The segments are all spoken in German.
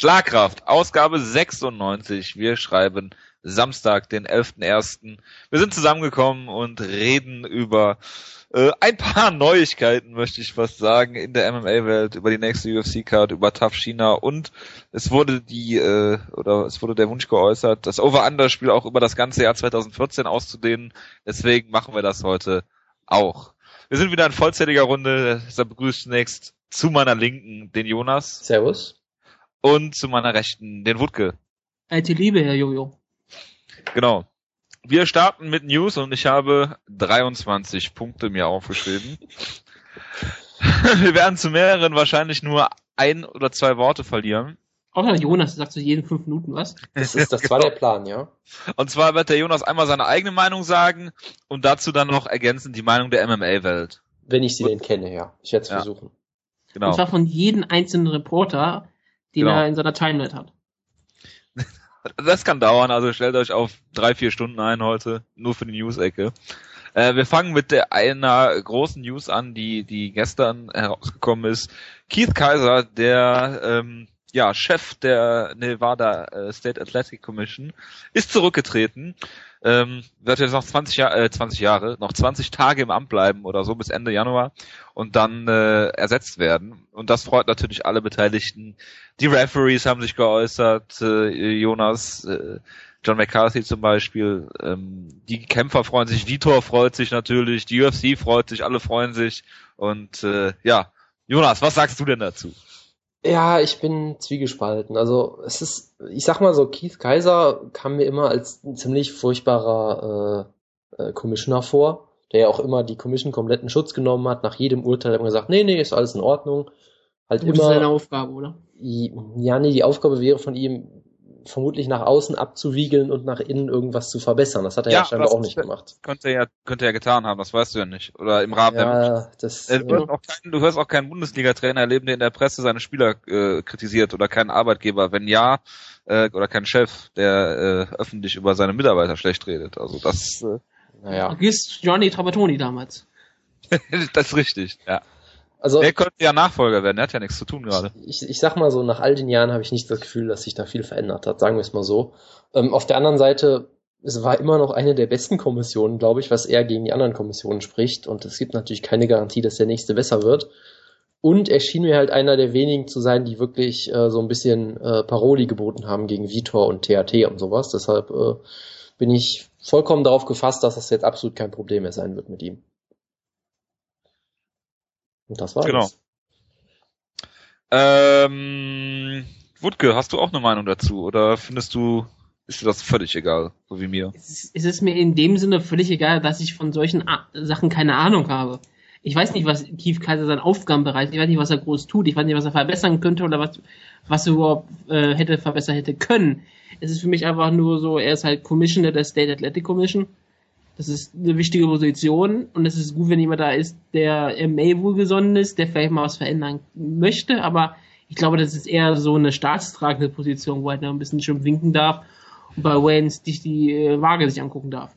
Schlagkraft, Ausgabe 96. Wir schreiben Samstag, den 11.01. Wir sind zusammengekommen und reden über äh, ein paar Neuigkeiten, möchte ich fast sagen, in der MMA-Welt, über die nächste UFC-Card, über Tough China und es wurde die, äh, oder es wurde der Wunsch geäußert, das Over-Under-Spiel auch über das ganze Jahr 2014 auszudehnen. Deswegen machen wir das heute auch. Wir sind wieder in vollzähliger Runde, deshalb begrüßt zunächst zu meiner Linken den Jonas. Servus. Und zu meiner Rechten den Wutke. Alte Liebe, Herr Jojo. Genau. Wir starten mit News und ich habe 23 Punkte mir aufgeschrieben. Wir werden zu mehreren wahrscheinlich nur ein oder zwei Worte verlieren. Außer Jonas sagt zu jeden fünf Minuten was. Das, ist, das war der Plan, ja. Und zwar wird der Jonas einmal seine eigene Meinung sagen und dazu dann noch ergänzen die Meinung der MMA-Welt. Wenn ich sie denn kenne, ja. Ich werde es Ja. versuchen. Genau. Und zwar von jedem einzelnen Reporter, den Genau. er in seiner Timeline hat. Das kann dauern, also stellt euch auf drei, vier Stunden ein heute, nur für die News-Ecke. Äh, wir fangen mit der einer großen News an, die, die gestern herausgekommen ist. Keith Kaiser, der ähm, ja, Chef der Nevada äh, State Athletic Commission, ist zurückgetreten. Ähm, wird jetzt noch 20, Jahr, äh, 20 Jahre, noch 20 Tage im Amt bleiben oder so bis Ende Januar und dann äh, ersetzt werden. Und das freut natürlich alle Beteiligten. Die Referees haben sich geäußert, äh, Jonas, äh, John McCarthy zum Beispiel. Ähm, die Kämpfer freuen sich, Vitor freut sich natürlich, die UFC freut sich, alle freuen sich. Und äh, ja, Jonas, was sagst du denn dazu? Ja, ich bin zwiegespalten. Also es ist, ich sag mal so, Keith Kaiser kam mir immer als ein ziemlich furchtbarer äh, äh, Commissioner vor, der ja auch immer die Commission kompletten Schutz genommen hat. Nach jedem Urteil hat man gesagt, nee, nee, ist alles in Ordnung. Halt Gut, das ist seine immer, Aufgabe, oder? ja, nee, die Aufgabe wäre von ihm vermutlich nach außen abzuwiegeln und nach innen irgendwas zu verbessern. Das hat er ja, Ja, scheinbar auch nicht gemacht. Könnte er ja, könnte er getan haben, das weißt du ja nicht. Oder im Rahmen der Ja, das, Äh, Du hörst, auch keinen, du hörst auch keinen Bundesliga-Trainer erleben, der in der Presse seine Spieler äh, kritisiert oder keinen Arbeitgeber. Wenn ja, äh, oder keinen Chef, der äh, öffentlich über seine Mitarbeiter schlecht redet. Also das, äh, naja. Vergiss Johnny Trapattoni damals. das ist richtig. Ja. Also, Der könnte ja Nachfolger werden, der hat ja nichts zu tun gerade. ich, ich sag mal so, nach all den Jahren habe ich nicht das Gefühl, dass sich da viel verändert hat, sagen wir es mal so. Ähm, auf der anderen Seite, es war immer noch eine der besten Kommissionen, glaube ich, was eher gegen die anderen Kommissionen spricht. Und es gibt natürlich keine Garantie, dass der nächste besser wird. Und er schien mir halt einer der wenigen zu sein, die wirklich äh, so ein bisschen äh, Paroli geboten haben gegen Vitor und THT und sowas. Deshalb äh, bin ich vollkommen darauf gefasst, dass das jetzt absolut kein Problem mehr sein wird mit ihm. Und das war Genau. es. Ähm, Wutke, hast du auch eine Meinung dazu? Oder findest du, ist dir das völlig egal, so wie mir? Es ist, es ist mir in dem Sinne völlig egal, dass ich von solchen A Sachen keine Ahnung habe. Ich weiß nicht, was Keith Kaiser sein Aufgabenbereich ist. Ich weiß nicht, was er groß tut. Ich weiß nicht, was er verbessern könnte oder was, was er überhaupt äh, hätte verbessern hätte können. Es ist für mich einfach nur so, er ist halt Commissioner der State Athletic Commission. Das ist eine wichtige Position und es ist gut, wenn jemand da ist, der MA wohlgesonnen ist, der vielleicht mal was verändern möchte, aber ich glaube, das ist eher so eine staatstragende Position, wo er halt noch ein bisschen schon winken darf und bei Wayne sich die äh, Waage sich angucken darf.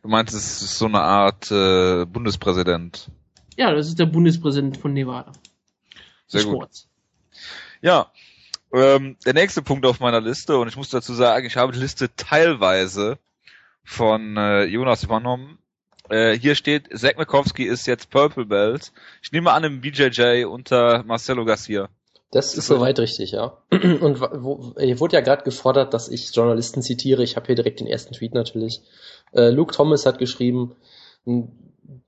Du meinst, es ist so eine Art äh, Bundespräsident. Ja, das ist der Bundespräsident von Nevada. Sehr gut. Sports. Ja, ähm, der nächste Punkt auf meiner Liste, und ich muss dazu sagen, ich habe die Liste teilweise von äh, Jonas übernommen. Äh, hier steht, Zach Mikowski ist jetzt Purple Belt. Ich nehme an im BJJ unter Marcelo Garcia. Das ist soweit richtig, ja. Und wo, hier wurde ja gerade gefordert, dass ich Journalisten zitiere. Ich habe hier direkt den ersten Tweet natürlich. Äh, Luke Thomas hat geschrieben,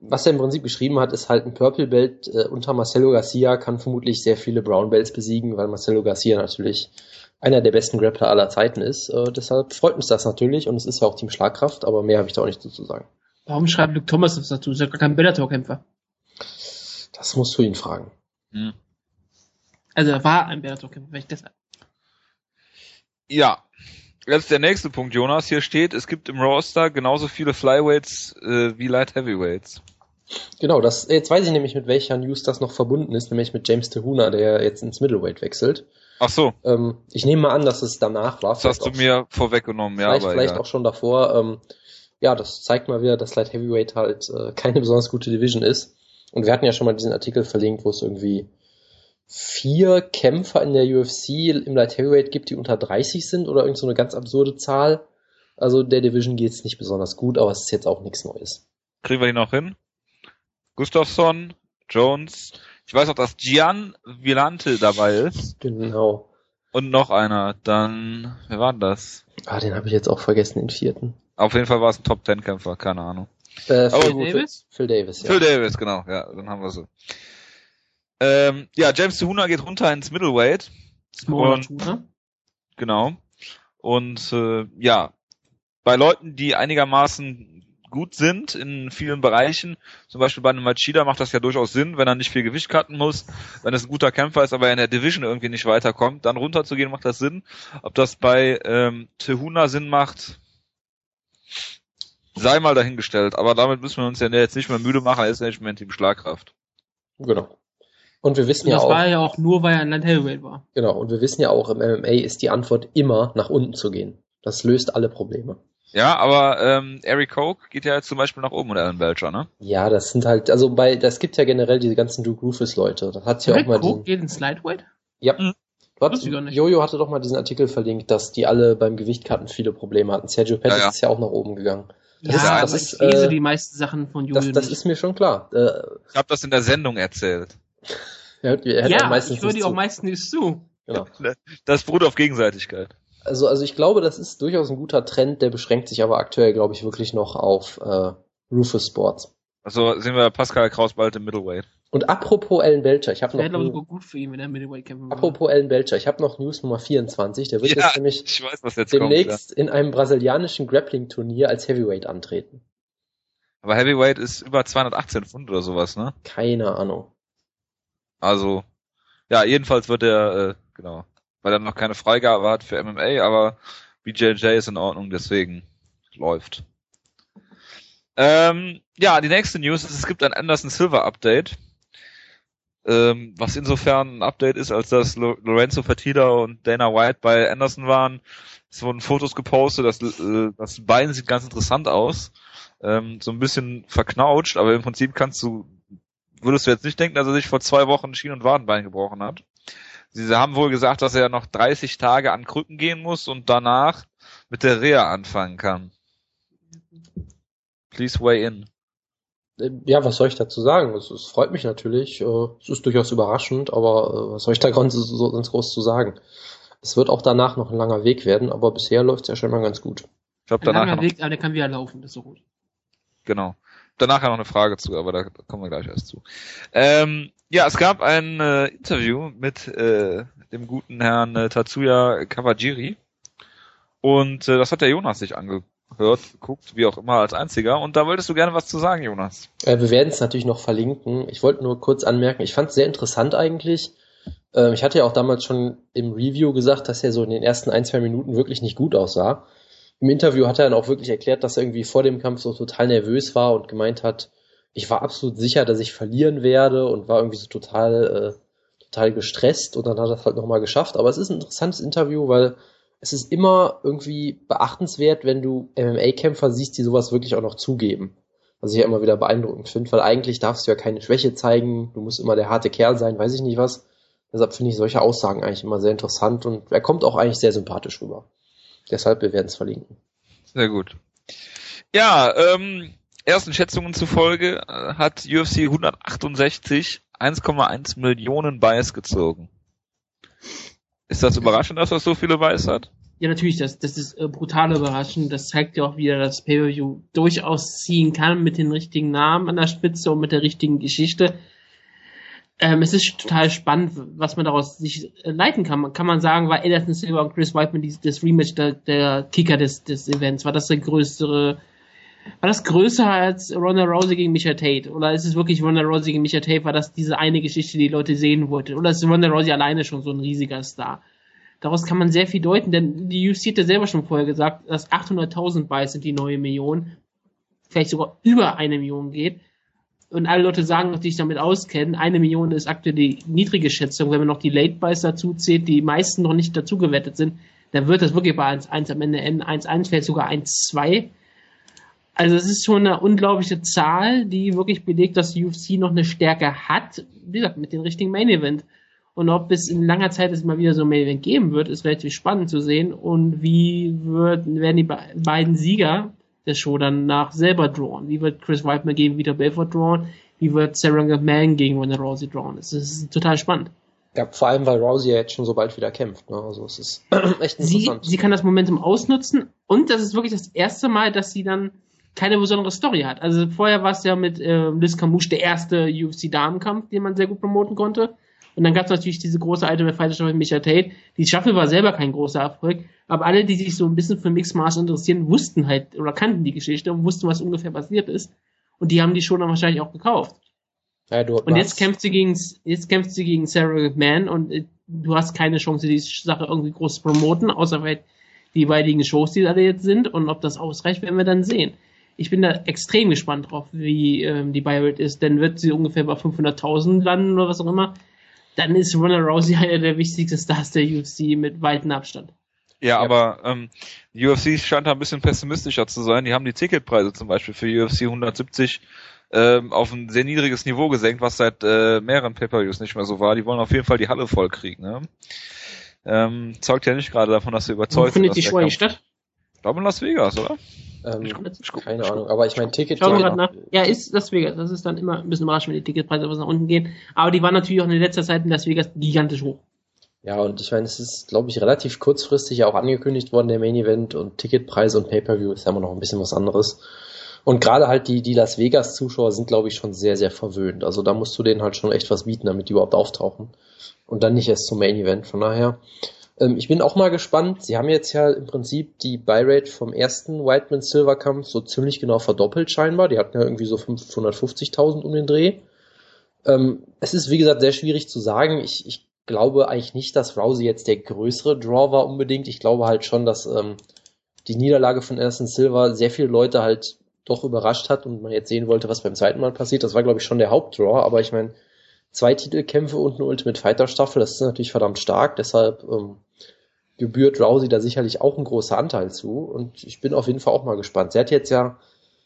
was er im Prinzip geschrieben hat, ist halt ein Purple Belt äh, unter Marcelo Garcia kann vermutlich sehr viele Brown Belts besiegen, weil Marcelo Garcia natürlich einer der besten Grappler aller Zeiten ist. Äh, deshalb freut uns das natürlich und es ist ja auch Team Schlagkraft, aber mehr habe ich da auch nicht zu sagen. Warum schreibt Luke Thomas das dazu? Ist ja gar kein Bellator-Kämpfer. Das musst du ihn fragen. Hm. Also er war ein Bellator-Kämpfer, vielleicht deshalb. Ja. Jetzt der nächste Punkt, Jonas. Hier steht, es gibt im Roster genauso viele Flyweights äh, wie Light Heavyweights. Genau, das, jetzt weiß ich nämlich, mit welcher News das noch verbunden ist, nämlich mit James Tehuna, der jetzt ins Middleweight wechselt. Ach so, Ähm, ich nehme mal an, dass es danach war. das hast du mir vorweggenommen, ja, vielleicht, aber vielleicht auch schon davor. Ähm, ja, das zeigt mal wieder, dass Light Heavyweight halt äh, keine besonders gute Division ist. Und wir hatten ja schon mal diesen Artikel verlinkt, wo es irgendwie vier Kämpfer in der UFC im Light Heavyweight gibt, die unter 30 sind oder irgend so eine ganz absurde Zahl. Also der Division geht's nicht besonders gut, aber es ist jetzt auch nichts Neues. Kriegen wir ihn noch hin? Gustafsson, Jones. Ich weiß auch, dass Gian Villante dabei ist. Genau. Und noch einer. Dann, wer war denn das? Ah, den habe ich jetzt auch vergessen, den vierten. Auf jeden Fall war es ein Top-10-Kämpfer, keine Ahnung. Äh, Phil, gut. Davis? Phil Davis, ja. Phil Davis, genau, ja, dann haben wir so. Ähm, ja, James Tuhuna geht runter ins Middleweight. Und-. Genau. Und äh, ja, bei Leuten, die einigermaßen gut sind in vielen Bereichen, zum Beispiel bei einem Machida macht das ja durchaus Sinn, wenn er nicht viel Gewicht cutten muss, wenn es ein guter Kämpfer ist, aber in der Division irgendwie nicht weiterkommt, dann runterzugehen macht das Sinn. Ob das bei ähm, Tehuna Sinn macht, sei mal dahingestellt. Aber damit müssen wir uns ja jetzt nicht mehr müde machen, er ist ja nicht mehr in Team Schlagkraft. Genau. Und wir wissen Und ja das auch, war ja auch nur, weil er ein Land Heavyweight war. genau, und wir wissen ja auch, im MMA ist die Antwort immer nach unten zu gehen. Das löst alle Probleme. Ja, aber ähm, Eric Koch geht ja jetzt zum Beispiel nach oben und Alan Belcher, ne? Ja, das sind halt, also bei, das gibt ja generell diese ganzen Duke Rufus Leute. Da hat ja auch Rick mal Cook diesen, geht ins Lightweight? ja. Mhm. Ich nicht. Jojo hatte doch mal diesen Artikel verlinkt, dass die alle beim Gewichtkarten viele Probleme hatten. Sergio Pettis Ja, ja. ist ja auch nach oben gegangen. Das ja, ist- das ich ist, lese äh, die meisten Sachen von Jojo Das, das ist mir schon klar. Äh, Ich habe das in der Sendung erzählt. er hört, er hört auch ja, ich höre die auch meistens nicht zu. Genau. Das beruht auf Gegenseitigkeit. Also, also ich glaube, das ist durchaus ein guter Trend, der beschränkt sich aber aktuell, glaube ich, wirklich noch auf äh, Rufus Sports. Also sehen wir Pascal Kraus bald im Middleweight. Und apropos Alan Belcher, ich habe Wäre, glaube ich, noch gut für ihn, wenn er Middleweight kämpfen würde. apropos Alan Belcher, ich habe noch News Nummer 24, der wird Ja, jetzt nämlich Ich weiß, was jetzt demnächst in einem brasilianischen Grappling-Turnier als Heavyweight antreten. kommt. Ja. Aber Heavyweight ist über 218 Pfund oder sowas, ne? Keine Ahnung. Also, ja, jedenfalls wird er, äh, genau, weil er noch keine Freigabe hat für MMA, aber BJJ ist in Ordnung, deswegen läuft. Ähm, ja, die nächste News ist, es gibt ein Anderson Silver Update. Ähm, was insofern ein Update ist, als dass Lo Lorenzo Fertitta und Dana White bei Anderson waren. Es wurden Fotos gepostet, das, äh, das Bein sieht ganz interessant aus. Ähm, so ein bisschen verknautscht, aber im Prinzip kannst du, würdest du jetzt nicht denken, dass er sich vor zwei Wochen Schien- und Wadenbein gebrochen hat. Sie haben wohl gesagt, dass er noch 30 Tage an Krücken gehen muss und danach mit der Reha anfangen kann. Please weigh in. Äh, Ja, was soll ich dazu sagen? Es, es freut mich natürlich. äh, Es ist durchaus überraschend, aber äh, was soll ich da ganz, so, ganz groß zu sagen? Es wird auch danach noch ein langer Weg werden, aber bisher läuft es ja scheinbar ganz gut. Ich glaube, Ein danach langer noch, Weg, aber der kann wieder laufen, das ist so gut. genau. Danach noch eine Frage zu, aber da kommen wir gleich erst zu. Ähm, ja, es gab ein äh, Interview mit äh, dem guten Herrn äh, Tatsuya Kawajiri und äh, das hat der Jonas sich angehört, geguckt, wie auch immer als einziger und da wolltest du gerne was zu sagen, Jonas. Äh, wir werden es natürlich noch verlinken. Ich wollte nur kurz anmerken, ich fand es sehr interessant eigentlich. Ähm, ich hatte ja auch damals schon im Review gesagt, dass er so in den ersten ein, zwei Minuten wirklich nicht gut aussah. Im Interview hat er dann auch wirklich erklärt, dass er irgendwie vor dem Kampf so total nervös war und gemeint hat, ich war absolut sicher, dass ich verlieren werde und war irgendwie so total, äh, total gestresst und dann hat er es halt nochmal geschafft. Aber es ist ein interessantes Interview, weil es ist immer irgendwie beachtenswert, wenn du MMA-Kämpfer siehst, die sowas wirklich auch noch zugeben. Was ich ja immer wieder beeindruckend finde, weil eigentlich darfst du ja keine Schwäche zeigen, du musst immer der harte Kerl sein, weiß ich nicht was. Deshalb finde ich solche Aussagen eigentlich immer sehr interessant und er kommt auch eigentlich sehr sympathisch rüber. Deshalb, wir werden es verlinken. Sehr gut. Ja, ähm, ersten Schätzungen zufolge äh, hat UFC 168 1,1 Millionen Buys gezogen. Ist das überraschend, dass das so viele Buys hat? Ja, natürlich, das, das ist äh, brutal überraschend. Das zeigt ja auch wieder, dass Pay-Per-View durchaus ziehen kann mit den richtigen Namen an der Spitze und mit der richtigen Geschichte. Ähm, es ist total spannend, was man daraus sich äh, leiten kann. Kann man sagen, war Anderson Silva und Chris Whiteman die, das Rematch der, der Kicker des, des Events? War das der größere, war das größer als Ronda Rousey gegen Micha Tate? Oder ist es wirklich Ronda Rousey gegen Micha Tate? War das diese eine Geschichte, die, die Leute sehen wollten? Oder ist Ronda Rousey alleine schon so ein riesiger Star? Daraus kann man sehr viel deuten, denn die UFC hat ja selber schon vorher gesagt, dass 800.000 Buys sind die neue Million, vielleicht sogar über eine Million geht. Und alle Leute sagen, die sich damit auskennen, eine Million ist aktuell die niedrige Schätzung. Wenn man noch die Late Buys dazu zählt, die meisten noch nicht dazu gewettet sind, dann wird das wirklich bei 1-1 am Ende enden. 1-1 vielleicht sogar 1-2. Also es ist schon eine unglaubliche Zahl, die wirklich belegt, dass die UFC noch eine Stärke hat, wie gesagt, mit dem richtigen Main Event. Und ob es in langer Zeit es mal wieder so ein Main Event geben wird, ist relativ spannend zu sehen. Und wie wird, werden die be beiden Sieger der Show dann nach selber drawn? Wie wird Chris Weidman gegen Vita Belfort drawn? Wie wird Sarah McMahon gegen Ronda Rousey drawn? Das ist total spannend. Ja, vor allem, weil Rousey ja jetzt schon so bald wieder kämpft. Ne? Also es ist echt Sie, interessant. sie kann das Momentum ausnutzen und das ist wirklich das erste Mal, dass sie dann keine besondere Story hat. Also vorher war es ja mit äh, Liz Camouche der erste UFC-Damenkampf, den man sehr gut promoten konnte. Und dann gab es natürlich diese große Ultimate Fighter Staffel mit Micha Tate. Die Staffel war selber kein großer Erfolg, aber alle, die sich so ein bisschen für Mixed Martial interessieren, wussten halt oder kannten die Geschichte und wussten, was ungefähr passiert ist. Und die haben die schon dann wahrscheinlich auch gekauft. ja, Und jetzt kämpft sie gegen, jetzt kämpft sie gegen Sarah McMahon und äh, du hast keine Chance, die Sache irgendwie groß zu promoten, außer vielleicht die jeweiligen Shows, die da jetzt sind. Und ob das ausreicht, werden wir dann sehen. Ich bin da extrem gespannt drauf, wie ähm, die Buy-Rate ist, denn wird sie ungefähr bei 500.000 landen oder was auch immer, dann ist Ronda Rousey einer der wichtigsten Stars der UFC mit weitem Abstand. Ja, aber ähm, die UFC scheint da ein bisschen pessimistischer zu sein. Die haben die Ticketpreise zum Beispiel für UFC 170 ähm, auf ein sehr niedriges Niveau gesenkt, was seit äh, mehreren Pay-Per-Views nicht mehr so war. Die wollen auf jeden Fall die Halle voll kriegen. Ne? Ähm, zeugt ja nicht gerade davon, dass sie Wo überzeugt sind. findet dass die Show eigentlich statt? Ich glaube in Las Vegas, oder? Ähm, Ich guck- ich guck- keine ich guck- Ahnung, aber ich meine, Ticket. Schauen wir nach. Ja, ist Las Vegas. Das ist dann immer ein bisschen überraschend, wenn die Ticketpreise etwas nach unten gehen. Aber die waren natürlich auch in letzter Zeit in Las Vegas gigantisch hoch. Ja, und ich meine, es ist, glaube ich, relativ kurzfristig ja auch angekündigt worden, der Main Event und Ticketpreis und Pay-Per-View ist ja immer noch ein bisschen was anderes. Und gerade halt die, die Las Vegas Zuschauer sind, glaube ich, schon sehr, sehr verwöhnt. Also da musst du denen halt schon echt was bieten, damit die überhaupt auftauchen. Und dann nicht erst zum Main Event. Von daher, ähm, ich bin auch mal gespannt. Sie haben jetzt ja im Prinzip die Buy-Rate vom ersten Whiteman Silver Kampf so ziemlich genau verdoppelt scheinbar. Die hatten ja irgendwie so 550.000 um den Dreh. Ähm, es ist, wie gesagt, sehr schwierig zu sagen. Ich, ich glaube eigentlich nicht, dass Rousey jetzt der größere Draw war unbedingt. Ich glaube halt schon, dass ähm, die Niederlage von Anderson Silva sehr viele Leute halt doch überrascht hat und man jetzt sehen wollte, was beim zweiten Mal passiert. Das war, glaube ich, schon der Hauptdraw, aber ich meine, zwei Titelkämpfe und eine Ultimate Fighter Staffel, das ist natürlich verdammt stark, deshalb ähm, gebührt Rousey da sicherlich auch ein großer Anteil zu und ich bin auf jeden Fall auch mal gespannt. Sie hat jetzt ja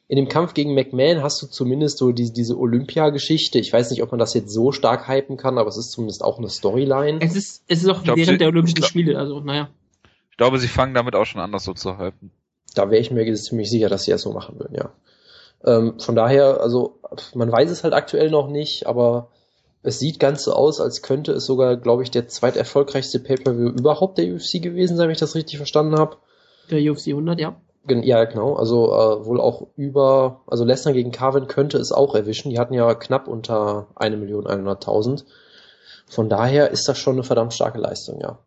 in dem Kampf gegen McMahon hast du zumindest so diese, diese Olympia-Geschichte. Ich weiß nicht, ob man das jetzt so stark hypen kann, aber es ist zumindest auch eine Storyline. Es ist, es ist auch glaub, während sie- der Olympischen glaub- Spiele, also naja. Ich glaube, sie fangen damit auch schon an, das so zu halten. Da wäre ich mir ziemlich sicher, dass sie das so machen würden, ja. Ähm, von daher, also man weiß es halt aktuell noch nicht, aber es sieht ganz so aus, als könnte es sogar, glaube ich, der zweiterfolgreichste Pay-Per-View überhaupt der UFC gewesen sein, wenn ich das richtig verstanden habe. Der UFC 100, ja. Ja, genau. Also äh, wohl auch über, also Lesnar gegen Carvin könnte es auch erwischen. Die hatten ja knapp unter 1.100.000. Von daher ist das schon eine verdammt starke Leistung, ja.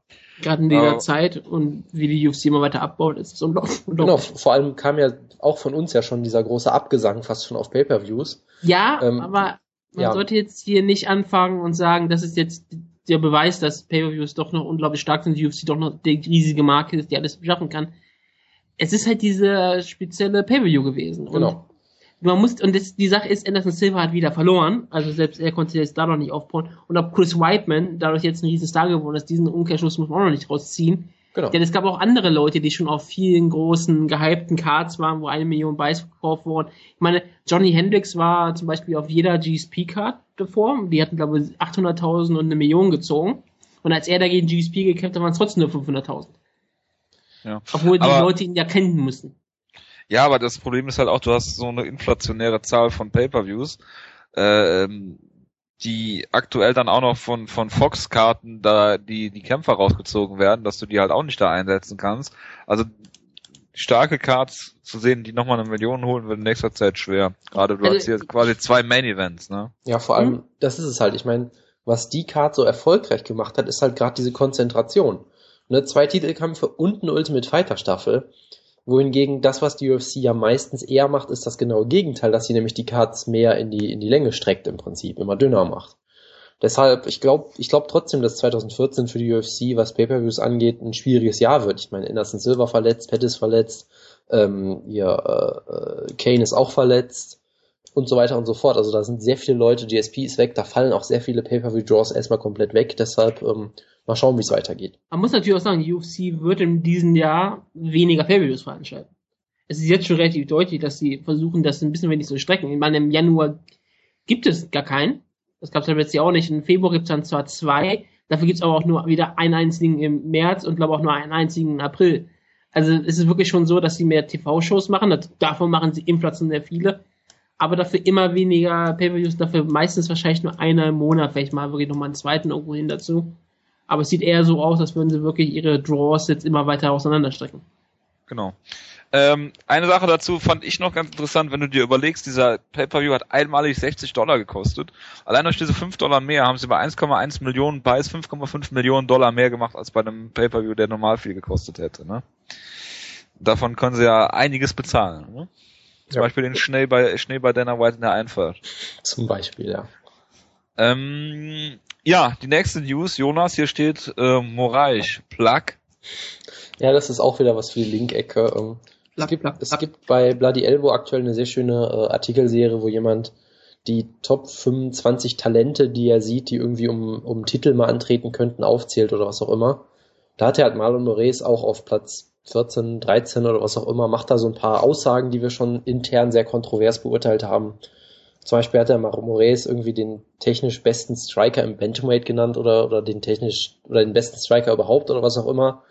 Gerade in dieser Aber- Zeit und wie die UFC immer weiter abbaut, ist es unglaublich. Genau, vor allem kam ja auch von uns ja schon dieser große Abgesang fast schon auf Pay-Per-Views. Ja, Ähm, aber man ja. sollte jetzt hier nicht anfangen und sagen, das ist jetzt der Beweis, dass Pay-Per-Views doch noch unglaublich stark sind, die UFC doch noch die riesige Marke ist, die alles schaffen kann. Es ist halt diese spezielle Pay-Per-View gewesen. Und Genau. man muss, und das, die Sache ist, Anderson Silva hat wieder verloren, also selbst er konnte jetzt da noch nicht aufbauen. Und ob Chris Whiteman dadurch jetzt ein riesen Star geworden ist, diesen Umkehrschluss muss man auch noch nicht rausziehen. Genau. Denn es gab auch andere Leute, die schon auf vielen großen, gehypten Cards waren, wo eine Million Buys verkauft wurden. Ich meine, Johnny Hendricks war zum Beispiel auf jeder GSP-Card davor. Die hatten, glaube ich, 800.000 und eine Million gezogen. Und als er dagegen GSP gekämpft hat, waren es trotzdem nur 500.000. Ja. Obwohl die Aber- Leute ihn ja kennen müssen. Ja, aber das Problem ist halt auch, du hast so eine inflationäre Zahl von Pay-Per-Views, äh, ähm, die aktuell dann auch noch von, von Fox-Karten da die, die Kämpfer rausgezogen werden, dass du die halt auch nicht da einsetzen kannst. Also starke Cards zu sehen, die nochmal eine Million holen, wird in nächster Zeit schwer. Gerade du Also- hast hier quasi zwei Main-Events, ne? Ja, vor allem, Mhm. das ist es halt. Ich meine, was die Card so erfolgreich gemacht hat, ist halt gerade diese Konzentration. Ne, zwei Titelkämpfe und eine Ultimate Fighter Staffel. Wohingegen das, was die UFC ja meistens eher macht, ist das genaue Gegenteil, dass sie nämlich die Cards mehr in die, in die Länge streckt im Prinzip, immer dünner macht. Deshalb, ich glaube ich glaub trotzdem, dass 2014 für die UFC, was Pay-Per-Views angeht, ein schwieriges Jahr wird. Ich meine, Anderson Silva verletzt, Pettis verletzt, ähm, ihr, äh, äh, Kane ist auch verletzt und so weiter und so fort. Also da sind sehr viele Leute, GSP ist weg, da fallen auch sehr viele Pay-Per-View-Draws erstmal komplett weg. Deshalb ähm, mal schauen, wie es weitergeht. Man muss natürlich auch sagen, die UFC wird in diesem Jahr weniger Pay-Per-Views veranstalten. Es ist jetzt schon relativ deutlich, dass sie versuchen, das ein bisschen wenig zu strecken. Ich meine, im Januar gibt es gar keinen. Das gab es ja jetzt ja auch nicht. Im Februar gibt es dann zwar zwei, Dafür gibt's aber auch nur wieder einen einzigen im März und glaube auch nur einen einzigen im April. Also es ist wirklich schon so, dass sie mehr TV-Shows machen. Davon machen sie inflationär viele. Aber dafür immer weniger Pay-Per-Views, dafür meistens wahrscheinlich nur einer im Monat, vielleicht mal wirklich nochmal einen zweiten irgendwo hin dazu. Aber es sieht eher so aus, als würden sie wirklich ihre Draws jetzt immer weiter auseinanderstrecken. Genau. Ähm, eine Sache dazu fand ich noch ganz interessant, wenn du dir überlegst, dieser Pay-Per-View hat einmalig 60 Dollar gekostet. Allein durch diese 5 Dollar mehr haben sie bei 1,1 Millionen Buys 5,5 Millionen Dollar mehr gemacht als bei einem Pay-Per-View, der normal viel gekostet hätte. Ne? Davon können sie ja einiges bezahlen. Ne? Zum ja. Beispiel den Schnee bei, Schnee bei Dana White in der Einfahrt. Zum Beispiel, ja. Ähm, ja, die nächste News, Jonas, hier steht äh, Moraes, Plug. Ja, das ist auch wieder was für die Link-Ecke. Ähm, es, gibt, es gibt bei Bloody Elbow aktuell eine sehr schöne äh, Artikelserie, wo jemand die Top 25 Talente, die er sieht, die irgendwie um, um Titel mal antreten könnten, aufzählt oder was auch immer. Da hat er halt Marlon Moraes auch auf Platz 14, 13 oder was auch immer, macht da so ein paar Aussagen, die wir schon intern sehr kontrovers beurteilt haben. Zum Beispiel hat er Moraes irgendwie den technisch besten Striker im Bantamweight genannt oder, oder den technisch, oder den besten Striker überhaupt oder was auch immer.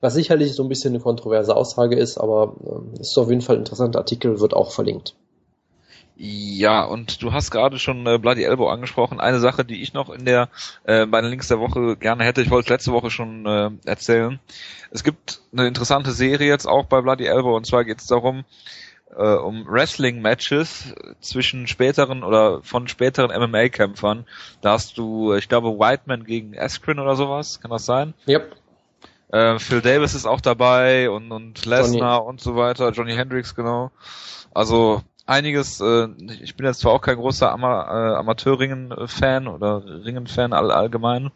Was sicherlich so ein bisschen eine kontroverse Aussage ist, aber äh, ist auf jeden Fall ein interessanter Artikel, wird auch verlinkt. Ja, und du hast gerade schon äh, Bloody Elbow angesprochen. Eine Sache, die ich noch in der äh, bei den Links der Woche gerne hätte, ich wollte es letzte Woche schon äh, erzählen. Es gibt eine interessante Serie jetzt auch bei Bloody Elbow und zwar geht es darum, äh, um Wrestling-Matches zwischen späteren oder von späteren MMA-Kämpfern. Da hast du, ich glaube, Whiteman gegen Askren oder sowas, kann das sein? Yep. Äh, Phil Davis ist auch dabei und, und Lesnar und so weiter, Johnny Hendricks, genau. Also einiges, äh, ich bin jetzt zwar auch kein großer Ama äh, Amateurringen-Fan oder Ringen-Fan all, allgemein,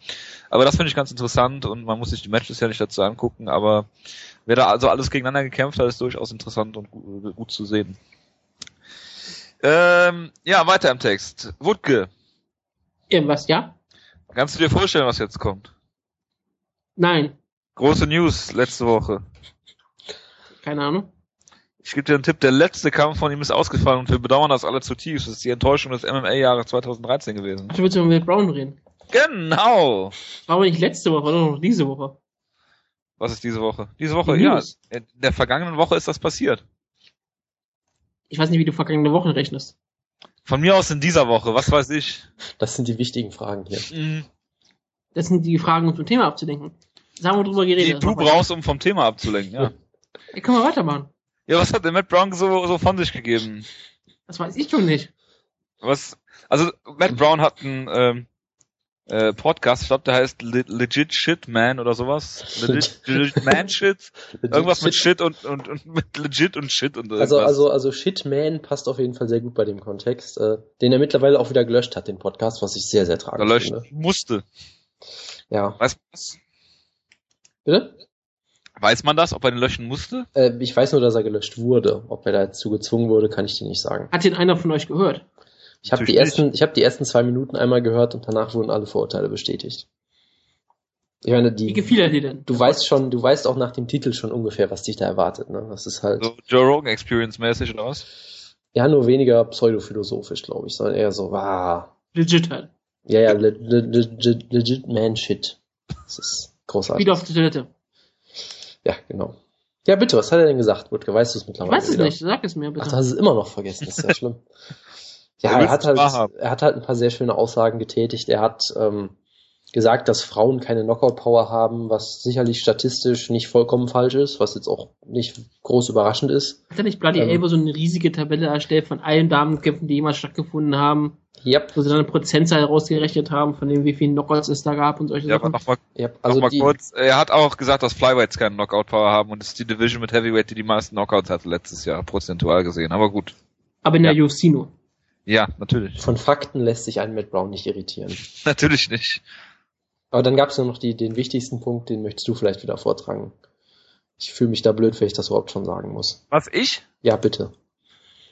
aber das finde ich ganz interessant und man muss sich die Matches ja nicht dazu angucken, aber wer da also alles gegeneinander gekämpft hat, ist durchaus interessant und gut, gut zu sehen. Ähm, ja, weiter im Text. Wutke. Irgendwas, ja? Kannst du dir vorstellen, was jetzt kommt? Nein. Große News letzte Woche. Keine Ahnung. Ich gebe dir einen Tipp, der letzte Kampf von ihm ist ausgefallen und wir bedauern das alle zutiefst. Das ist die Enttäuschung des MMA-Jahres 2013 gewesen. Ach, du willst über Will Brown reden? Genau! War aber nicht letzte Woche, sondern noch diese Woche. Was ist diese Woche? Diese Woche, ja. In der vergangenen Woche ist das passiert. Ich weiß nicht, wie du vergangene Wochen rechnest. Von mir aus in dieser Woche, was weiß ich. Das sind die wichtigen Fragen hier. Mhm. Das sind die Fragen, um zum Thema abzudenken. Sagen wir drüber geredet. Die du brauchst, um vom Thema abzulenken, ja. ja können wir weitermachen. Ja, was hat der Matt Brown so, so von sich gegeben? Das weiß ich schon nicht. Was? Also, Matt Brown hat einen ähm, äh, Podcast, ich glaube, der heißt Le Legit Shit Man oder sowas. Legit, legit Man Shit. Irgendwas mit Shit und, und, und mit Legit und Shit und irgendwas. Also, also, also Shit Man passt auf jeden Fall sehr gut bei dem Kontext, äh, den er mittlerweile auch wieder gelöscht hat, den Podcast, was ich sehr, sehr tragisch gelöscht finde. musste. Ja. Weißt du was? Bitte? Weiß man das, ob er den löschen musste? Äh, ich weiß nur, dass er gelöscht wurde. Ob er dazu gezwungen wurde, kann ich dir nicht sagen. Hat den einer von euch gehört? Ich habe die ersten, ich habe die ersten zwei Minuten einmal gehört und danach wurden alle Vorurteile bestätigt. Ich meine, die. Wie gefiel er dir denn? Du weißt schon, du weißt auch nach dem Titel schon ungefähr, was dich da erwartet. Ne? Das ist halt. So Joe Rogan Experience mäßig oder was? Ja, nur weniger pseudophilosophisch, glaube ich, sondern eher so, wow. Legit halt. Ja, ja, le, le, le, legit man shit. Das ist großartig. Wieder auf die Toilette. Ja, genau. Ja, bitte, was hat er denn gesagt, Wutke? Weißt du es mittlerweile? Ich weiß es wieder? nicht, sag es mir bitte. Ach, du hast es immer noch vergessen, das ist ja schlimm. ja, er hat halt, er hat halt ein paar sehr schöne Aussagen getätigt. Er hat ähm, gesagt, dass Frauen keine Knockout-Power haben, was sicherlich statistisch nicht vollkommen falsch ist, was jetzt auch nicht groß überraschend ist. Hat er nicht Bloody ähm, Elbow so eine riesige Tabelle erstellt von allen Damenkämpfen, die jemals stattgefunden haben? Yep. Wo sie dann eine Prozentzahl rausgerechnet haben, von dem wie viele Knockouts es da gab und solche ja, Sachen. Noch mal, yep. also noch mal kurz, er hat auch gesagt, dass Flyweights keine Knockout-Power haben und es ist die Division mit Heavyweight, die die meisten Knockouts hatte letztes Jahr, prozentual gesehen, aber gut. Aber in der ja. UFC nur. Ja, natürlich. Von Fakten lässt sich ein Matt Brown nicht irritieren. natürlich nicht. Aber dann gab es nur noch die, den wichtigsten Punkt, den möchtest du vielleicht wieder vortragen. Ich fühle mich da blöd, wenn ich das überhaupt schon sagen muss. Was, ich? Ja, bitte.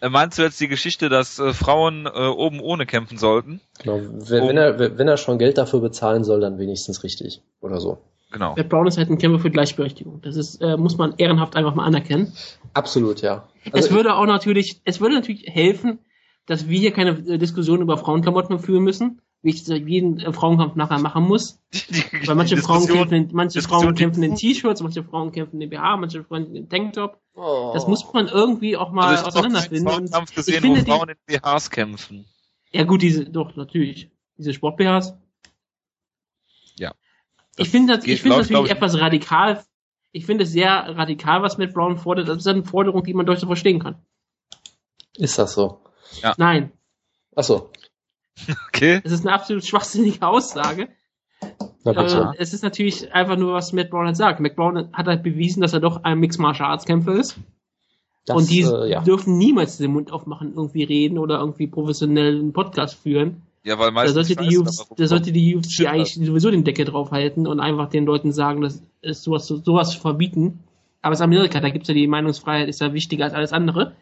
Äh, meinst du jetzt die Geschichte, dass äh, Frauen äh, oben ohne kämpfen sollten? Genau, wenn, um, wenn, er, wenn er schon Geld dafür bezahlen soll, dann wenigstens richtig. Oder so. Genau. Matt Brown ist halt ein Kämpfer für Gleichberechtigung. Das ist, äh, muss man ehrenhaft einfach mal anerkennen. Absolut, ja. Also es würde auch natürlich, es würde natürlich helfen, dass wir hier keine äh, Diskussion über Frauenklamotten führen müssen, wie ich jeden äh, Frauenkampf nachher machen muss. Weil manche Frauen kämpfen, in, manche Frauen kämpfen in T-Shirts, manche Frauen kämpfen in BH, manche Frauen in Tanktop. Oh. Das muss man irgendwie auch mal Also ich auseinanderfinden. Und Frauenkampf ich gesehen, finde wo die- Frauen in BHs kämpfen. Ja gut, diese, doch, natürlich. Diese Sport-BHs. Ja. Ich finde das, ich finde das glaub ich, etwas radikal. Ich finde es sehr radikal, was Matt Brown fordert. Das ist eine Forderung, die man durchaus verstehen kann. Ist das so? Nein, Achso. Okay. es ist eine absolut schwachsinnige Aussage. Äh, es ist natürlich einfach nur, was Matt Brown halt sagt. Matt Brown hat halt bewiesen, dass er doch ein Mixed Martial Arts Kämpfer ist. das, und die äh, ja. dürfen niemals den Mund aufmachen, irgendwie reden oder irgendwie professionell einen Podcast führen. Ja, weil Da meistens sollte, die dabei da sollte die UFC Stimmt eigentlich sowieso den Deckel draufhalten und einfach den Leuten sagen, dass es sowas, sowas verbieten. Aber es ist Amerika, da gibt's ja die Meinungsfreiheit, ist ja wichtiger als alles andere.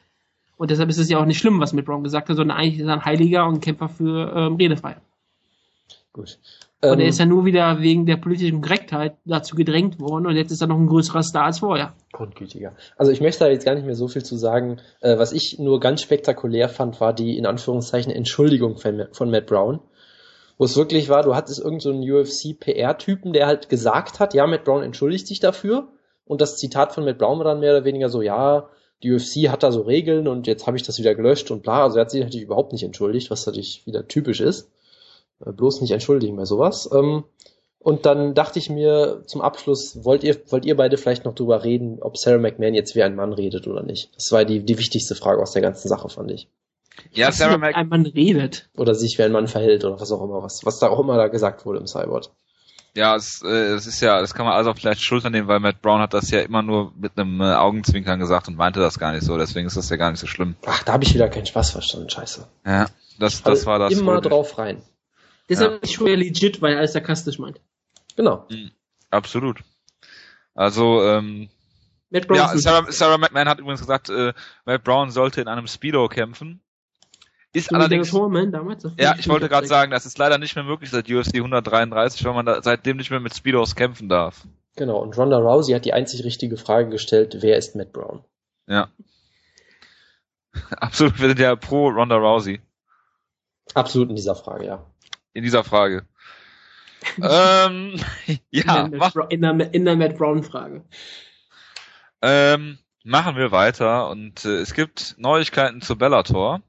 Und deshalb ist es ja auch nicht schlimm, was Matt Brown gesagt hat, sondern eigentlich ist er ein Heiliger und ein Kämpfer für ähm, Redefreiheit. Gut. Und Ähm, er ist ja nur wieder wegen der politischen Korrektheit dazu gedrängt worden und jetzt ist er noch ein größerer Star als vorher. Grundgütiger. Also ich möchte da jetzt gar nicht mehr so viel zu sagen. Äh, was ich nur ganz spektakulär fand, war die in Anführungszeichen Entschuldigung von, von Matt Brown. Wo es wirklich war, du hattest irgendeinen so einen UFC-PR-Typen, der halt gesagt hat, ja, Matt Brown entschuldigt sich dafür. Und das Zitat von Matt Brown war dann mehr oder weniger so, ja, die UFC hat da so Regeln und jetzt habe ich das wieder gelöscht und bla. Also er hat sich natürlich überhaupt nicht entschuldigt, was natürlich wieder typisch ist. Äh, bloß nicht entschuldigen bei sowas. Ähm, und dann dachte ich mir zum Abschluss, wollt ihr, wollt ihr beide vielleicht noch drüber reden, ob Sarah McMahon jetzt wie ein Mann redet oder nicht? Das war die, die wichtigste Frage aus der ganzen Sache, fand ich. Ja, Sarah Mac einem Mann redet. Oder sich wie ein Mann verhält oder was auch immer, was, was da auch immer da gesagt wurde im Cyborg. Ja, es, äh, es ist ja, das kann man auf vielleicht Schultern nehmen, weil Matt Brown hat das ja immer nur mit einem äh, Augenzwinkern gesagt und meinte das gar nicht so, deswegen ist das ja gar nicht so schlimm. Ach, da habe ich wieder keinen Spaß verstanden, scheiße. Ja, das, das Also war das. Immer drauf rein. Deshalb ist schon ja legit, weil er alles sarkastisch meint. Genau. Absolut. Also, ähm, Matt Brown ja, Sarah, Sarah McMahon hat übrigens gesagt, äh, Matt Brown sollte in einem Speedo kämpfen. Ist so allerdings, Foreman damals. Ja, ich wollte gerade sagen, das ist leider nicht mehr möglich seit UFC 133, weil man da seitdem nicht mehr mit Speedos kämpfen darf. Genau. Und Ronda Rousey hat die einzig richtige Frage gestellt, wer ist Matt Brown? Ja. Absolut, wir sind ja pro Ronda Rousey Absolut in dieser Frage, ja. in dieser Frage. ähm, ja, in, der mach, in, der, in der Matt Brown-Frage. ähm, machen wir weiter und äh, es gibt Neuigkeiten zu Bellator.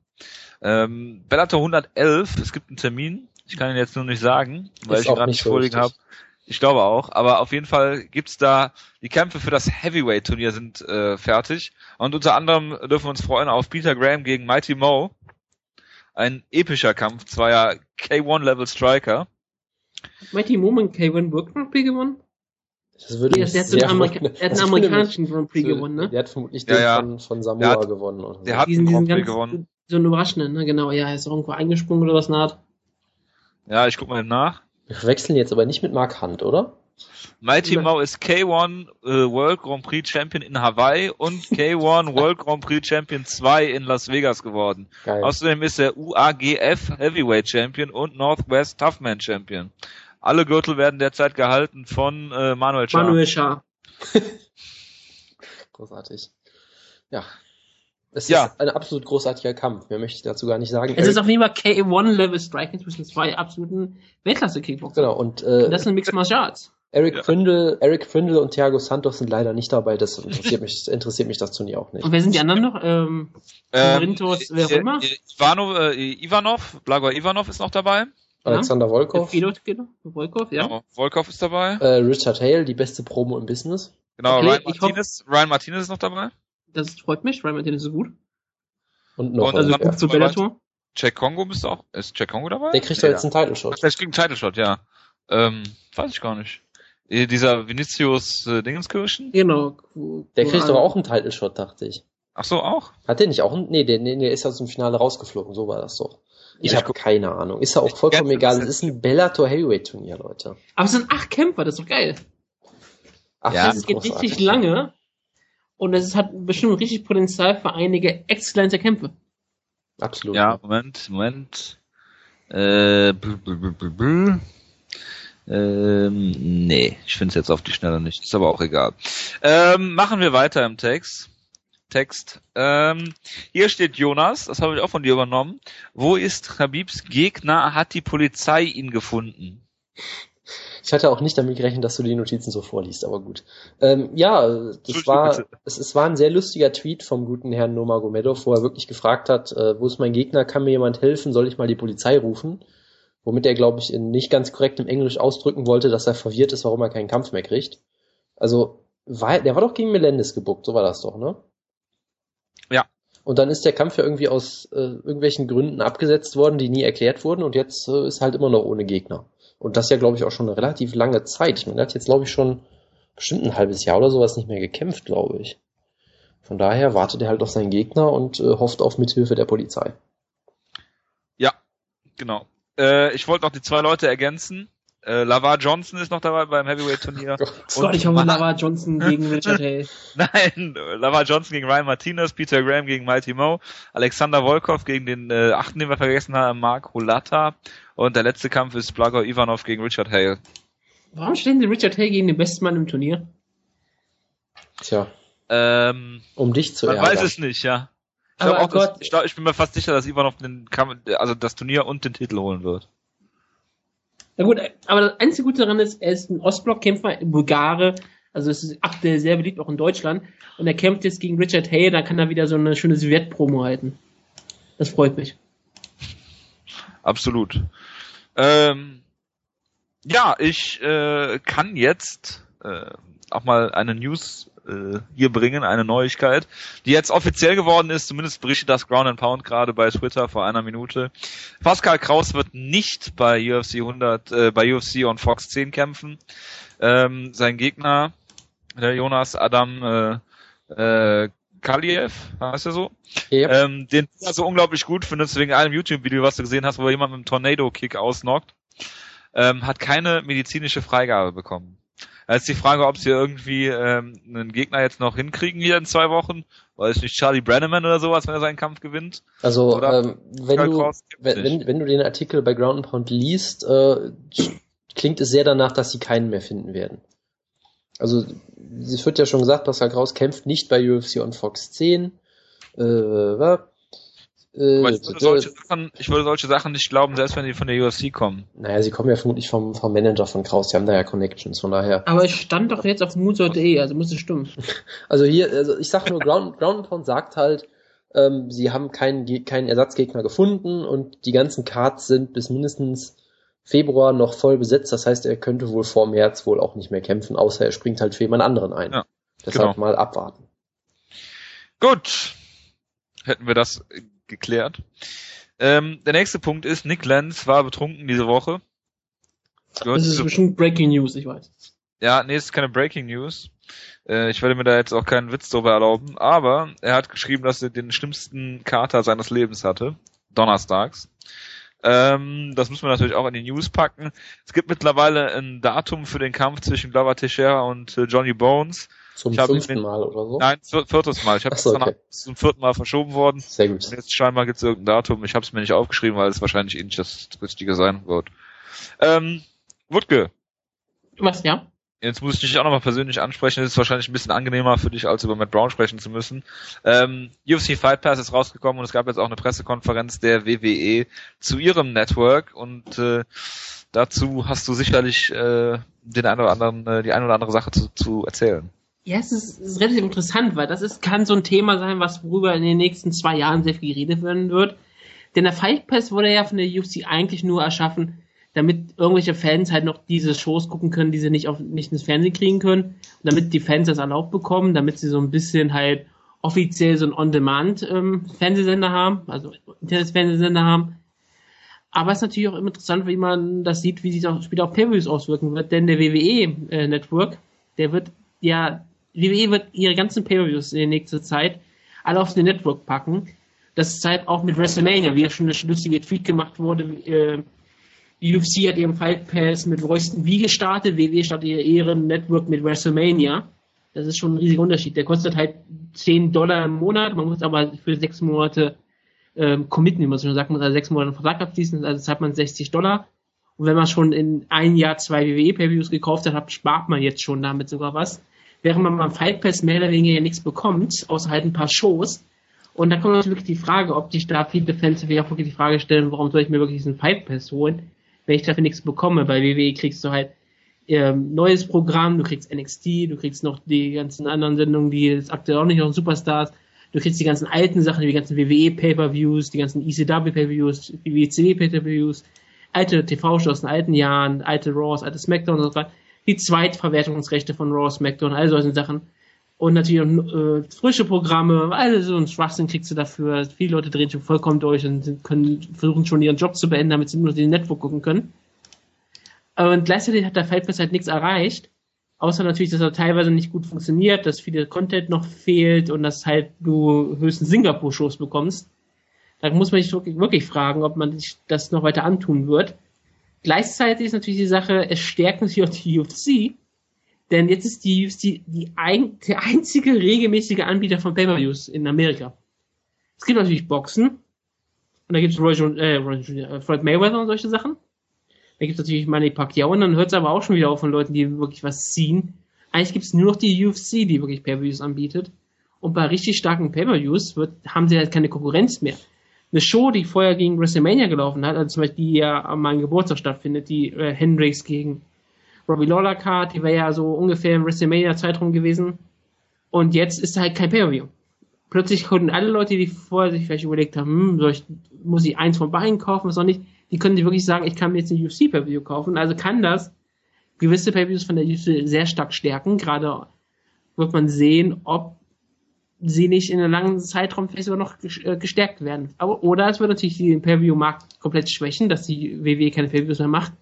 Ähm, Bellator 111, es gibt einen Termin, ich kann ihn jetzt nur nicht sagen, weil Ist ich ihn gerade nicht vorliegen habe. Ich glaube auch, aber auf jeden Fall gibt's da, die Kämpfe für das Heavyweight-Turnier sind äh, fertig und unter anderem dürfen wir uns freuen auf Peter Graham gegen Mighty Mo. Ein epischer Kampf zweier K1-Level Striker. Mighty Moment K1 World Grand Prix gewonnen? Das würde Nee, mich der hat, sehr einen Amerika der hat einen amerikanischen Grand Prix gewonnen, ne? Der hat vermutlich Ja, den ja. von, von Der Samoa hat- gewonnen. Oder so. der hat- Diesen, einen Grand Prix gewonnen. So einen überraschenden, ne? Genau, ja, er ist irgendwo eingesprungen oder was naht. Ja, ich guck mal eben nach. Wir wechseln jetzt aber nicht mit Mark Hunt, oder? Mighty. Mo ist K1 äh, World Grand Prix Champion in Hawaii und K1 World Grand Prix Champion 2 in Las Vegas geworden. Geil. Außerdem ist er UAGF Heavyweight Champion und Northwest Toughman Champion. Alle Gürtel werden derzeit gehalten von äh, Manuel Char. Manuel Schar. Großartig. Ja. Es Ja. ist ein absolut großartiger Kampf. Mehr möchte ich dazu gar nicht sagen. Es ist auf jeden Fall K1-Level Striking zwischen zwei absoluten Weltklasse-Kickboxer. genau. Und äh, Und das sind Mixed Martial Arts. Eric Ja. Prindle, Eric Prindle und Thiago Santos sind leider nicht dabei. Das interessiert mich, interessiert mich das Turnier auch nicht. Und wer sind die anderen noch? Ähm, Corinthos, wer auch äh, immer? Ivanov, äh, Ivanov, Blagoj Ivanov ist noch dabei. Alexander Volkov, genau. Volkov, ja. Genau. Volkov ist dabei. äh, Richard Hale, die beste Promo im Business. Genau, okay, Ryan Martinez, Ryan Martinez ist noch dabei. Das freut mich. Ryan Martinez ist gut. Und noch Und Also dann- gut für Bellator. Jack Kongo müsste auch. Ist Jack Kongo dabei? Der kriegt doch jetzt einen Title Shot. Ach, der kriegt einen Title Shot, ja. Ähm, weiß ich gar nicht. Dieser Vinicius äh, Dingenskirchen? Genau. Der kriegt doch auch einen Title Shot, dachte ich. Ach so, auch? Hat der nicht auch einen? Nee, der, nee, der ist aus dem Finale rausgeflogen, so war das doch. Ich Ja, habe keine Ahnung. Ist ja auch vollkommen egal. Es ist ein Bellator Heavyweight Turnier, Leute. Aber es sind acht Kämpfer, das ist doch geil. Ach, Ja, das ist, geht richtig lange. Und es hat bestimmt richtig Potenzial für einige exzellente Kämpfe. Absolut. Ja, Moment, Moment. Äh, bl, bl, bl. Ähm, nee, ich finde es jetzt auf die Schnelle nicht. Ist aber auch egal. Ähm, machen wir weiter im Text. Text. Ähm, hier steht Jonas, das habe ich auch von dir übernommen. Wo ist Habibs Gegner? Hat die Polizei ihn gefunden? Ich hatte auch nicht damit gerechnet, dass du die Notizen so vorliest, aber gut. Ähm, ja, das war, es, es war ein sehr lustiger Tweet vom guten Herrn Nomagomedov, wo er wirklich gefragt hat, äh, wo ist mein Gegner, kann mir jemand helfen, soll ich mal die Polizei rufen? Womit er, glaube ich, in nicht ganz korrektem Englisch ausdrücken wollte, dass er verwirrt ist, warum er keinen Kampf mehr kriegt. Also, war, der war doch gegen Melendez gebuckt, so war das doch, ne? Ja. Und dann ist der Kampf ja irgendwie aus äh, irgendwelchen Gründen abgesetzt worden, die nie erklärt wurden und jetzt äh, ist halt immer noch ohne Gegner. Und das ja, glaube ich, auch schon eine relativ lange Zeit. Ich meine, er hat jetzt, glaube ich, schon bestimmt ein halbes Jahr oder sowas nicht mehr gekämpft, glaube ich. Von daher wartet er halt auf seinen Gegner und äh, hofft auf Mithilfe der Polizei. Ja, genau. Äh, ich wollte noch die zwei Leute ergänzen. Äh, Lavar Johnson ist noch dabei beim Heavyweight-Turnier. Oh Gott, ich hoffe, Lavar Johnson gegen Richard Hay. Nein, Lavar Johnson gegen Ryan Martinez, Peter Graham gegen Mighty Mo, Alexander Volkov gegen den äh, achten, den wir vergessen haben, Mark Hulata. Und der letzte Kampf ist Blagor Ivanov gegen Richard Hale. Warum stellen sie Richard Hay gegen den besten Mann im Turnier? Tja, Ähm, um dich zu man ärgern. weiß es nicht, ja. Ich, Aber auch, dass, Gott. ich, glaub, ich bin mir fast sicher, dass Ivanov den Kampf, also das Turnier und den Titel holen wird. Na gut, aber das einzige Gute daran ist, er ist ein Ostblock-Kämpfer, Bulgare, also es ist aktuell sehr beliebt, auch in Deutschland. Und er kämpft jetzt gegen Richard Hay, da kann er wieder so eine schöne Sowjet-Promo halten. Das freut mich. Absolut. Ähm, ja, ich äh, kann jetzt äh, auch mal eine News äh, hier bringen, eine Neuigkeit, die jetzt offiziell geworden ist, zumindest berichtet das Ground and Pound gerade bei Twitter vor einer Minute. Pascal Kraus wird nicht bei UFC 100, äh, bei UFC on Fox 10 kämpfen. Ähm, sein Gegner, der Jonas Adam äh, äh, Kaliev, heißt er so? Yep. Ähm, den du so unglaublich gut findest, wegen einem YouTube-Video, was du gesehen hast, wo jemand mit einem Tornado-Kick ausnockt, ähm, hat keine medizinische Freigabe bekommen. Da ist die Frage, ob sie irgendwie ähm, einen Gegner jetzt noch hinkriegen hier in zwei Wochen. Weiß nicht, Charlie Brenneman oder sowas, wenn er seinen Kampf gewinnt. Also, ähm, wenn, du, Kraus wenn, wenn, wenn du den Artikel bei Ground and Pound liest, äh, klingt es sehr danach, dass sie keinen mehr finden werden. Also, es wird ja schon gesagt, Pascal Kraus kämpft nicht bei UFC on Fox 10. Äh, was? Äh, Aber ich würde, solche Sachen, ich würde solche Sachen nicht glauben, selbst wenn die von der UFC kommen. naja, sie kommen ja vermutlich vom, vom Manager von Kraus, die haben da ja Connections, von daher. Aber es stand doch jetzt auf Moonsault.de, also muss es stimmen. Also hier, also ich sag nur, Ground, Ground and Pound sagt halt, ähm, sie haben keinen, keinen Ersatzgegner gefunden und die ganzen Cards sind bis mindestens Februar noch voll besetzt. Das heißt, er könnte wohl vor März wohl auch nicht mehr kämpfen, außer er springt halt für jemand anderen ein. Ja, Deshalb genau. mal abwarten. Gut. Hätten wir das äh, geklärt. Ähm, der nächste Punkt ist, Nick Lenz war betrunken diese Woche. Gehört Das ist zu- bestimmt Breaking News, ich weiß. Ja, nee, ist keine Breaking News. Äh, ich werde mir da jetzt auch keinen Witz drüber erlauben, aber er hat geschrieben, dass er den schlimmsten Kater seines Lebens hatte. Donnerstags. Ähm, das müssen wir natürlich auch in die News packen. Es gibt mittlerweile ein Datum für den Kampf zwischen Glover Teixeira und äh, Johnny Bones. Zum fünften Mal oder so. Nein, vier- viertes Mal. Ich habe so, es okay. zum vierten Mal verschoben worden. Sehr gut. Und jetzt scheinbar gibt es irgendein Datum. Ich habe es mir nicht aufgeschrieben, weil es wahrscheinlich eh nicht das Richtige sein wird. Ähm, Wutke, Was, ja? Jetzt muss ich dich auch nochmal persönlich ansprechen. Es ist wahrscheinlich ein bisschen angenehmer für dich, als über Matt Brown sprechen zu müssen. Ähm, UFC Fight Pass ist rausgekommen und es gab jetzt auch eine Pressekonferenz der WWE zu ihrem Network und äh, dazu hast du sicherlich äh, den einen oder anderen, äh, die eine oder andere Sache zu, zu erzählen. Ja, es ist, es ist relativ interessant, weil das ist, kann so ein Thema sein, was worüber in den nächsten zwei Jahren sehr viel geredet werden wird. Denn der Fight Pass wurde ja von der UFC eigentlich nur erschaffen, damit irgendwelche Fans halt noch diese Shows gucken können, die sie nicht auf nicht ins Fernsehen kriegen können. Damit die Fans das erlaubt bekommen, damit sie so ein bisschen halt offiziell so ein On-Demand-Fernsehsender haben, also Internet-Fernsehsender haben. Aber es ist natürlich auch immer interessant, wie man das sieht, wie sich das später auf Pay-Views auswirken wird, denn der WWE-Network, der wird ja, WWE wird ihre ganzen Pay-Per-Views in der nächsten Zeit alle auf den Network packen. Das ist halt auch mit WrestleMania, wie ja schon eine lustige Tweet gemacht wurde. Äh, die UFC hat ihren Fight Pass mit Royston V gestartet, WWE startet ihr ihren Network mit WrestleMania. Das ist schon ein riesiger Unterschied. Der kostet halt 10 Dollar im Monat, man muss aber für sechs Monate ähm, committen, wie man so sagt, man muss also sechs Monate einen Vertrag abschließen, also zahlt man 60 Dollar. Und wenn man schon in ein Jahr zwei WWE Pay-Views gekauft hat, spart man jetzt schon damit sogar was. Während man beim Fight Pass mehr oder weniger nichts bekommt, außer halt ein paar Shows. Und da kommt natürlich die Frage, ob die da viele Fans sich auch wirklich die Frage stellen, warum soll ich mir wirklich diesen Fight Pass holen, wenn ich dafür nichts bekomme. Bei WWE kriegst du halt ähm, neues Programm, du kriegst NXT, du kriegst noch die ganzen anderen Sendungen, die jetzt aktuell auch nicht noch Superstars, du kriegst die ganzen alten Sachen, die ganzen WWE Pay-Per-Views, die ganzen ECW Pay-Per-Views, WCW Pay-Per-Views, alte TV-Shows den alten Jahren, alte Raws, alte Smackdowns und so weiter, die Zweitverwertungsrechte von Raw, Smackdown, all solche Sachen. Und natürlich auch, äh, frische Programme, all so ein Schwachsinn kriegst du dafür. Viele Leute drehen schon vollkommen durch und können, versuchen schon ihren Job zu beenden, damit sie nur den Network gucken können. Und gleichzeitig hat der Pass halt nichts erreicht. Außer natürlich, dass er teilweise nicht gut funktioniert, dass viel Content noch fehlt und dass halt du höchstens Singapur-Shows bekommst. Da muss man sich wirklich fragen, ob man sich das noch weiter antun wird. Gleichzeitig ist natürlich die Sache, es stärkt natürlich auch die UFC, denn jetzt ist die UFC die ein, der einzige regelmäßige Anbieter von Pay-Per-Views in Amerika. Es gibt natürlich Boxen, und da gibt es Roy, äh, Roy, äh, Floyd Mayweather und solche Sachen. Da gibt es natürlich Manny Pacquiao und dann hört es aber auch schon wieder auf von Leuten, die wirklich was ziehen. Eigentlich gibt es nur noch die UFC, die wirklich Pay-Per-Views anbietet. Und bei richtig starken Pay-Per-Views haben sie halt keine Konkurrenz mehr. Eine Show, die vorher gegen WrestleMania gelaufen hat, also zum Beispiel die ja an meinem Geburtstag stattfindet, die äh, Hendrix gegen Robbie Lawler Card, die wäre ja so ungefähr im WrestleMania-Zeitraum gewesen. Und jetzt ist halt kein Pay-Per-View. Plötzlich konnten alle Leute, die vorher sich vielleicht überlegt haben, hm, soll ich, muss ich eins von beiden kaufen, was auch nicht, die können sich wirklich sagen, ich kann mir jetzt ein UFC Pay-Per-View kaufen. Also kann das gewisse Pay-Per-Views von der UFC sehr stark stärken. Gerade wird man sehen, ob sie nicht in einem langen Zeitraum vielleicht sogar noch äh, gestärkt werden. Aber, oder es wird natürlich den Pay-Per-View-Markt komplett schwächen, dass die WWE keine Pay-Per-Views mehr macht.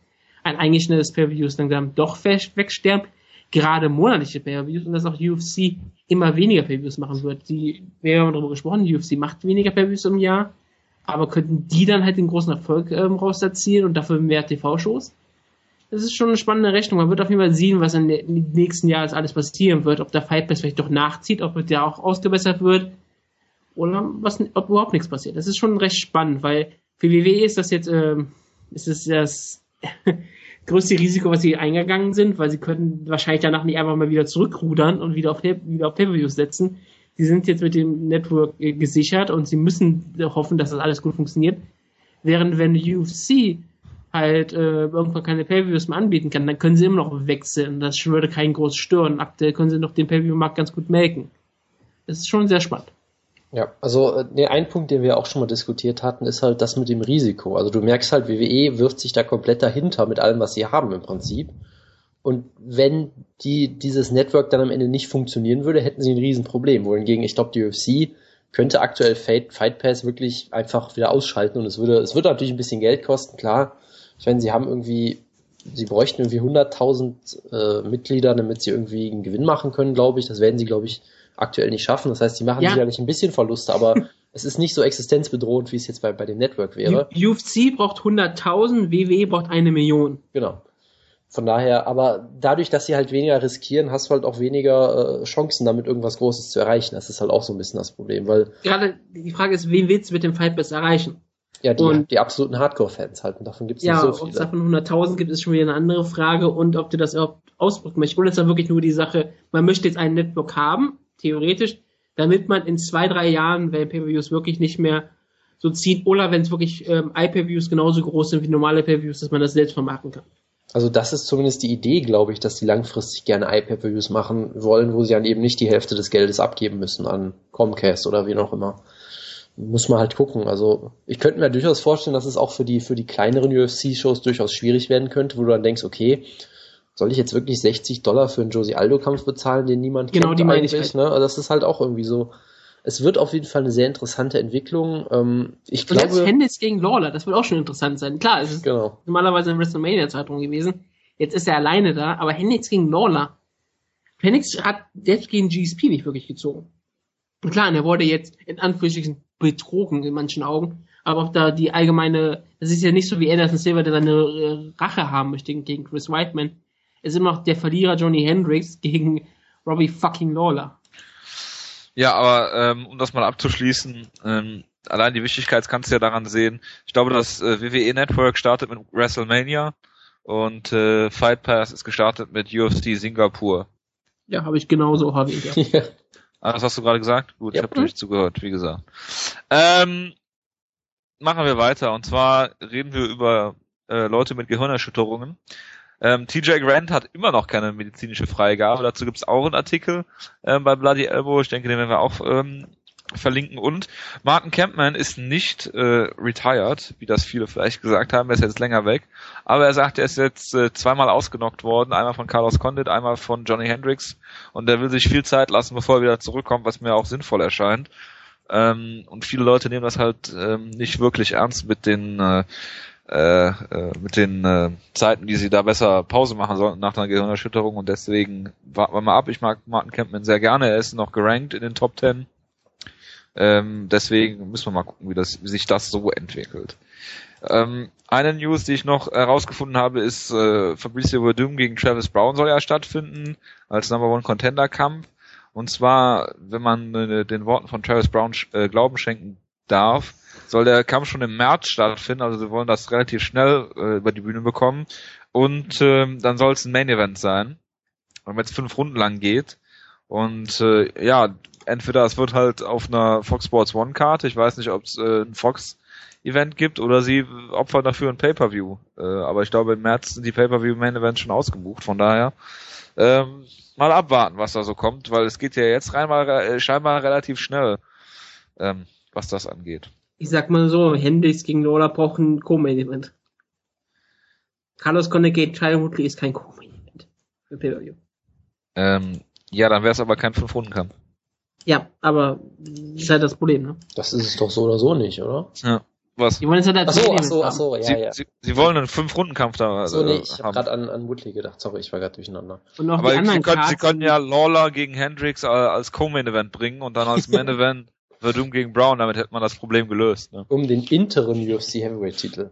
Ein eingeschnittenes ist dann doch wegsterben. Gerade monatliche Pay-Per-Views und dass auch UFC immer weniger Pay-Per-Views machen wird. Die, wir haben darüber gesprochen, die UFC macht weniger Pay-Per-Views im Jahr aber könnten die dann halt den großen Erfolg ähm, raus erzielen und dafür mehr TV-Shows? Das ist schon eine spannende Rechnung. Man wird auf jeden Fall sehen, was in den nächsten Jahren alles passieren wird, ob der Fight Pass vielleicht doch nachzieht, ob der auch ausgebessert wird oder was, ob überhaupt nichts passiert. Das ist schon recht spannend, weil für WWE ist das jetzt, ähm, ist es das größte Risiko, was sie eingegangen sind, weil sie können wahrscheinlich danach nicht einfach mal wieder zurückrudern und wieder auf, wieder auf Pay-Per-Views setzen sie sind jetzt mit dem Network äh, gesichert und sie müssen hoffen, dass das alles gut funktioniert. Während wenn UFC halt äh, irgendwann keine Pay-Views mehr anbieten kann, dann können sie immer noch wechseln. Das würde keinen groß stören. Aktuell können sie noch den Pay-View-Markt ganz gut melken. Das ist schon sehr spannend. Ja, also äh, der ein Punkt, den wir auch schon mal diskutiert hatten, ist halt das mit dem Risiko. Also du merkst halt, WWE wirft sich da komplett dahinter mit allem, was sie haben im Prinzip. Und wenn die, dieses Network dann am Ende nicht funktionieren würde, hätten sie ein Riesenproblem. Wohingegen, ich glaube, die UFC könnte aktuell Fight, Fight Pass wirklich einfach wieder ausschalten und es würde, es würde natürlich ein bisschen Geld kosten, klar. Ich meine, sie haben irgendwie, sie bräuchten irgendwie 100.000 äh, Mitglieder, damit sie irgendwie einen Gewinn machen können, glaube ich. Das werden sie, glaube ich, aktuell nicht schaffen. Das heißt, sie machen ja. sicherlich ein bisschen Verluste, aber es ist nicht so existenzbedrohend, wie es jetzt bei, bei dem Network wäre. UFC braucht 100.000, WWE braucht eine Million. Genau. Von daher, aber dadurch, dass sie halt weniger riskieren, hast du halt auch weniger äh, Chancen, damit irgendwas Großes zu erreichen. Das ist halt auch so ein bisschen das Problem, weil. Gerade die Frage ist, wen willst du mit dem Fight Pass erreichen? Ja, die, und, die absoluten Hardcore-Fans halt. Und davon gibt es ja, nicht so viele. Ob es davon 100.000 gibt, ist schon wieder eine andere Frage. Und ob du das überhaupt ausdrücken möchtest. Oder ist da wirklich nur die Sache, man möchte jetzt einen Network haben, theoretisch, damit man in zwei, drei Jahren, wenn Pay-Per-Views wirklich nicht mehr so zieht, oder wenn es wirklich ähm, iPay-Views genauso groß sind wie normale Pay-Per-Views, dass man das selbst vermarkten kann. Also das ist zumindest die Idee, glaube ich, dass sie langfristig gerne iPay-Per-Views machen wollen, wo sie dann eben nicht die Hälfte des Geldes abgeben müssen an Comcast oder wie auch immer. Muss man halt gucken. Also ich könnte mir durchaus vorstellen, dass es auch für die für die kleineren UFC-Shows durchaus schwierig werden könnte, wo du dann denkst, okay, soll ich jetzt wirklich 60 Dollar für einen Josie Aldo-Kampf bezahlen, den niemand genau, kennt die eigentlich? Halt. Ne? Also das ist halt auch irgendwie so es wird auf jeden Fall eine sehr interessante Entwicklung. Ähm, ich und glaube, jetzt gegen Lawler, das wird auch schon interessant sein. Klar, es ist genau. normalerweise in WrestleMania-Zeitung gewesen. Jetzt ist er alleine da, aber Hendricks gegen Lawler. Hendricks hat selbst gegen GSP nicht wirklich gezogen. Und klar, er wurde jetzt in Anführungsstrichen betrogen in manchen Augen. Aber auch da die allgemeine, das ist ja nicht so wie Anderson Silver, der seine äh, Rache haben möchte gegen Chris Whiteman. Es ist immer noch der Verlierer Johnny Hendricks gegen Robbie fucking Lawler. Ja, aber ähm, um das mal abzuschließen, ähm, allein die Wichtigkeit kannst du ja daran sehen. Ich glaube, das äh, WWE Network startet mit WrestleMania und äh, Fight Pass ist gestartet mit UFC Singapur. Ja, habe ich genauso erwähnt, ja. Ah, das hast du gerade gesagt? Gut, Ja. ich habe dir nicht zugehört, wie gesagt. Ähm, machen wir weiter. Und zwar reden wir über äh, Leute mit Gehirnerschütterungen. Ähm, TJ Grant hat immer noch keine medizinische Freigabe. Dazu gibt's auch einen Artikel ähm, bei Bloody Elbow. Ich denke, den werden wir auch ähm, verlinken. Und Martin Campman ist nicht äh, retired, wie das viele vielleicht gesagt haben. Er ist jetzt länger weg. Aber er sagt, er ist jetzt äh, zweimal ausgenockt worden. Einmal von Carlos Condit, einmal von Johnny Hendricks. Und er will sich viel Zeit lassen, bevor er wieder zurückkommt, was mir auch sinnvoll erscheint. Ähm, und viele Leute nehmen das halt ähm, nicht wirklich ernst mit den äh, äh, äh, mit den äh, Zeiten, die sie da besser Pause machen sollten nach einer Gehirnerschütterung und deswegen warten wir mal ab. Ich mag Martin Campman sehr gerne. Er ist noch gerankt in den Top Ten. Ähm, deswegen müssen wir mal gucken, wie, das, wie sich das so entwickelt. Ähm, eine News, die ich noch herausgefunden habe, ist äh, Fabricio Verdum gegen Travis Brown soll ja stattfinden als Number One Contender Kampf. Und zwar, wenn man äh, den Worten von Travis Brown sch- äh, Glauben schenken darf, soll der Kampf schon im März stattfinden. Also sie wollen das relativ schnell äh, über die Bühne bekommen. Und ähm, dann soll es ein Main Event sein, wenn es fünf Runden lang geht. Und äh, ja, entweder es wird halt auf einer Fox Sports One Karte, ich weiß nicht, ob es äh, ein Fox Event gibt oder sie opfern dafür ein Pay-Per-View. Äh, aber ich glaube, im März sind die Pay-Per-View Main Events schon ausgebucht, von daher ähm, mal abwarten, was da so kommt, weil es geht ja jetzt rein mal äh, scheinbar relativ schnell, ähm, was das angeht. Ich sag mal so, Hendricks gegen Lola brauchen ein Co-Main-Event. Carlos Conde gegen Tyler Woodley ist kein Co-Main-Event für Pay-Per-View. Ähm, ja, dann wäre es aber kein Fünf-Runden-Kampf. Ja, aber das ist halt das Problem, ne? Das ist es doch so oder so nicht, oder? Ja. Was? Die wollen jetzt halt Ach so, ach so, ach so, ja, sie, ja. Sie, sie wollen einen Fünf-Runden-Kampf da So, nee, äh, ich habe haben. gerade an, an Woodley gedacht. Sorry, ich war gerade durcheinander. Und auch Aber die sie anderen können, sie können ja Lawler gegen Hendricks äh, als Co-Main-Event bringen und dann als Main-Event Verdum gegen Brown, damit hätte man das Problem gelöst. Ne? Um den Interim UFC Heavyweight Titel.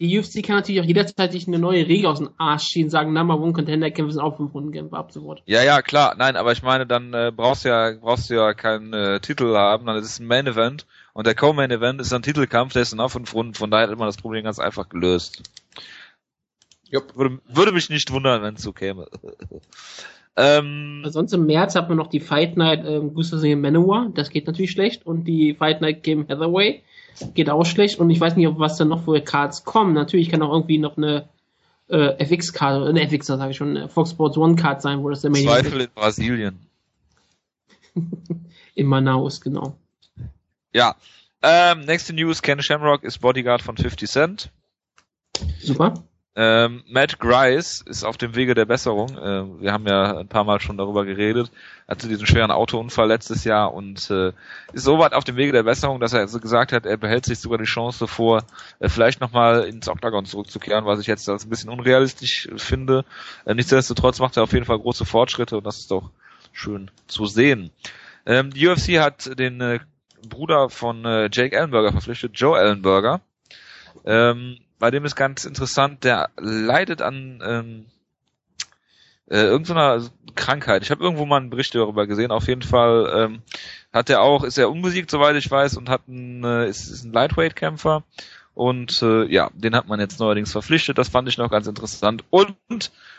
Die UFC kann natürlich auch jederzeit sich eine neue Regel aus dem Arsch ziehen, sagen, Number One Contender Kämpfe sind auch fünf Runden Kämpfe ab sofort. Ja, ja, klar. Nein, aber ich meine, dann äh, brauchst du ja brauchst du ja keinen äh, Titel haben, dann ist es ein Main Event und der Co-Main Event ist ein Titelkampf, der ist dann auch fünf Runden, von daher hätte man das Problem ganz einfach gelöst. Jupp. Würde, würde mich nicht wundern, wenn es so käme. ähm, Sonst im März hat man noch die Fight Night ähm, Gustavs gegen Manowar, das geht natürlich schlecht. Und die Fight Night gegen Hathaway geht auch schlecht. Und ich weiß nicht, ob was dann noch für Cards kommen. Natürlich kann auch irgendwie noch eine äh, FX-Card, eine FX, sage ich schon, eine Fox Sports One-Card sein, wo das der Main Zweifel in Brasilien. in Manaus, genau. Ja. Ähm, nächste News, Ken Shamrock ist Bodyguard von 50 Cent. Super. Ähm, Matt Grice ist auf dem Wege der Besserung. Ähm, wir haben ja ein paar Mal schon darüber geredet. Er hatte diesen schweren Autounfall letztes Jahr und äh, ist so weit auf dem Wege der Besserung, dass er also gesagt hat, er behält sich sogar die Chance vor, äh, vielleicht nochmal ins Octagon zurückzukehren, was ich jetzt als ein bisschen unrealistisch finde. Äh, nichtsdestotrotz macht er auf jeden Fall große Fortschritte und das ist doch schön zu sehen. Ähm, die UFC hat den äh, Bruder von äh, Jake Ellenberger verpflichtet, Joe Ellenberger. Ähm, bei dem ist ganz interessant, der leidet an ähm, äh, irgendeiner Krankheit. Ich habe irgendwo mal einen Bericht darüber gesehen. Auf jeden Fall ähm, hat er auch, ist er unbesiegt, soweit ich weiß, und hat einen, äh, ist, ist ein Lightweight-Kämpfer. Und äh, ja, den hat man jetzt neuerdings verpflichtet. Das fand ich noch ganz interessant. Und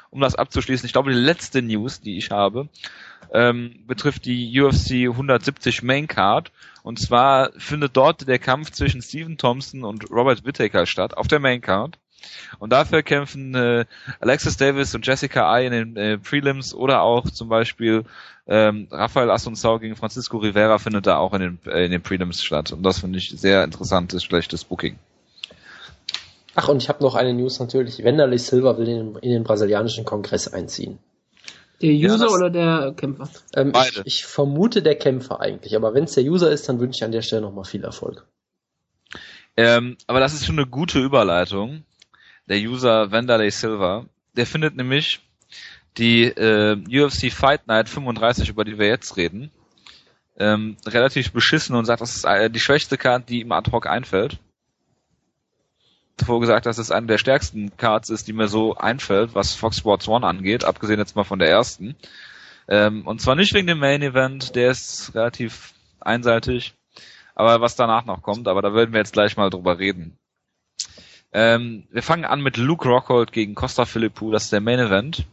um das abzuschließen, ich glaube, die letzte News, die ich habe, ähm, betrifft die UFC 170 Main Card. Und zwar findet dort der Kampf zwischen Stephen Thompson und Robert Whittaker statt, auf der Main Card. Und dafür kämpfen äh, Alexis Davis und Jessica Ai in den äh, Prelims oder auch zum Beispiel ähm, Rafael Assunção gegen Francisco Rivera findet da auch in den, äh, in den Prelims statt. Und das finde ich sehr interessantes, schlechtes Booking. Ach, und ich habe noch eine News natürlich. Wanderlei Silva will in, in den brasilianischen Kongress einziehen. Der Ja, User das- oder der Kämpfer? Ähm, Beide. ich, ich vermute der Kämpfer eigentlich, aber wenn es der User ist, dann wünsche ich an der Stelle nochmal viel Erfolg. Ähm, aber das ist schon eine gute Überleitung. Der User Wanderlei Silva, der findet nämlich die äh, UFC Fight Night 35, über die wir jetzt reden, ähm, relativ beschissen und sagt, das ist äh, die schwächste Card, die ihm ad hoc einfällt. Zuvor gesagt, dass es eine der stärksten Cards ist, die mir so einfällt, was Fox Sports One angeht, abgesehen jetzt mal von der ersten. Ähm, und zwar nicht wegen dem Main Event, der ist relativ einseitig, aber was danach noch kommt, aber da werden wir jetzt gleich mal drüber reden. Ähm, wir fangen an mit Luke Rockhold gegen Costa Philippou, das ist der Main Event.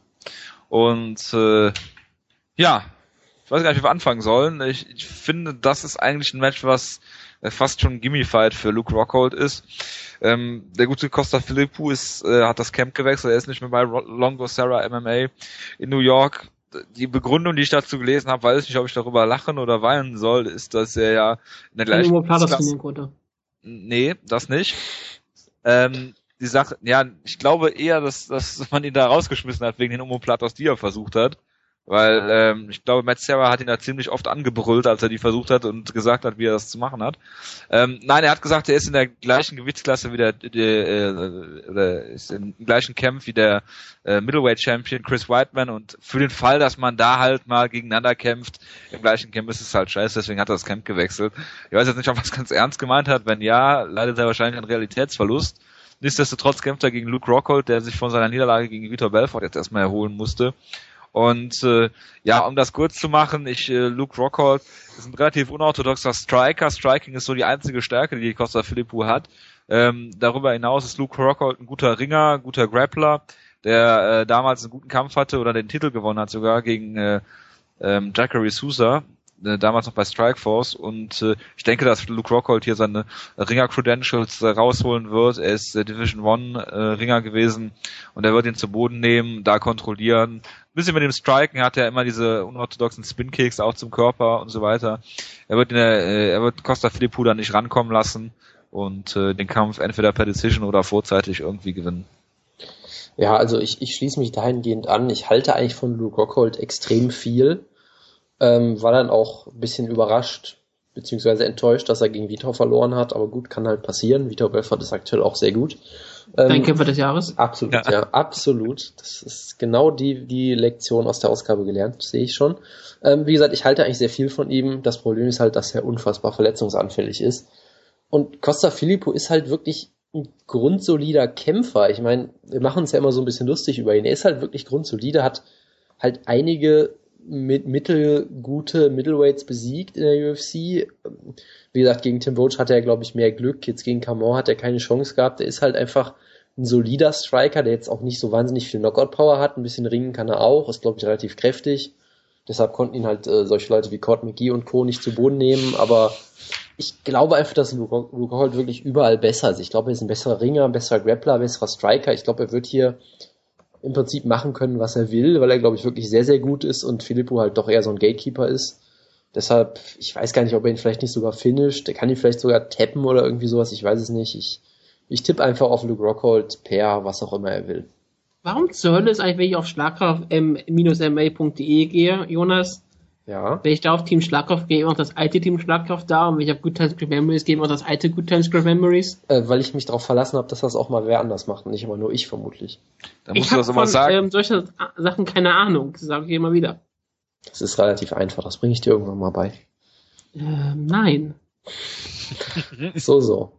Und äh, Ja, ich weiß gar nicht, wie wir anfangen sollen. Ich, ich finde, das ist eigentlich ein Match, was fast schon Gimme-Fight für Luke Rockhold ist. Ähm, der gute Costa Filippo ist, äh, hat das Camp gewechselt, er ist nicht mehr bei Longo Sarah MMA in New York. Die Begründung, die ich dazu gelesen habe, weiß ich nicht, ob ich darüber lachen oder weinen soll, ist, dass er ja in der gleichen Klasse... Nee, das nicht. Ähm, die Sache, ja, ich glaube eher, dass, dass man ihn da rausgeschmissen hat wegen den Omoplatos, die er versucht hat. Weil ähm, ich glaube, Matt Serra hat ihn da ziemlich oft angebrüllt, als er die versucht hat und gesagt hat, wie er das zu machen hat. Ähm, nein, er hat gesagt, er ist in der gleichen Gewichtsklasse wie der, der äh, oder ist im gleichen Camp wie der äh, Middleweight Champion Chris Whiteman und für den Fall, dass man da halt mal gegeneinander kämpft, im gleichen Camp ist es halt scheiße, deswegen hat er das Camp gewechselt. Ich weiß jetzt nicht, ob er es ganz ernst gemeint hat. Wenn ja, leidet er wahrscheinlich einen Realitätsverlust. Nichtsdestotrotz kämpft er gegen Luke Rockhold, der sich von seiner Niederlage gegen Vitor Belfort jetzt erstmal erholen musste. Und äh, ja, um das kurz zu machen, ich äh, Luke Rockhold ist ein relativ unorthodoxer Striker. Striking ist so die einzige Stärke, die Costa Filippo hat. Ähm, darüber hinaus ist Luke Rockhold ein guter Ringer, guter Grappler, der äh, damals einen guten Kampf hatte oder den Titel gewonnen hat sogar gegen äh, ähm, Jackery Sousa äh, damals noch bei Strikeforce und äh, ich denke, dass Luke Rockhold hier seine Ringer-Credentials äh, rausholen wird. Er ist äh, Division One äh, Ringer gewesen und er wird ihn zu Boden nehmen, da kontrollieren. Ein bisschen mit dem Striken, er hat ja immer diese unorthodoxen Spin-Kicks auch zum Körper und so weiter. Er wird, äh, er wird Costa Filippo da nicht rankommen lassen und äh, den Kampf entweder per Decision oder vorzeitig irgendwie gewinnen. Ja, also ich, ich schließe mich dahingehend an. Ich halte eigentlich von Luke Rockhold extrem viel. Ähm, war dann auch ein bisschen überrascht, beziehungsweise enttäuscht, dass er gegen Vitor verloren hat, aber gut, kann halt passieren. Vitor Belfort ist aktuell auch sehr gut. Ähm, Dein Kämpfer des Jahres? Absolut, ja. ja. absolut. Das ist genau die, die Lektion aus der Ausgabe gelernt, sehe ich schon. Ähm, wie gesagt, ich halte eigentlich sehr viel von ihm. Das Problem ist halt, dass er unfassbar verletzungsanfällig ist. Und Costa Filippo ist halt wirklich ein grundsolider Kämpfer. Ich meine, wir machen uns ja immer so ein bisschen lustig über ihn. Er ist halt wirklich grundsolide, hat halt einige mit mittelgute Middleweights besiegt in der UFC. Wie gesagt, gegen Tim Roach hatte er, glaube ich, mehr Glück. Jetzt gegen Camon hat er keine Chance gehabt. Er ist halt einfach ein solider Striker, der jetzt auch nicht so wahnsinnig viel Knockout-Power hat. Ein bisschen ringen kann er auch, ist, glaube ich, relativ kräftig. Deshalb konnten ihn halt äh, solche Leute wie Cord McGee und Co. nicht zu Boden nehmen. Aber ich glaube einfach, dass Luke, Luke Holt wirklich überall besser ist. Ich glaube, er ist ein besserer Ringer, ein besserer Grappler, ein besserer Striker. Ich glaube, er wird hier im Prinzip machen können, was er will, weil er, glaube ich, wirklich sehr, sehr gut ist und Filippo halt doch eher so ein Gatekeeper ist. Deshalb, ich weiß gar nicht, ob er ihn vielleicht nicht sogar finisht. Der kann ihn vielleicht sogar tappen oder irgendwie sowas, ich weiß es nicht. Ich, ich tippe einfach auf Luke Rockhold per was auch immer er will. Warum zur Hölle ist eigentlich, wenn ich auf schlagkraft-ma.de gehe, Jonas, ja. Wenn ich da auf Team Schlagkraft gehe, immer noch das alte Team Schlagkraft da und wenn ich auf Good Times Great Memories gehe, immer das alte Good Times Great Memories. Äh, weil ich mich darauf verlassen habe, dass das auch mal wer anders macht und nicht immer nur ich vermutlich. Da musst ich du das immer sagen. Ähm, solche Sachen keine Ahnung, das sage ich immer wieder. Das ist relativ einfach, das bringe ich dir irgendwann mal bei. Ähm, nein. so, so.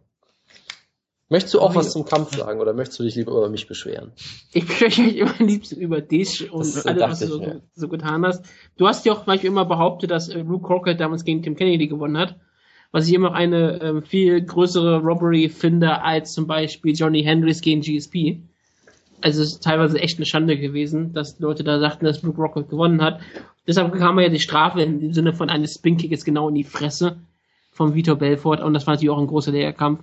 Möchtest du auch was zum Kampf sagen oder möchtest du dich lieber über mich beschweren? Ich beschwere mich immer liebsten über dich und das alles, was du so, so, getan hast. Du hast ja auch Beispiel immer behauptet, dass äh, Luke Crockett damals gegen Tim Kennedy gewonnen hat, was ich immer eine ähm, viel größere Robbery finde als zum Beispiel Johnny Hendricks gegen GSP. Also es ist teilweise echt eine Schande gewesen, dass Leute da sagten, dass Luke Rockett gewonnen hat. Deshalb kam ja die Strafe im Sinne von eines Spin-Kicks genau in die Fresse von Vitor Belfort und das war natürlich auch ein großer Lehrkampf.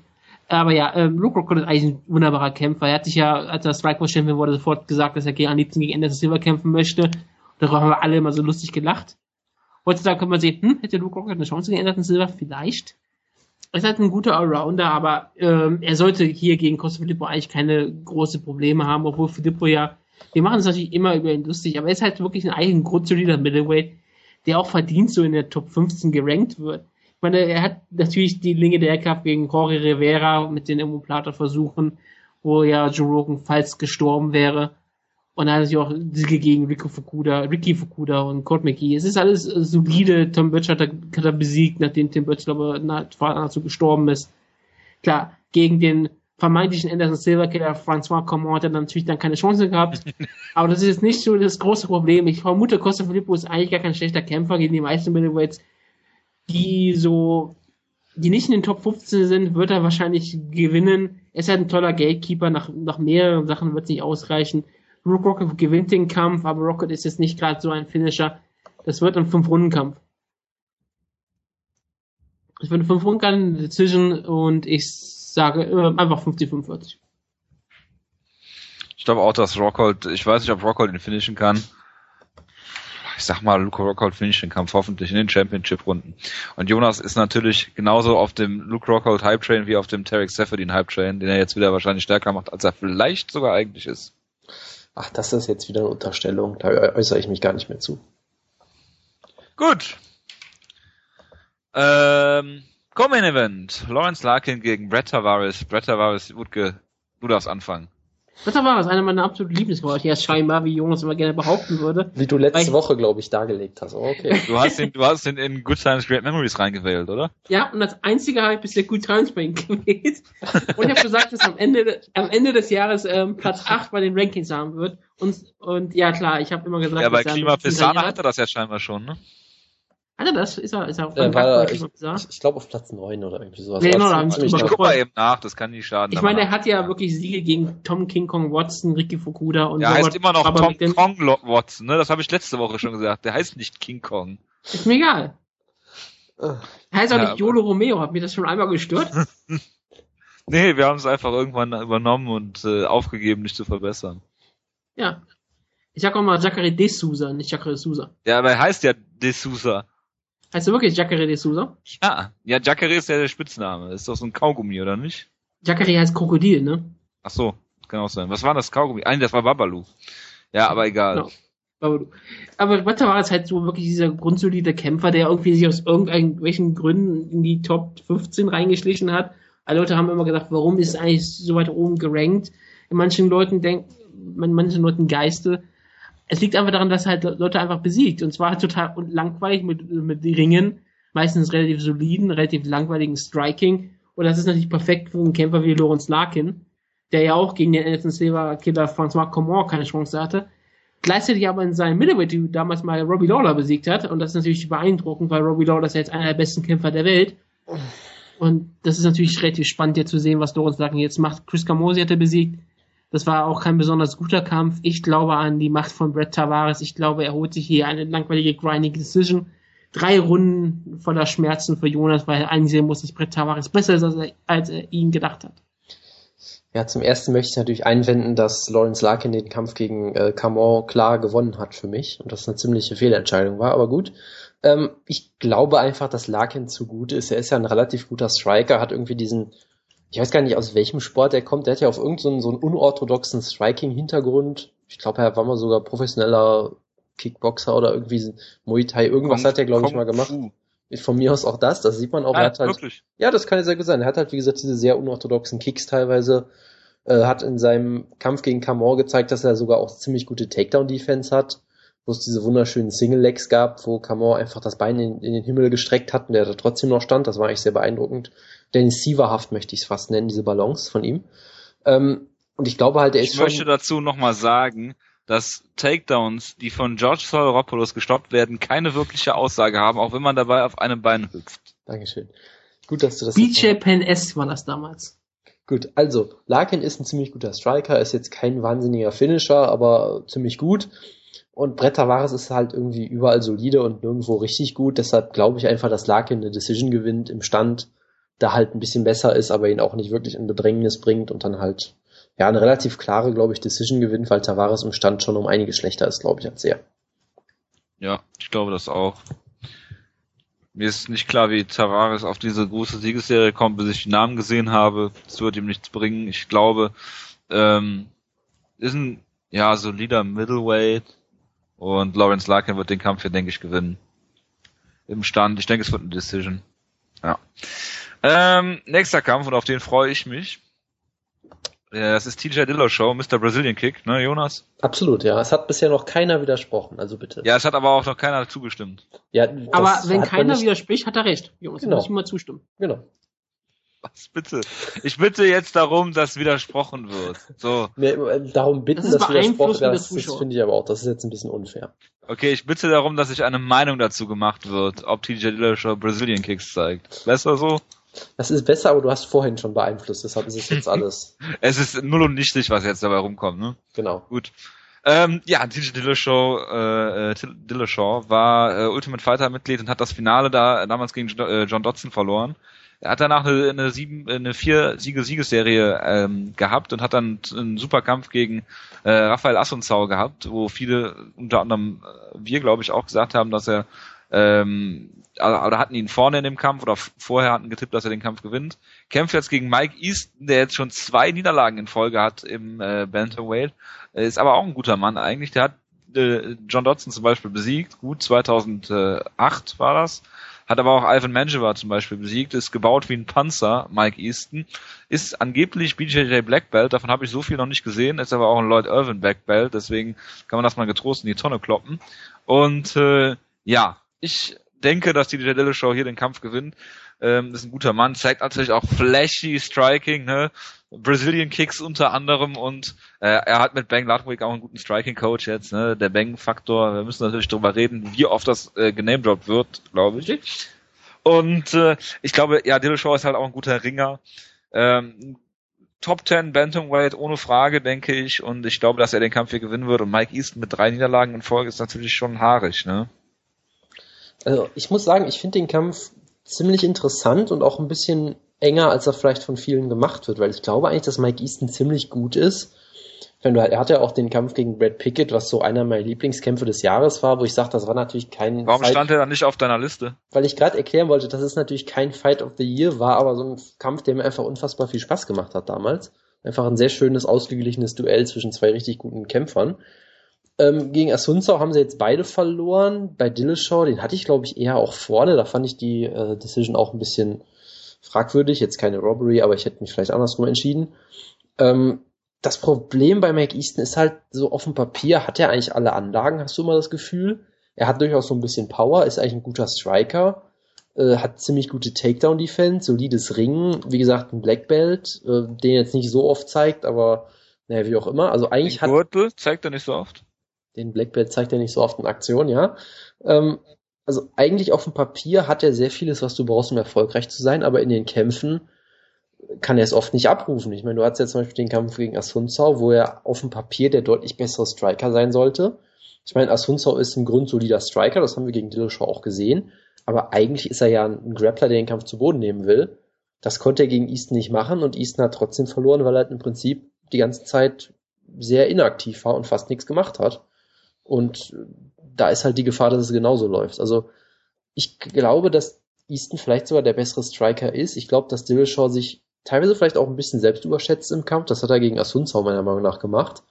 Aber ja, ähm, Luke Rockhold ist eigentlich ein wunderbarer Kämpfer. Er hat sich ja, als er Strikeforce Champion wurde, sofort gesagt, dass er am liebsten gegen Anderson Silver kämpfen möchte. Darüber haben wir alle immer so lustig gelacht. Heutzutage kann man sehen, hm, hätte Luke Rockhold eine Chance gegen Anderson Silver? Vielleicht. Er ist halt ein guter Allrounder, aber ähm, er sollte hier gegen Costa Filippo eigentlich keine große Probleme haben, obwohl Filippo ja, wir machen es natürlich immer über ihn lustig, aber er ist halt wirklich ein eigen grundsolider Middleweight, der auch verdient so in der Top 15 gerankt wird meine, er hat natürlich die Linge der Aircraft gegen Jorge Rivera mit den Immoplater versuchen, wo ja Joe Rogan falls gestorben wäre. Und dann hat er auch Siege gegen Rico Fukuda, Ricky Fukuda und Court McGee. Es ist alles solide. Tom Birch hat er, hat er besiegt, nachdem Tim Birch, glaube ich, dazu gestorben ist. Klar, gegen den vermeintlichen Anderson Silver Killer François Command hat er natürlich dann keine Chance gehabt. Aber das ist jetzt nicht so das große Problem. Ich vermute, Costa Filippo ist eigentlich gar kein schlechter Kämpfer gegen die meisten Middleweights die so, die nicht in den Top 15 sind, wird er wahrscheinlich gewinnen. Er ist halt ein toller Gatekeeper, nach, nach mehreren Sachen wird es nicht ausreichen. Rook Rocket gewinnt den Kampf, aber Rocket ist jetzt nicht gerade so ein Finisher. Das wird ein Fünf-Runden-Kampf. Es wird ein Fünf-Runden-Kampf, Decision und ich sage äh, einfach 50-45. Ich glaube auch, dass Rockhold, ich weiß nicht, ob Rockhold ihn finishen kann. Ich sag mal, Luke Rockhold finisht den Kampf hoffentlich in den Championship-Runden. Und Jonas ist natürlich genauso auf dem Luke Rockhold Hype Train wie auf dem Tarek Seferdin Hype Train, den er jetzt wieder wahrscheinlich stärker macht, als er vielleicht sogar eigentlich ist. Ach, das ist jetzt wieder eine Unterstellung. Da äußere ich mich gar nicht mehr zu. Gut. Ähm, Come-In Event. Lawrence Larkin gegen Brett Tavares. Brett Tavares, Wutke, du darfst anfangen. Das war was, einer meiner absoluten Lieblingsworte, scheinbar, wie Jonas immer gerne behaupten würde. Wie du letzte Woche, glaube ich, dargelegt hast. Oh, okay. Du hast ihn, du hast ihn in Good Times, Great Memories reingewählt, oder? Ja, und als einziger habe ich bisher Good Times bei ihm gewählt. Und ich habe gesagt, dass am Ende, am Ende des Jahres ähm, Platz 8 bei den Rankings haben wird. Und, und ja, klar, ich habe immer gesagt... Ja, bei Klima Pisana hat er das ja scheinbar schon, ne? Hat er das? Ist er, ist er auf äh, war, ich, ich, ich glaube auf Platz 9 oder irgendwie sowas. Nee, genau, da ich guck mal eben nach, das kann nicht schaden. Ich meine, er hat ja wirklich Siege gegen Tom King Kong Watson, Ricky Fukuda und Er Robert heißt immer noch Tom Kong Watson, ne? Das habe ich letzte Woche schon gesagt. Der heißt nicht King Kong. Ist mir egal. Er heißt auch ja, nicht Yolo Romeo, hat mir das schon einmal gestört? nee, wir haben es einfach irgendwann übernommen und äh, aufgegeben, nicht zu verbessern. Ja. Ich sag auch mal Jacare de Souza, nicht Jacare Souza. Ja, aber er heißt ja de Souza. Heißt du wirklich Jacare de Souza? Ja, ja, Jacare ist ja der Spitzname. ist doch so ein Kaugummi, oder nicht? Jacare heißt Krokodil, ne? Ach so, kann auch sein. Was war das Kaugummi? Eigentlich, das war Babalu. Ja, aber egal. Genau. Babalu. Aber war es halt so wirklich dieser grundsolide Kämpfer, der irgendwie sich aus irgendwelchen Gründen in die Top 15 reingeschlichen hat. Alle Leute haben immer gesagt, warum ist es eigentlich so weit oben gerankt? In manchen Leuten denken, in manchen Leuten Geiste es liegt einfach daran, dass halt Leute einfach besiegt. Und zwar total langweilig mit, mit Ringen, meistens relativ soliden, relativ langweiligen Striking. Und das ist natürlich perfekt für einen Kämpfer wie Lawrence Larkin, der ja auch gegen den Anderson Silver Killer François Comor keine Chance hatte. Gleichzeitig aber in seinem Middleweight damals mal Robbie Lawler besiegt hat. Und das ist natürlich beeindruckend, weil Robbie Lawler ist ja jetzt einer der besten Kämpfer der Welt. Und das ist natürlich relativ spannend, jetzt zu sehen, was Lawrence Larkin jetzt macht. Chris Camosi hat er besiegt. Das war auch kein besonders guter Kampf. Ich glaube an die Macht von Brett Tavares. Ich glaube, er holt sich hier eine langweilige grinding Decision. Drei Runden voller Schmerzen für Jonas, weil er einsehen muss, dass Brett Tavares besser ist, als er, als er ihn gedacht hat. Ja, zum ersten möchte ich natürlich einwenden, dass Lawrence Larkin den Kampf gegen äh, Camon klar gewonnen hat für mich und das eine ziemliche Fehlentscheidung war, aber gut. Ähm, ich glaube einfach, dass Larkin zu gut ist. Er ist ja ein relativ guter Striker, hat irgendwie diesen ich weiß gar nicht, aus welchem Sport er kommt. Der hat ja auf irgendeinen so, so einen unorthodoxen Striking-Hintergrund. Ich glaube, er war mal sogar professioneller Kickboxer oder irgendwie Muay Thai. Irgendwas Kong, hat er, glaube ich, mal gemacht. Fu. Von mir aus auch das, das sieht man auch. Ja, er hat halt, wirklich? ja, das kann ja sehr gut sein. Er hat halt, wie gesagt, diese sehr unorthodoxen Kicks teilweise. Äh, hat in seinem Kampf gegen Kamor gezeigt, dass er sogar auch ziemlich gute Takedown-Defense hat wo es diese wunderschönen Single-Legs gab, wo Camor einfach das Bein in, in, den Himmel gestreckt hat und der da trotzdem noch stand. Das war eigentlich sehr beeindruckend. Dennis Sieverhaft möchte ich es fast nennen, diese Balance von ihm. Ähm, und ich glaube halt, er ich ist Ich möchte dazu nochmal sagen, dass Takedowns, die von George Sauropoulos gestoppt werden, keine wirkliche Aussage haben, auch wenn man dabei auf einem Bein hüpft. Dankeschön. Gut, dass du das BJ Penn S war das damals. Gut, also Larkin ist ein ziemlich guter Striker, ist jetzt kein wahnsinniger Finisher, aber ziemlich gut. Und Brett Tavares ist halt irgendwie überall solide und nirgendwo richtig gut. Deshalb glaube ich einfach, dass Larkin eine Decision gewinnt im Stand, da halt ein bisschen besser ist, aber ihn auch nicht wirklich in Bedrängnis bringt und dann halt ja eine relativ klare, glaube ich, Decision gewinnt, weil Tavares im Stand schon um einige schlechter ist, glaube ich, als er. Ja, ich glaube das auch. Mir ist nicht klar, wie Tavares auf diese große Siegesserie kommt, bis ich die Namen gesehen habe. Das wird ihm nichts bringen. Ich glaube, ähm, ist ein ja solider Middleweight, und Lawrence Larkin wird den Kampf hier, denke ich, gewinnen. Im Stand. Ich denke, es wird eine Decision. Ja. Ähm, nächster Kampf, und auf den freue ich mich. Das ist TJ Dillo Show, Mr. Brazilian Kick, ne, Jonas? Absolut, ja. Es hat bisher noch keiner widersprochen, also bitte. Ja, es hat aber auch noch keiner zugestimmt. Ja, aber wenn keiner widerspricht, hat er recht. Jonas, genau. muss ich mal zustimmen. Genau. Was bitte? Ich bitte jetzt darum, dass widersprochen wird. So. Nee, darum bitten, das dass widersprochen wird, das, das finde ich aber auch. Das ist jetzt ein bisschen unfair. Okay, ich bitte darum, dass sich eine Meinung dazu gemacht wird, ob TJ Dillashaw Brazilian Kicks zeigt. Besser so? Das ist besser, aber du hast vorhin schon beeinflusst, deshalb ist es jetzt alles. es ist null und nichtig, was jetzt dabei rumkommt, ne? Genau. Gut. Ähm, ja, TJ Dillashaw, äh, äh Dillashaw war äh, Ultimate Fighter Mitglied und hat das Finale da damals gegen äh, John Dodson verloren. Er hat danach eine, eine sieben, eine vier Siege Siegesserie ähm, gehabt und hat dann einen super Kampf gegen äh, Rafael Assunzau gehabt, wo viele, unter anderem äh, wir, glaube ich, auch gesagt haben, dass er ähm, oder hatten ihn vorne in dem Kampf oder vorher hatten getippt, dass er den Kampf gewinnt. Kämpft jetzt gegen Mike Easton, der jetzt schon zwei Niederlagen in Folge hat im äh, Bantamweight. Ist aber auch ein guter Mann eigentlich. Der hat äh, John Dodson zum Beispiel besiegt. Gut, 2008 war das hat aber auch Ivan Manjewa zum Beispiel besiegt, ist gebaut wie ein Panzer, Mike Easton, ist angeblich BJJ Black Belt, davon habe ich so viel noch nicht gesehen, ist aber auch ein Lloyd Irvin Black Belt, deswegen kann man das mal getrost in die Tonne kloppen. Und äh, ja, ich denke, dass die Dillashaw hier den Kampf gewinnt. Ähm, ist ein guter Mann, zeigt natürlich auch flashy Striking, ne? Brazilian Kicks unter anderem und er hat mit Bang Ludwig auch einen guten Striking Coach jetzt, ne? Der Bang Faktor, wir müssen natürlich darüber reden, wie oft das äh, genamedropped wird, glaube ich. Und äh, ich glaube, ja, Dillashaw ist halt auch ein guter Ringer. Ähm, Top 10 Bantamweight ohne Frage, denke ich. Und ich glaube, dass er den Kampf hier gewinnen wird. Und Mike Easton mit drei Niederlagen in Folge ist natürlich schon haarig, ne? Also ich muss sagen, ich finde den Kampf ziemlich interessant und auch ein bisschen enger, als er vielleicht von vielen gemacht wird, weil ich glaube eigentlich, dass Mike Easton ziemlich gut ist. Er hat ja auch den Kampf gegen Brad Pickett, was so einer meiner Lieblingskämpfe des Jahres war, wo ich sage, das war natürlich kein. Warum Fight, stand er dann nicht auf deiner Liste? Weil ich gerade erklären wollte, dass es natürlich kein Fight of the Year war, aber so ein Kampf, der mir einfach unfassbar viel Spaß gemacht hat damals. Einfach ein sehr schönes, ausgeglichenes Duell zwischen zwei richtig guten Kämpfern. Ähm, gegen Asunzao haben sie jetzt beide verloren. Bei Dillashaw, den hatte ich glaube ich eher auch vorne. Da fand ich die äh, Decision auch ein bisschen fragwürdig. Jetzt keine Robbery, aber ich hätte mich vielleicht andersrum entschieden. Ähm, das Problem bei Mike Easton ist halt, so auf dem Papier hat er eigentlich alle Anlagen, hast du immer das Gefühl. Er hat durchaus so ein bisschen Power, ist eigentlich ein guter Striker, äh, hat ziemlich gute Takedown-Defense, solides Ringen, wie gesagt, ein Black Belt, äh, den jetzt nicht so oft zeigt, aber naja, wie auch immer. Also eigentlich den Gürtel zeigt er nicht so oft. Den Black Belt zeigt er nicht so oft in Aktion, ja. Ähm, also eigentlich auf dem Papier hat er sehr vieles, was du brauchst, um erfolgreich zu sein, aber in den Kämpfen kann er es oft nicht abrufen. Ich meine, du hast ja zum Beispiel den Kampf gegen Asunzau, wo er auf dem Papier der deutlich bessere Striker sein sollte. Ich meine, Asunzau ist im Grund solider Striker, das haben wir gegen Dillashaw auch gesehen, aber eigentlich ist er ja ein Grappler, der den Kampf zu Boden nehmen will. Das konnte er gegen Easton nicht machen und Easton hat trotzdem verloren, weil er halt im Prinzip die ganze Zeit sehr inaktiv war und fast nichts gemacht hat. Und da ist halt die Gefahr, dass es genauso läuft. Also ich glaube, dass Easton vielleicht sogar der bessere Striker ist. Ich glaube, dass Dillashaw sich teilweise vielleicht auch ein bisschen selbst überschätzt im Kampf. Das hat er gegen Asunzau meiner Meinung nach gemacht.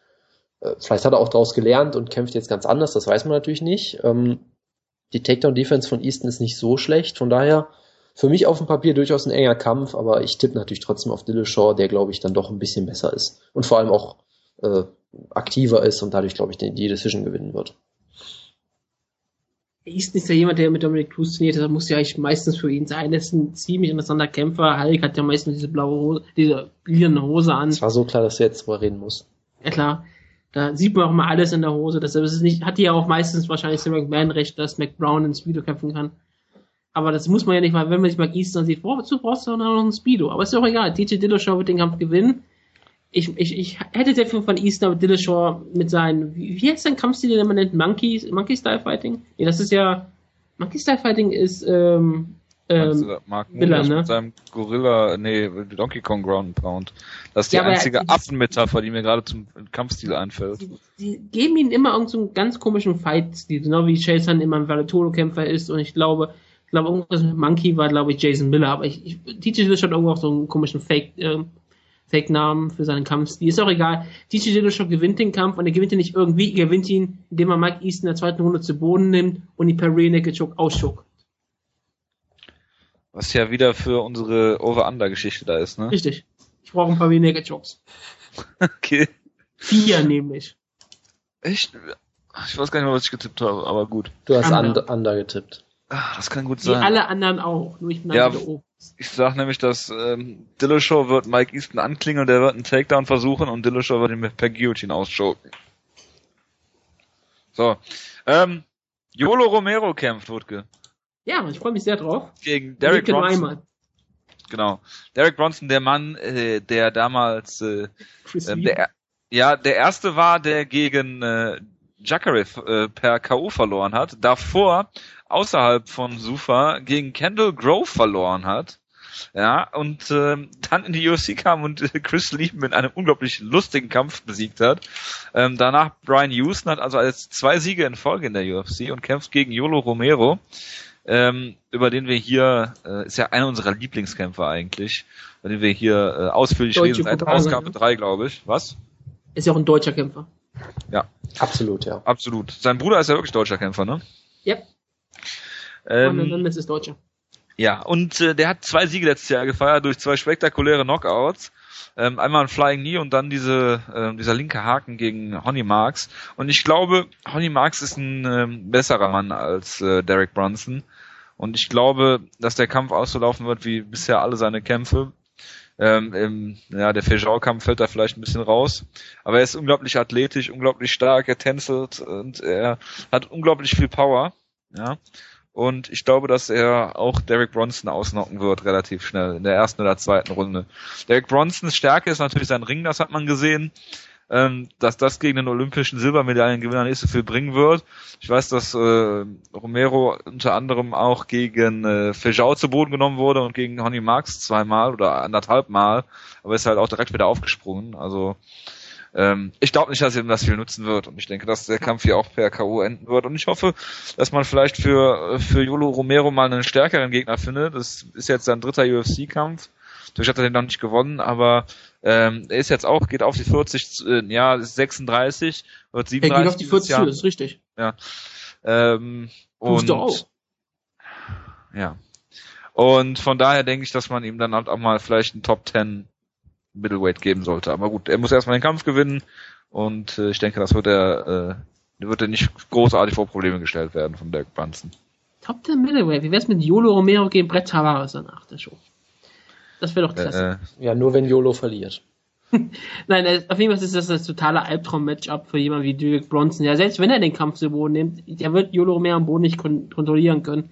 Äh, vielleicht hat er auch daraus gelernt und kämpft jetzt ganz anders, das weiß man natürlich nicht. Ähm, die Takedown-Defense von Easton ist nicht so schlecht, von daher für mich auf dem Papier durchaus ein enger Kampf, aber ich tippe natürlich trotzdem auf Dillashaw, der glaube ich dann doch ein bisschen besser ist und vor allem auch äh, aktiver ist und dadurch glaube ich die Decision gewinnen wird. Easton ist ja jemand, der mit Dominic Cruz trainiert, das muss ja eigentlich meistens für ihn sein. Er ist ein ziemlich interessanter Kämpfer. Hulk hat ja meistens diese blaue Hose, diese lilane Hose an. Es war so klar, dass du jetzt drüber reden musst. Ja klar. Da sieht man auch mal alles in der Hose. Deshalb ist es nicht, hat die ja auch meistens wahrscheinlich Sam McMahon recht, dass McBrown ins Speedo kämpfen kann. Aber das muss man ja nicht, weil wenn man sich mal Easton sieht, wozu brauchst du noch ein Speedo? Aber ist doch egal. DJ Dillashaw wird den Kampf gewinnen ich, ich, ich hätte sehr viel von Easton Dillashaw mit seinen, wie, wie heißt sein Kampfstil, den man nennt? Monkey, Monkey Style Fighting? Nee, das ist ja, Monkey Style Fighting ist, ähm, ähm, Mark Miller, ne? mit seinem Gorilla, nee, Donkey Kong Ground Pound. Das ist die ja, einzige Affenmetapher, die mir gerade zum Kampfstil einfällt. Die, die geben ihm immer irgendeinen so komischen komischen Fight-Stil, genau wie Jason immer ein Valetolo-Kämpfer ist und ich glaube, ich glaube, irgendwas mit Monkey war, glaube ich, Jason Miller, aber ich, ich DJ Dillashaw hat irgendwo auch so einen komischen Fake, ähm, Fake-Namen für seinen Kampfstil. Ist auch egal. DJ Dillashaw gewinnt den Kampf und er gewinnt ihn nicht irgendwie, er gewinnt ihn, indem er Mike Easton in der zweiten Runde zu Boden nimmt und die per Naked Choke ausschuckt. Was ja wieder für unsere Over-Under-Geschichte da ist, ne? Richtig. Ich brauche ein paar Rear Naked Chokes. okay. Vier nämlich. Echt? Ich weiß gar nicht mehr, was ich getippt habe, aber gut. Du hast Under, under getippt. Ach, das kann gut sein. Wie alle anderen auch, nur ich bin ja, oben. Ich sag nämlich, dass ähm, Dillashaw wird Mike Easton anklingeln, der wird einen Takedown versuchen und Dillashaw wird ihn per Guillotine ausschoken. So. Ähm, Yolo Romero kämpft, Wutke. Ja, ich freue mich sehr drauf. Gegen Derek Bronson. Genau. Derek Bronson, der Mann, äh, der damals äh, äh, der, Ja, der erste war, der gegen äh, Jacare äh, per K.O. verloren hat. Davor außerhalb von Sufa gegen Kendall Grove verloren hat. Ja, und äh, dann in die UFC kam und äh, Chris Lee mit einem unglaublich lustigen Kampf besiegt hat. Ähm, danach Brian Houston hat also als zwei Siege in Folge in der UFC und kämpft gegen Yolo Romero, ähm, über den wir hier, äh, ist ja einer unserer Lieblingskämpfer eigentlich, über den wir hier äh, ausführlich Deutsche reden, seit Ausgabe ne? 3, glaube ich. Was? Ist ja auch ein deutscher Kämpfer. Ja, Absolut, ja. absolut. Sein Bruder ist ja wirklich deutscher Kämpfer, ne? Yep. Ähm, ist deutscher. Ja, und äh, der hat zwei Siege letztes Jahr gefeiert durch zwei spektakuläre Knockouts. Ähm, einmal ein Flying Knee und dann diese, äh, dieser linke Haken gegen Honey Marks. Und ich glaube, Honey Marks ist ein ähm, besserer Mann als äh, Derek Brunson. Und ich glaube, dass der Kampf auszulaufen wird wie bisher alle seine Kämpfe. Ähm, im, ja, der Feijau-Kampf fällt da vielleicht ein bisschen raus. Aber er ist unglaublich athletisch, unglaublich stark, er tänzelt und er hat unglaublich viel Power. Ja. Und ich glaube, dass er auch Derek Bronson ausnocken wird, relativ schnell, in der ersten oder zweiten Runde. Derek Bronsons Stärke ist natürlich sein Ring, das hat man gesehen. Ähm, dass das gegen den olympischen Silbermedaillengewinner nicht so viel bringen wird. Ich weiß, dass äh, Romero unter anderem auch gegen äh, Fejau zu Boden genommen wurde und gegen Honey Marks zweimal oder anderthalb Mal, aber ist halt auch direkt wieder aufgesprungen. Also ähm, ich glaube nicht, dass ihm das viel nutzen wird und ich denke, dass der Kampf hier auch per K.O. enden wird und ich hoffe, dass man vielleicht für, für Yolo Romero mal einen stärkeren Gegner findet. Das ist jetzt sein dritter UFC-Kampf. Natürlich hat er den noch nicht gewonnen, aber ähm, er ist jetzt auch, geht auf die 40, äh, ja, ist 36, wird Er 37. geht auf die 40 dieses Jahr. ist richtig. Ähm, Tust und du auch. ja. Und von daher denke ich, dass man ihm dann halt auch mal vielleicht einen Top 10 Middleweight geben sollte. Aber gut, er muss erstmal den Kampf gewinnen und äh, ich denke, das wird er, äh, wird er nicht großartig vor Probleme gestellt werden von Derek Brunson. Top 10 Middleweight. Wie wär's mit Yolo Romero gegen Brett Tavares danach der Show? Das wäre doch klasse. Äh, Ja, nur wenn YOLO verliert. Nein, äh, auf jeden Fall ist das das totale Albtraum-Matchup für jemanden wie Derek Bronson. Ja, selbst wenn er den Kampf zu Boden nimmt, der wird Yolo Romero am Boden nicht kon kontrollieren können.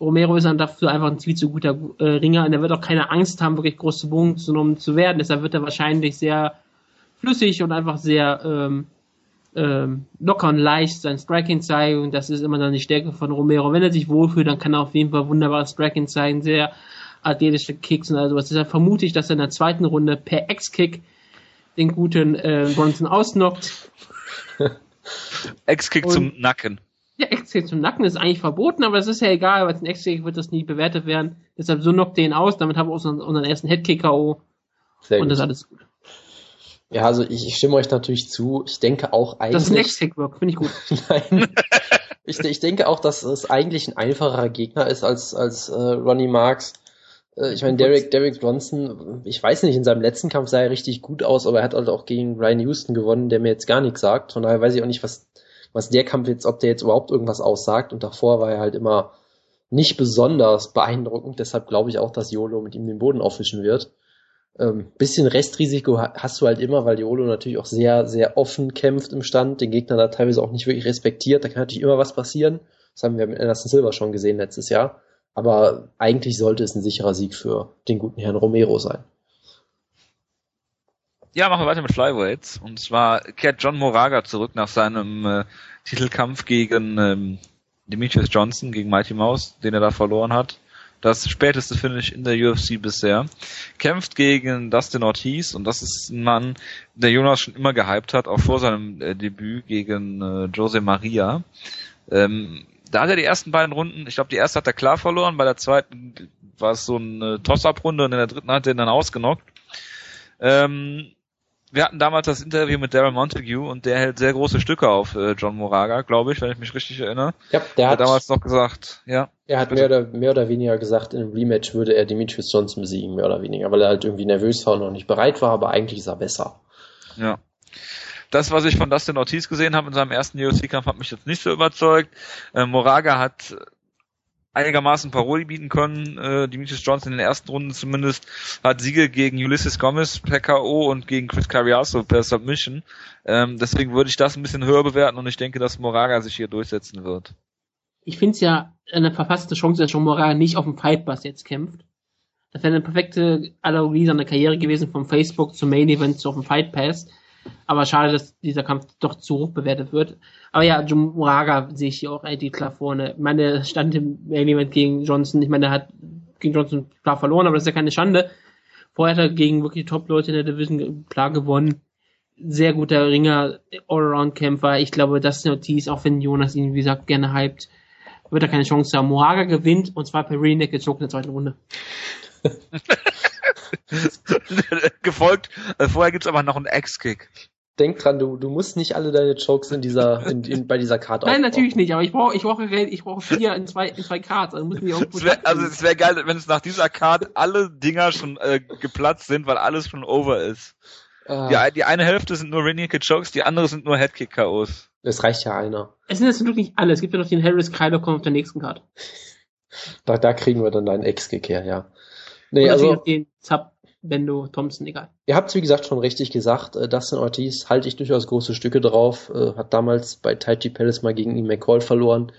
Romero ist dann dafür einfach ein viel zu guter äh, Ringer und er wird auch keine Angst haben, wirklich groß zu Boden genommen zu werden. Deshalb wird er wahrscheinlich sehr flüssig und einfach sehr ähm, ähm, locker und leicht sein Striking zeigen und das ist immer dann die Stärke von Romero. Wenn er sich wohlfühlt, dann kann er auf jeden Fall wunderbares Striking zeigen, sehr athletische Kicks und all sowas. Deshalb vermute ich, dass er in der zweiten Runde per Ex-Kick den guten äh, Bronson ausnockt. Ex-Kick Und- zum Nacken. Ja, Ex-Kick zum Nacken ist eigentlich verboten, aber es ist ja egal, weil ein Ex-Kick wird das nie bewertet werden. Deshalb so knockt ihn aus, damit haben wir unseren, unseren ersten Headkick-K.O. Sehr und gut. das ist alles gut. Ja, also ich, ich stimme euch natürlich zu. Ich denke auch eigentlich. Das ist ein Ex-Kick-Work, finde ich gut. Nein. ich, ich denke auch, dass es eigentlich ein einfacherer Gegner ist als, als äh, Ronnie Marks. Äh, ich meine, Derek, Derek Bronson, ich weiß nicht, in seinem letzten Kampf sah er richtig gut aus, aber er hat halt auch gegen Ryan Houston gewonnen, der mir jetzt gar nichts sagt. Von daher weiß ich auch nicht, was, was der Kampf jetzt, ob der jetzt überhaupt irgendwas aussagt. Und davor war er halt immer nicht besonders beeindruckend. Deshalb glaube ich auch, dass Yolo mit ihm den Boden aufwischen wird. Ähm, bisschen Restrisiko ha- hast du halt immer, weil Yolo natürlich auch sehr, sehr offen kämpft im Stand, den Gegner da teilweise auch nicht wirklich respektiert. Da kann natürlich immer was passieren. Das haben wir mit Anderson Silva schon gesehen letztes Jahr. Aber eigentlich sollte es ein sicherer Sieg für den guten Herrn Romero sein. Ja, machen wir weiter mit Flyweights. Und zwar kehrt John Moraga zurück nach seinem äh, Titelkampf gegen ähm, Demetrius Johnson, gegen Mighty Mouse, den er da verloren hat. Das späteste Finish in der UFC bisher. Kämpft gegen Dustin Ortiz und das ist ein Mann, der Jonas schon immer gehypt hat, auch vor seinem äh, Debüt gegen äh, Jose Maria. Ähm, da hat er die ersten beiden Runden, ich glaube die erste hat er klar verloren, bei der zweiten war es so eine Toss-Up-Runde und in der dritten hat er ihn dann ausgenockt. Ähm, wir hatten damals das Interview mit Daryl Montague und der hält sehr große Stücke auf äh, John Moraga, glaube ich, wenn ich mich richtig erinnere. Ja, der hat, hat damals noch gesagt, ja, er hat mehr oder, mehr oder weniger gesagt, in einem Rematch würde er Demetrius Johnson besiegen, mehr oder weniger, weil er halt irgendwie nervös war und noch nicht bereit war, aber eigentlich ist er besser. ja. Das, was ich von Dustin Ortiz gesehen habe in seinem ersten UFC-Kampf, hat mich jetzt nicht so überzeugt. Äh, Moraga hat einigermaßen Paroli bieten können. Äh, Demetrius Johnson in den ersten Runden zumindest hat Siege gegen Ulysses Gomez per K.O. und gegen Chris Carriazo per Submission. Ähm, deswegen würde ich das ein bisschen höher bewerten und ich denke, dass Moraga sich hier durchsetzen wird. Ich finde es ja eine verpasste Chance, dass John Moraga nicht auf dem Fight Pass jetzt kämpft. Das wäre eine perfekte Analogie seiner Karriere gewesen, vom Facebook zum Main Event zu auf dem Fight Pass. Aber schade, dass dieser Kampf doch zu hoch bewertet wird. Aber ja, Moraga sehe ich hier auch relativ klar vorne. Ich meine, stand im Main Event gegen Johnson. Ich meine, der hat gegen Johnson klar verloren, aber das ist ja keine Schande. Vorher hat er gegen wirklich Top-Leute in der Division klar gewonnen. Sehr guter Ringer, Allround-Kämpfer. Ich glaube, das ist Ortiz, auch wenn Jonas ihn, wie gesagt, gerne hypt, wird er keine Chance haben. Moraga gewinnt und zwar per Naked Choke in der zweiten Runde. Gefolgt, äh, vorher gibt's aber noch einen X-Kick. Denk dran, du, du musst nicht alle deine Chokes in dieser, in, in, bei dieser Karte Nein, natürlich nicht, aber ich brauche, ich brauche, ich brauche vier in zwei, in zwei Cards, also müssen die irgendwo es wär, Also es wäre geil, wenn es nach dieser Card alle Dinger schon äh, geplatzt sind, weil alles schon over ist. Ah. Die, die eine Hälfte sind nur Renegade Chokes, die andere sind nur Headkick KOs. Es reicht ja einer. Es sind jetzt wirklich alle. Es gibt ja noch den Harris Kylo kommt auf der nächsten Card. Da, da kriegen wir dann deinen Ex-Kick her, ja. Nee, Oder also. Den Zap Bendo, Thompson, egal. Ihr habt es wie gesagt schon richtig gesagt, äh, Dustin Ortiz halte ich durchaus große Stücke drauf, äh, hat damals bei Taiji Palace mal gegen Ian McCall verloren.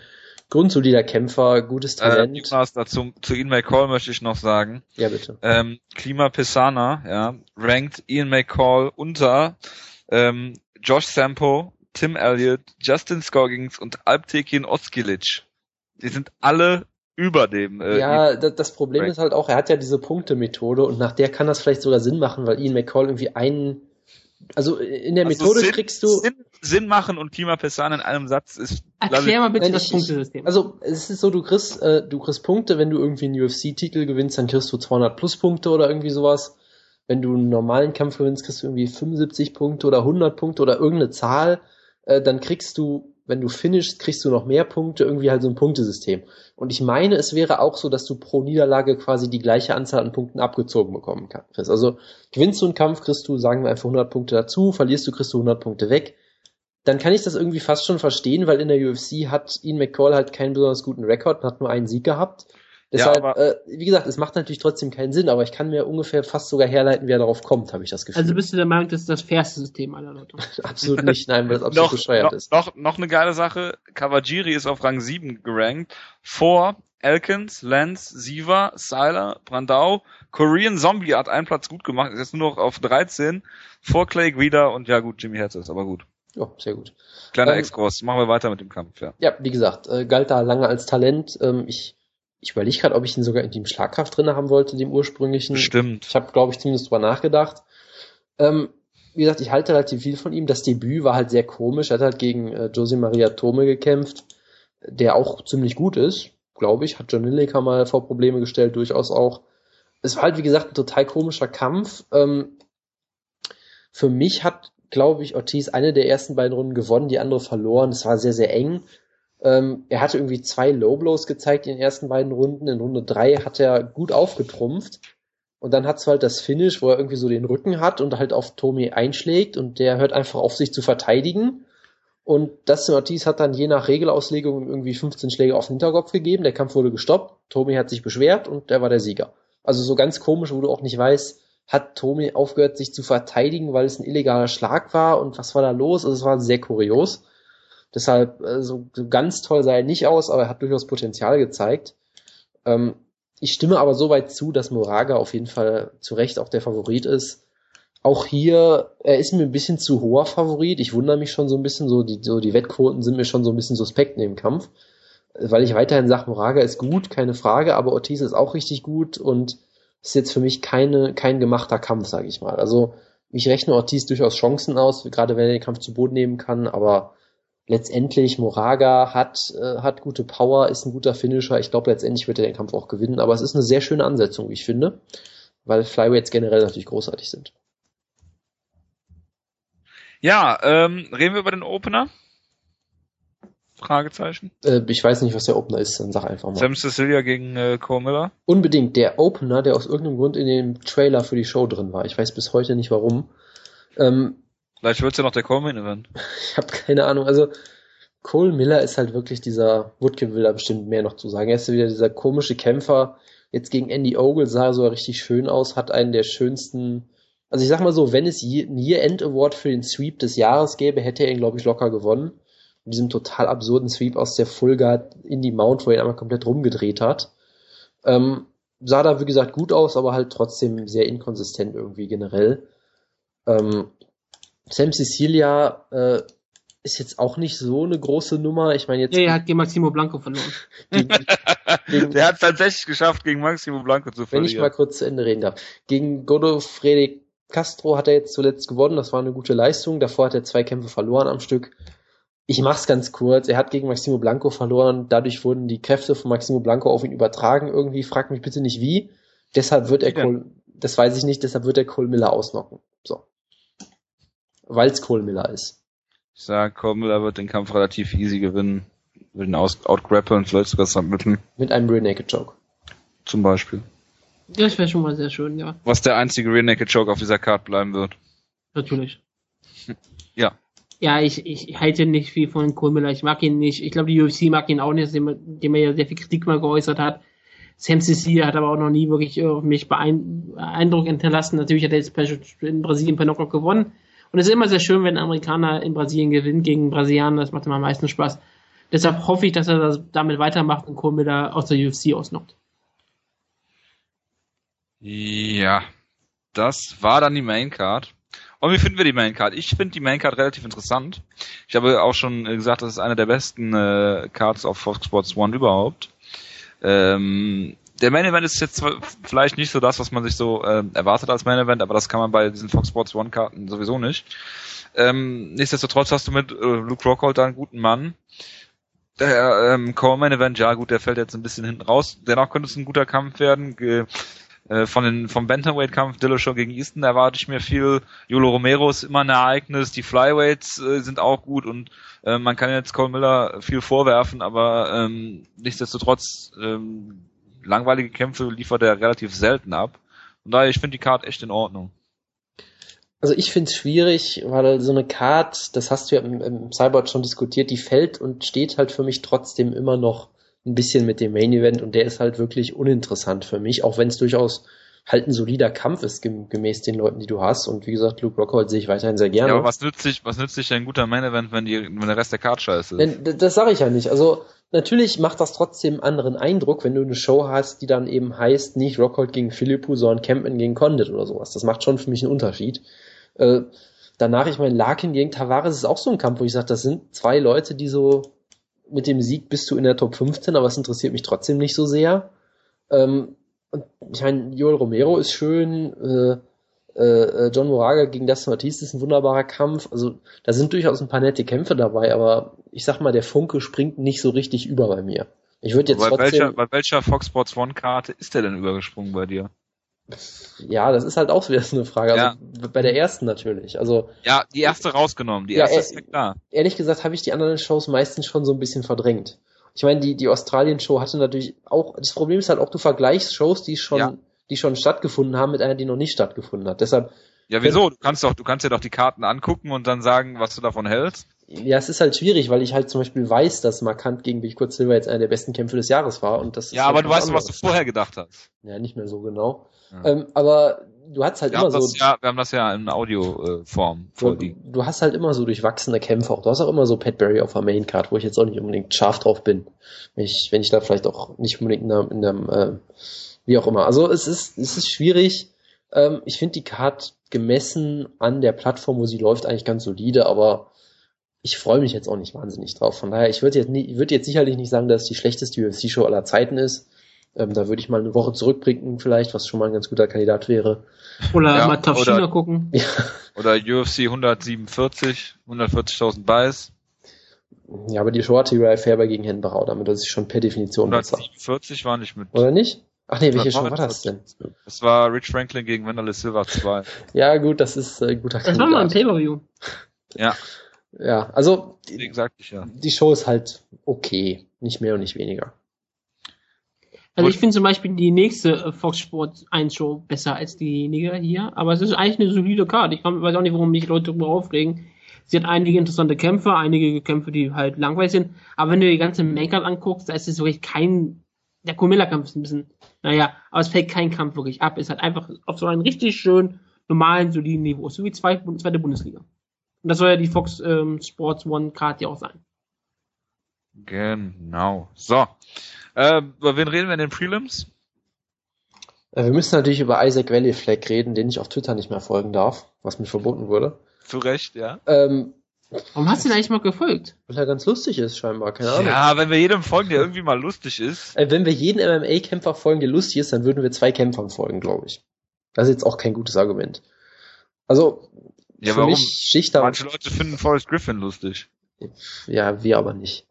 Grundsolider Kämpfer, gutes äh, Talent. Äh, dazu, zu Ian McCall möchte ich noch sagen. Ja, bitte. Ähm, Klima Pisana, ja, rankt Ian McCall unter ähm, Josh Sampo, Tim Elliott, Justin Scoggins und Alptekin Oskilic. Die sind alle über dem. Äh, ja, das, das Problem Rank. ist halt auch, er hat ja diese Punkte-Methode und nach der kann das vielleicht sogar Sinn machen, weil Ian McCall irgendwie einen also in der also Methode Sinn, kriegst du Sinn, Sinn machen und Klima Pessan in einem Satz ist. Erklär mal bitte das Punktesystem. Also es ist so, du kriegst, äh, du kriegst Punkte, wenn du irgendwie einen UFC-Titel gewinnst, dann kriegst du 200 plus Punkte oder irgendwie sowas. Wenn du einen normalen Kampf gewinnst, kriegst du irgendwie 75 Punkte oder 100 Punkte oder irgendeine Zahl. Äh, dann kriegst du wenn du finishst, kriegst du noch mehr Punkte, irgendwie halt so ein Punktesystem. Und ich meine, es wäre auch so, dass du pro Niederlage quasi die gleiche Anzahl an Punkten abgezogen bekommen kannst. Also gewinnst du einen Kampf, kriegst du, sagen wir einfach 100 Punkte dazu, verlierst du, kriegst du 100 Punkte weg. Dann kann ich das irgendwie fast schon verstehen, weil in der UFC hat Ian McCall halt keinen besonders guten Rekord, hat nur einen Sieg gehabt. Deshalb, ja, äh, wie gesagt, es macht natürlich trotzdem keinen Sinn, aber ich kann mir ungefähr fast sogar herleiten, wer darauf kommt, habe ich das Gefühl. Also bist du der Meinung, das ist das fairste System aller Leute? absolut nicht, nein, weil es absolut noch, bescheuert noch, ist. Noch, noch eine geile Sache, Kawajiri ist auf Rang 7 gerankt, vor Elkins, Lance, Siva, Syler, Brandau, Korean Zombie hat einen Platz gut gemacht, ist jetzt nur noch auf 13, vor Clay Guida und ja gut, Jimmy Herz ist aber gut. Ja, sehr gut. Kleiner ähm, Exkurs, machen wir weiter mit dem Kampf, ja. Ja, wie gesagt, äh, galt da lange als Talent. Ähm, ich ich überlege gerade, ob ich ihn sogar in dem Schlagkraft drin haben wollte, dem ursprünglichen. Stimmt. Ich habe, glaube ich, zumindest drüber nachgedacht. Ähm, wie gesagt, ich halte relativ viel von ihm. Das Debüt war halt sehr komisch. Er hat halt gegen äh, Jose Maria Tome gekämpft, der auch ziemlich gut ist, glaube ich. Hat John Lineker mal vor Probleme gestellt, durchaus auch. Es war halt, wie gesagt, ein total komischer Kampf. Ähm, für mich hat, glaube ich, Ortiz eine der ersten beiden Runden gewonnen, die andere verloren. Es war sehr, sehr eng. Ähm, er hatte irgendwie zwei Low Blows gezeigt in den ersten beiden Runden. In Runde drei hat er gut aufgetrumpft. Und dann hat's halt das Finish, wo er irgendwie so den Rücken hat und halt auf Tommy einschlägt und der hört einfach auf sich zu verteidigen. Und Dustin Ortiz hat dann je nach Regelauslegung irgendwie 15 Schläge auf den Hinterkopf gegeben. Der Kampf wurde gestoppt. Tommy hat sich beschwert und der war der Sieger. Also so ganz komisch, wo du auch nicht weißt, hat Tommy aufgehört, sich zu verteidigen, weil es ein illegaler Schlag war und was war da los? Also es war sehr kurios. Deshalb, äh, so, so ganz toll sah er nicht aus, aber er hat durchaus Potenzial gezeigt. Ähm, ich stimme aber so weit zu, dass Moraga auf jeden Fall zu Recht auch der Favorit ist. Auch hier, er ist mir ein bisschen zu hoher Favorit. Ich wundere mich schon so ein bisschen, so die, so die Wettquoten sind mir schon so ein bisschen suspekt in dem Kampf. Weil ich weiterhin sage, Moraga ist gut, keine Frage, aber Ortiz ist auch richtig gut und ist jetzt für mich keine, kein gemachter Kampf, sage ich mal. Also ich rechne Ortiz durchaus Chancen aus, gerade wenn er den Kampf zu Boden nehmen kann, aber letztendlich Moraga hat, äh, hat gute Power, ist ein guter Finisher. Ich glaube, letztendlich wird er den Kampf auch gewinnen. Aber es ist eine sehr schöne Ansetzung, wie ich finde, weil Flyweights generell natürlich großartig sind. Ja, ähm, reden wir über den Opener? Fragezeichen. Äh, ich weiß nicht, was der Opener ist, dann sag einfach mal. Sam Cecilia gegen äh, Cole Miller? Unbedingt. Der Opener, der aus irgendeinem Grund in dem Trailer für die Show drin war. Ich weiß bis heute nicht warum. Ähm, Vielleicht wird's ja noch der Coleman Event. Ich habe keine Ahnung. Also Cole Miller ist halt wirklich dieser, Woodkin will da bestimmt mehr noch zu sagen. Er ist wieder dieser komische Kämpfer. Jetzt gegen Andy Ogle sah er so richtig schön aus, hat einen der schönsten, also ich sag mal so, wenn es ein Year-End Award für den Sweep des Jahres gäbe, hätte er ihn, glaube ich, locker gewonnen. Mit diesem total absurden Sweep aus der Full Guard in die Mount, wo er ihn einmal komplett rumgedreht hat. Ähm, sah da, wie gesagt, gut aus, aber halt trotzdem sehr inkonsistent irgendwie generell. Ähm, Sam Cecilia äh, ist jetzt auch nicht so eine große Nummer. Ich meine jetzt. Ja, er hat gegen Maximo Blanco verloren. Gegen, gegen, der hat tatsächlich geschafft, gegen Maximo Blanco zu verlieren. Wenn ich mal kurz zu Ende reden darf. Gegen Godofredi Castro hat er jetzt zuletzt gewonnen. Das war eine gute Leistung. Davor hat er zwei Kämpfe verloren am Stück. Ich mach's ganz kurz. Er hat gegen Maximo Blanco verloren. Dadurch wurden die Kräfte von Maximo Blanco auf ihn übertragen. Irgendwie frag mich bitte nicht wie. Deshalb wird er ja. Cole, das weiß ich nicht, deshalb wird er Cole Miller ausnocken. So. Weil's Cole Miller ist. Ich sag, Cole Miller wird den Kampf relativ easy gewinnen. Wird ihn outgrappeln, vielleicht sogar submitten. Mit einem Rear Naked Choke. Zum Beispiel. Das wäre schon mal sehr schön, ja. Was der einzige Rear Naked Choke auf dieser Card bleiben wird. Natürlich. Ja. Ja, ich, ich halte nicht viel von Cole Miller. Ich mag ihn nicht. Ich glaube, die UFC mag ihn auch nicht, dem, dem er ja sehr viel Kritik mal geäußert hat. Sam CC hat aber auch noch nie wirklich äh, mich Eindruck hinterlassen. Natürlich hat er jetzt in Brasilien per Knockout gewonnen. Und es ist immer sehr schön, wenn Amerikaner in Brasilien gewinnt gegen Brasilianer. Das macht immer am meisten Spaß. Deshalb hoffe ich, dass er das damit weitermacht und Cole Miller aus der UFC ausnockt. Ja, das war dann die Main Card. Und wie finden wir die Main Card? Ich finde die Main Card relativ interessant. Ich habe auch schon gesagt, das ist eine der besten äh, Cards auf Fox Sports One überhaupt. Ähm, der Main Event ist jetzt vielleicht nicht so das, was man sich so äh, erwartet als Main Event, aber das kann man bei diesen Fox Sports One Karten sowieso nicht. Ähm, nichtsdestotrotz hast du mit äh, Luke Rockhold da einen guten Mann. Der ähm, Core Main Event, ja gut, der fällt jetzt ein bisschen hinten raus. Dennoch könnte es ein guter Kampf werden. Ge äh, von den, vom Bantamweight-Kampf Dillashaw gegen Easton erwarte ich mir viel. Jolo Romero ist immer ein Ereignis. Die Flyweights äh, sind auch gut und äh, man kann jetzt Cole Miller viel vorwerfen, aber ähm, nichtsdestotrotz ähm, langweilige Kämpfe liefert er relativ selten ab. Und daher, ich finde die Card echt in Ordnung. Also ich finde es schwierig, weil so eine Card, das hast du ja im, im Cyborg schon diskutiert, die fällt und steht halt für mich trotzdem immer noch ein bisschen mit dem Main Event und der ist halt wirklich uninteressant für mich, auch wenn es durchaus halt ein solider Kampf ist gemäß den Leuten, die du hast. Und wie gesagt, Luke Rockhold sehe ich weiterhin sehr gerne. Ja, aber was nützt sich, was nützt sich ein guter Main Event, wenn, die, wenn der Rest der Card scheiße ist? Das sage ich ja nicht. Also natürlich macht das trotzdem einen anderen Eindruck, wenn du eine Show hast, die dann eben heißt, nicht Rockhold gegen Philippu, sondern Campman gegen Condit oder sowas. Das macht schon für mich einen Unterschied. Äh, danach, ich meine, Larkin gegen Tavares ist auch so ein Kampf, wo ich sage, das sind zwei Leute, die so mit dem Sieg bist du in der Top 15, aber es interessiert mich trotzdem nicht so sehr. Ähm, und ich meine, Joel Romero ist schön, äh, äh, John Moraga gegen Dustin Ortiz ist ein wunderbarer Kampf. Also da sind durchaus ein paar nette Kämpfe dabei, aber ich sag mal, der Funke springt nicht so richtig über bei mir. Ich würde jetzt bei trotzdem. Welcher, bei welcher Fox Sports One Karte ist der denn übergesprungen bei dir? Ja, das ist halt auch wieder so eine Frage. Also ja. bei der ersten natürlich. Also ja, die erste rausgenommen. Die erste ja, ist ja klar. Ehrlich gesagt habe ich die anderen Shows meistens schon so ein bisschen verdrängt. Ich meine, die die Australien Show hatte natürlich auch. Das Problem ist halt auch, du vergleichst Shows, die schon ja. die schon stattgefunden haben, mit einer, die noch nicht stattgefunden hat. Deshalb. Ja, wieso? Du kannst doch, du kannst dir doch die Karten angucken und dann sagen, was du davon hältst. Ja, es ist halt schwierig, weil ich halt zum Beispiel weiß, dass Markant gegen Big Kurt Silver jetzt einer der besten Kämpfe des Jahres war und das. Ja, aber halt du weißt, was du vorher gedacht hast. Ja, nicht mehr so genau. Ja. Ähm, aber du hast halt wir immer so. Ja, wir haben das ja in Audioform äh, du, du hast halt immer so durchwachsene Kämpfe auch. Du hast auch immer so Pat Barry auf der Main Card, wo ich jetzt auch nicht unbedingt scharf drauf bin. Wenn ich, wenn ich da vielleicht auch nicht unbedingt in einem, in einem äh, wie auch immer. Also es ist, es ist schwierig. Ähm, ich finde die Card gemessen an der Plattform, wo sie läuft, eigentlich ganz solide, aber ich freue mich jetzt auch nicht wahnsinnig drauf. Von daher, ich würde jetzt, nie, würd jetzt sicherlich nicht sagen, dass es die schlechteste UFC-Show aller Zeiten ist. Ähm, da würde ich mal eine Woche zurückblicken, vielleicht, was schon mal ein ganz guter Kandidat wäre. Oder ja, mal Tough China gucken. Ja. Oder UFC 147, 140.000 Buys. Ja, aber die Show hatte Uriah Fairber gegen Henberau, damit das ist schon per Definition 147 besser. war nicht mit. Oder nicht? Ach nee, welche Show war das denn? Das war Rich Franklin gegen Wanderlei Silva 2. ja, gut, das ist äh, guter Das war mal ein Pay-Per-View. Ja. Ja, also Deswegen sagte ich ja. Die Show ist halt okay, nicht mehr und nicht weniger. Also ich finde zum Beispiel die nächste äh, Fox Sports 1 Show besser als diejenige hier, aber es ist eigentlich eine solide Karte. Ich weiß auch nicht, warum mich Leute darüber aufregen. Sie hat einige interessante Kämpfe, einige Kämpfe, die halt langweilig sind, aber wenn du die ganze Make-up anguckst, da ist es wirklich kein, der Comilla-Kampf ist ein bisschen, naja, aber es fällt kein Kampf wirklich ab. Es hat einfach auf so einem richtig schön normalen, soliden Niveau, so wie zwei, zweite Bundesliga. Und das soll ja die Fox ähm, Sports One Card ja auch sein. Genau. So. Äh, über wen reden wir in den Prelims? Äh, wir müssen natürlich über Isaac Valley Flag reden, den ich auf Twitter nicht mehr folgen darf, was mir verboten wurde. Zu Recht, ja. Ähm, Warum hast du denn eigentlich mal gefolgt? weil er ganz lustig ist, scheinbar, keine Ahnung. Ja, wenn wir jedem folgen, der irgendwie mal lustig ist. Äh, Wenn wir jeden MMA-Kämpfer folgen, der lustig ist, dann würden wir zwei Kämpfern folgen, glaube ich. Das ist jetzt auch kein gutes Argument. Also, Ja, für warum? mich Schichter, Manche Leute finden Forrest Griffin lustig. ja, wir aber nicht.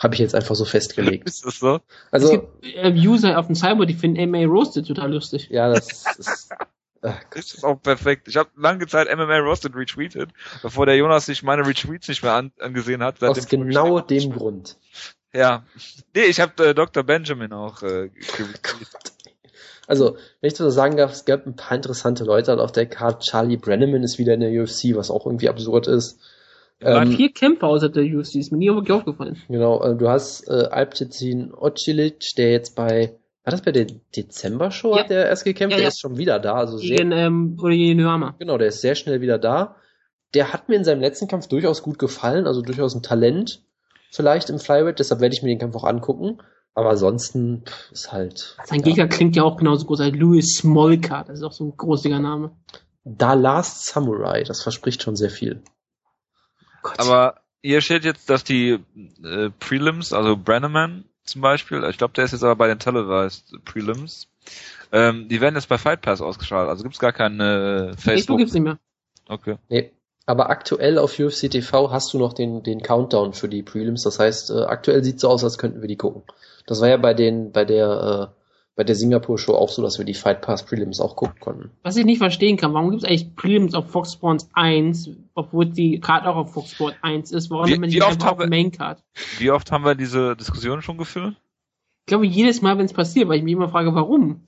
Habe ich jetzt einfach so festgelegt. Ist das so? Also, es gibt äh, User auf dem Cyber, die finden MMA Roasted total lustig. ja, das ist, ach, Das ist auch perfekt. Ich habe lange Zeit MMA Roasted retweetet, bevor der Jonas sich meine Retweets nicht mehr an, angesehen hat. aus genau dem Grund. Ja. Nee, ich habe äh, Dr. Benjamin auch äh, retweetet. Also, wenn ich das so sagen darf, es gab ein paar interessante Leute halt auf der Karte. Charlie Brenneman ist wieder in der UFC, was auch irgendwie absurd ist. Ähm, Vier Kämpfer außer der UFC, ist mir nie wirklich aufgefallen. Genau, äh, du hast äh, Alptizin Ocilic, der jetzt bei, war das bei der Dezember-Show, Ja. hat der erst gekämpft? Ja, der ja. ist schon wieder da, also sehr, Gegen, ähm, oder gegen genau, der ist sehr schnell wieder da. Der hat mir in seinem letzten Kampf durchaus gut gefallen, also durchaus ein Talent vielleicht im Flyweight, deshalb werde ich mir den Kampf auch angucken. Aber ansonsten pff, ist halt Sein ja. Gegner klingt ja auch genauso groß als Louis Smolka. Das ist auch so ein großiger Name. Da Last Samurai, das verspricht schon sehr viel. Gott. Aber hier steht jetzt, dass die äh, Prelims, also Brenneman zum Beispiel, ich glaube, der ist jetzt aber bei den Televised Prelims, ähm, die werden jetzt bei Fight Pass ausgestrahlt. Also gibt's gar keine äh, Facebook Facebook. gibt's nicht mehr. Okay. Nee. Aber aktuell auf UFC TV hast du noch den, den Countdown für die Prelims. Das heißt, äh, aktuell sieht so aus, als könnten wir die gucken. Das war ja bei den, bei der, äh, bei der Singapur-Show auch so, dass wir die Fight Pass Prelims auch gucken konnten. Was ich nicht verstehen kann, warum gibt's eigentlich Prelims auf Fox Sports 1, obwohl die Card auch auf Fox Sports 1 ist? Warum Wie- nimmt man wie die oft einfach auf haben wir- Main Card? Wie oft haben wir diese Diskussion schon geführt? Ich glaube, jedes Mal, wenn es passiert, weil ich mich immer frage, warum?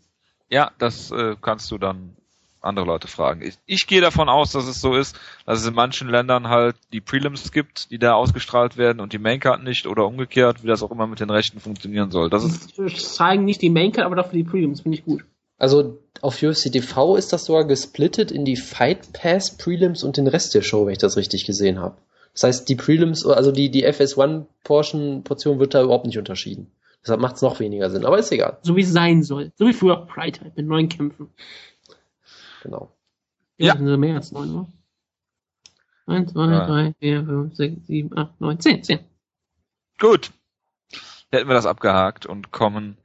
Ja, das äh, kannst du dann andere Leute fragen. Ich, ich gehe davon aus, dass es so ist, dass es in manchen Ländern halt die Prelims gibt, die da ausgestrahlt werden und die Maincard nicht oder umgekehrt, wie das auch immer mit den Rechten funktionieren soll. Das ist Sie zeigen nicht die Main Card, aber dafür die Prelims, finde ich gut. Also auf UFC TV ist das sogar gesplittet in die Fight Pass Prelims und den Rest der Show, wenn ich das richtig gesehen habe. Das heißt, die Prelims, also die, die FS1 Portion Portion wird da überhaupt nicht unterschieden. Deshalb macht es noch weniger Sinn, aber ist egal. So wie es sein soll. So wie früher Pride halt, mit neun Kämpfen. Genau. Ja. Sind so mehr als neun, oder? 1, 2, Ja. 3, 4, 5, 6, 7, 8, 9, 10, 10. gut. Hätten wir das abgehakt und kommen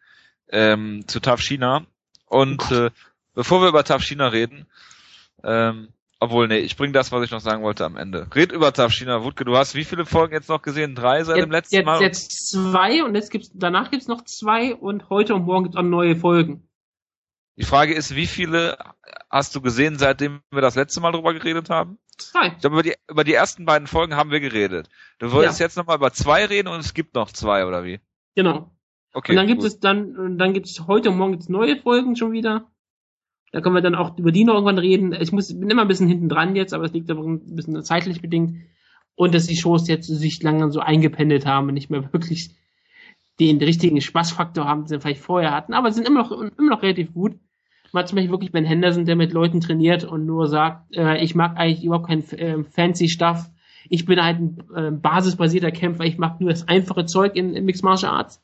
ähm, zu TAF China. Und äh, bevor wir über TAF China reden, ähm, obwohl, nee, ich bring das, was ich noch sagen wollte, am Ende. Red über TAF China. Wutke, du hast wie viele Folgen jetzt noch gesehen? Drei seit dem letzten jetzt, Mal? jetzt zwei und jetzt gibt's, danach gibt's noch zwei und heute und morgen gibt's auch neue Folgen. Die Frage ist, wie viele hast du gesehen, seitdem wir das letzte Mal drüber geredet haben? Zwei. Ich glaube, über die, über die ersten beiden Folgen haben wir geredet. Du wolltest jetzt nochmal über zwei reden und es gibt noch zwei, oder wie? Genau. Okay. und dann gibt es dann, dann gibt's heute und morgen gibt's neue Folgen schon wieder. Da können wir dann auch über die noch irgendwann reden. Ich muss, bin immer ein bisschen hinten dran jetzt, aber es liegt aber ein bisschen zeitlich bedingt. Und dass die Shows jetzt sich langsam so eingependelt haben und nicht mehr wirklich den richtigen Spaßfaktor haben, den sie vielleicht vorher hatten. Aber sie sind immer noch, immer noch relativ gut. Man hat zum Beispiel wirklich Ben Henderson, der mit Leuten trainiert und nur sagt, äh, ich mag eigentlich überhaupt kein äh, fancy Stuff. Ich bin halt ein äh, basisbasierter Kämpfer. Ich mag nur das einfache Zeug in, in Mixed Martial Arts.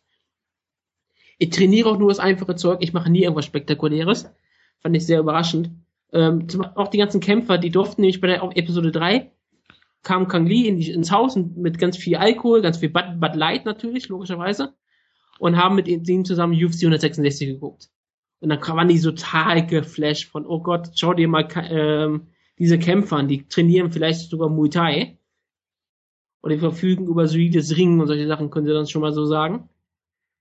Ich trainiere auch nur das einfache Zeug. Ich mache nie irgendwas Spektakuläres. Fand ich sehr überraschend. Ähm, zum, auch die ganzen Kämpfer, die durften nämlich bei der Episode 3 kam Kang Lee in die, ins Haus und mit ganz viel Alkohol, ganz viel Bud, Bud Light natürlich, logischerweise, und haben mit denen zusammen UFC 166 geguckt. Und dann waren die so total geflasht von, oh Gott, schau dir mal ähm, diese Kämpfer an, die trainieren vielleicht sogar Muay Thai. Oder die verfügen über solides Ringen und solche Sachen, können sie dann schon mal so sagen.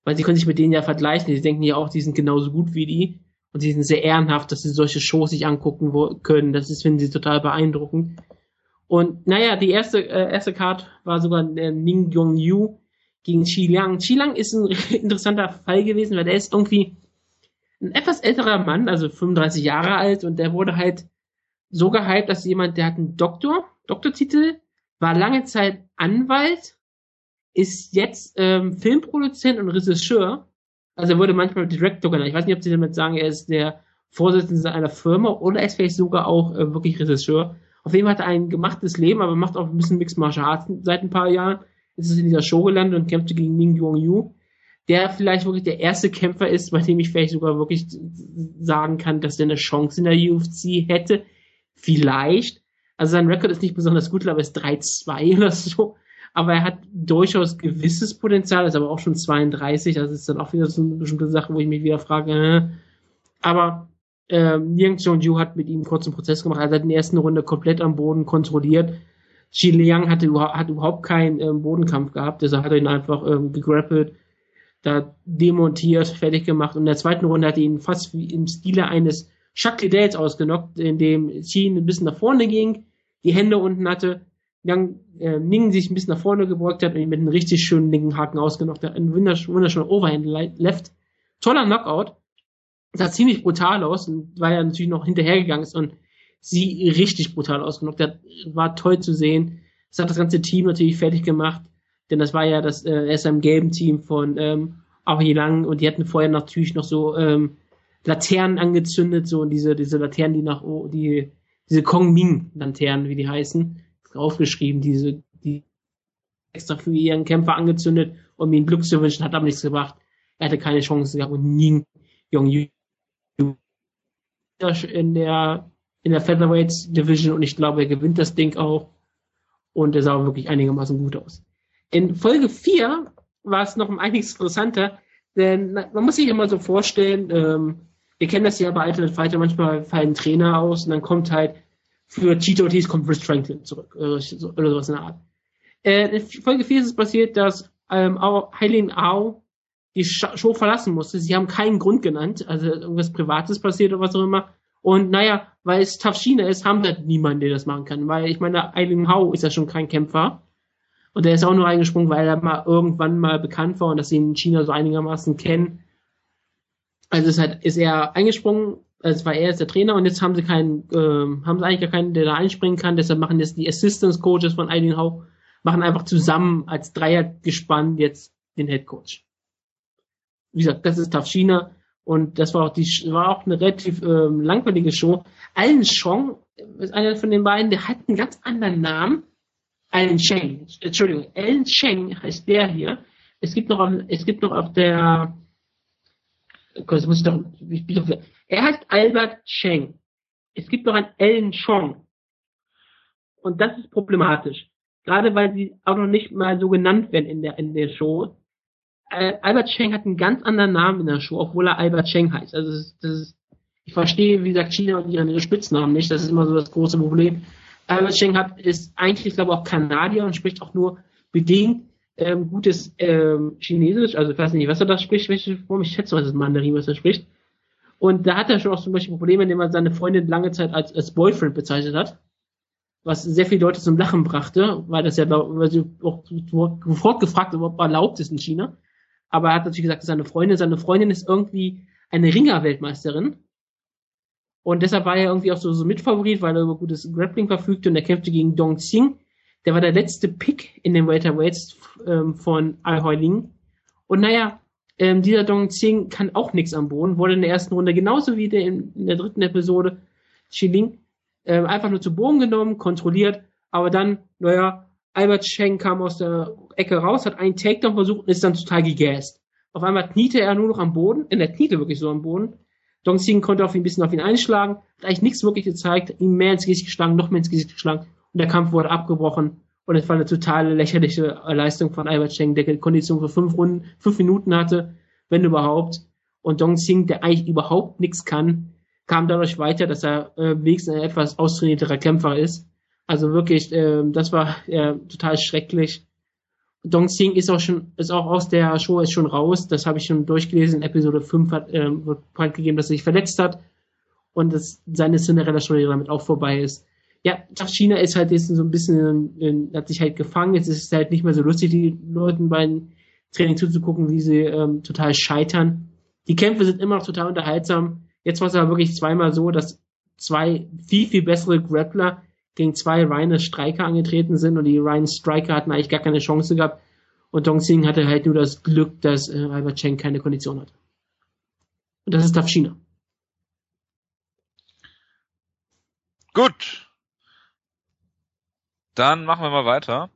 Weil sie können sich mit denen ja vergleichen. Sie denken ja auch, die sind genauso gut wie die. Und sie sind sehr ehrenhaft, dass sie solche Shows sich angucken können. Das ist, finden sie total beeindruckend. Und naja, die erste, äh, erste Card war sogar der Ning Yong Yu gegen Chi Liang. Chi Liang ist ein interessanter Fall gewesen, weil der ist irgendwie ein etwas älterer Mann, also 35 Jahre alt, und der wurde halt so gehypt, dass jemand, der hat einen Doktor, Doktortitel, war lange Zeit Anwalt, ist jetzt ähm, Filmproduzent und Regisseur. Also er wurde manchmal Director genannt. Ich weiß nicht, ob sie damit sagen, er ist der Vorsitzende einer Firma oder er ist vielleicht sogar auch äh, wirklich Regisseur. Auf jeden Fall hat er ein gemachtes Leben, aber macht auch ein bisschen Mixed Martial Arts seit ein paar Jahren. Ist es in dieser Show gelandet und kämpfte gegen Ning Yong Yu, der vielleicht wirklich der erste Kämpfer ist, bei dem ich vielleicht sogar wirklich sagen kann, dass der eine Chance in der UFC hätte. Vielleicht. Also sein Rekord ist nicht besonders gut, aber er ist 3-2 oder so. Aber er hat durchaus gewisses Potenzial, ist aber auch schon 32. Das ist dann auch wieder so eine bestimmte Sache, wo ich mich wieder frage. Äh. Aber ähm, Yang Jong-ju hat mit ihm einen kurzen Prozess gemacht. Er hat in der ersten Runde komplett am Boden kontrolliert. Xi Liang hatte hat überhaupt keinen ähm, Bodenkampf gehabt, deshalb hat er ihn einfach ähm, gegrappelt, da demontiert, fertig gemacht. Und in der zweiten Runde hat er ihn fast wie im Stile eines Chuck Liddell ausgenockt, in dem Xi ein bisschen nach vorne ging, die Hände unten hatte, dann äh, Ning sich ein bisschen nach vorne gebeugt hat und ihn mit einem richtig schönen linken Haken ausgenockt hat. Ein wunderschöner wunderschöner Overhand Left. Toller Knockout. Sah ziemlich brutal aus und weil er natürlich noch hinterhergegangen ist und sie richtig brutal ausgenockt hat. War toll zu sehen. Das hat das ganze Team natürlich fertig gemacht, denn das war ja das äh, SM gelben Team von ähm, Aoi Lang und die hatten vorher natürlich noch so ähm, Laternen angezündet, so diese, diese Laternen, die nach, die, diese Kong Ming Laternen, wie die heißen, aufgeschrieben, diese, die extra für ihren Kämpfer angezündet, um ihm Glück zu wünschen, hat aber nichts gebracht. Er hatte keine Chance gehabt und Ning Jong Yu in der, in der Featherweight Division und ich glaube, er gewinnt das Ding auch. Und er sah wirklich einigermaßen gut aus. In Folge 4 war es noch um einiges interessanter, denn man muss sich immer so vorstellen, ähm, wir kennen das ja bei Alternate Fighter, manchmal fallen Trainer aus und dann kommt halt für GTOTs kommt Chris Franklin zurück oder, so, oder sowas in der Art. Äh, in Folge 4 ist es passiert, dass ähm, Heiling Au die Show verlassen musste. Sie haben keinen Grund genannt, also irgendwas Privates passiert oder was auch immer. Und naja, weil es Tafshina ist, haben wir niemanden, der das machen kann. Weil ich meine, Eileen Hau ist ja schon kein Kämpfer. Und der ist auch nur eingesprungen, weil er mal irgendwann mal bekannt war und dass sie ihn in China so einigermaßen kennen. Also ist halt, ist er eingesprungen, also war er jetzt der Trainer und jetzt haben sie keinen, äh, haben sie eigentlich gar keinen, der da einspringen kann. Deshalb machen jetzt die Assistance Coaches von Eileen Hau, machen einfach zusammen als Dreier gespannt jetzt den Head Coach. Wie gesagt, das ist Tafshina und das war auch die war auch eine relativ ähm, langweilige Show. Alan Chong ist einer von den beiden, der hat einen ganz anderen Namen. Alan Cheng, Entschuldigung, Alan Cheng heißt der hier. Es gibt noch, es gibt noch auf der, Gott, muss ich doch, ich bin er heißt Albert Cheng. Es gibt noch einen Alan Chong. Und das ist problematisch. Gerade weil sie auch noch nicht mal so genannt werden in der, in der Show äh, Albert Cheng hat einen ganz anderen Namen in der Show, obwohl er Albert Cheng heißt. Also das ist, das ist, ich verstehe, wie gesagt, China und ihre Spitznamen nicht. Das ist immer so das große Problem. Albert Cheng hat, ist eigentlich, ich glaube, auch Kanadier und spricht auch nur bedingt ähm, gutes ähm, Chinesisch. Also ich weiß nicht, was er da spricht, welche Form. Ich schätze, was ist Mandarin, was er spricht. Und da hat er schon auch zum Beispiel Probleme, indem er seine Freundin lange Zeit als, als Boyfriend bezeichnet hat. Was sehr viele Leute zum Lachen brachte, weil das ja, weil sie auch sofort gefragt, ob erlaubt ist in China aber er hat natürlich gesagt, seine Freundin, seine Freundin ist irgendwie eine Ringer-Weltmeisterin. Und deshalb war er irgendwie auch so, so Mitfavorit, weil er über gutes Grappling verfügte und er kämpfte gegen Dong Xing. Der war der letzte Pick in den Welterweights ähm, von Ai Ling. Und naja, ähm, dieser Dong Xing kann auch nichts am Boden, wurde in der ersten Runde genauso wie der in, in der dritten Episode Ling ähm, einfach nur zu Boden genommen, kontrolliert, aber dann, naja, Albert Schenk kam aus der Ecke raus, hat einen Takedown versucht und ist dann total gegast. Auf einmal kniete er nur noch am Boden, in der kniete wirklich so am Boden. Dong Xing konnte auf ihn ein bisschen auf ihn einschlagen, hat eigentlich nichts wirklich gezeigt, ihm mehr ins Gesicht geschlagen, noch mehr ins Gesicht geschlagen und der Kampf wurde abgebrochen und es war eine totale lächerliche Leistung von Albert Schenk, der Kondition für fünf Runden, fünf Minuten hatte, wenn überhaupt. Und Dong Xing, der eigentlich überhaupt nichts kann, kam dadurch weiter, dass er äh, wenigstens ein etwas austrainierterer Kämpfer ist also wirklich, äh, das war äh, total schrecklich. Dong Xing ist auch schon, ist auch aus der Show ist schon raus. Das habe ich schon durchgelesen. In Episode 5 hat, äh, wird bekannt gegeben, dass er sich verletzt hat und dass seine Cinderella-Story damit auch vorbei ist. Ja, China ist halt jetzt so ein bisschen, in, hat sich halt gefangen. Jetzt ist es halt nicht mehr so lustig, die Leuten beim Training zuzugucken, wie sie ähm, total scheitern. Die Kämpfe sind immer noch total unterhaltsam. Jetzt war es aber wirklich zweimal so, dass zwei viel, viel bessere Grappler gegen zwei reine Striker angetreten sind und die reinen Striker hatten eigentlich gar keine Chance gehabt. Und Dong Xing hatte halt nur das Glück, dass äh, Albert Cheng keine Kondition hat. Und das ist China. Gut. Dann machen wir mal weiter.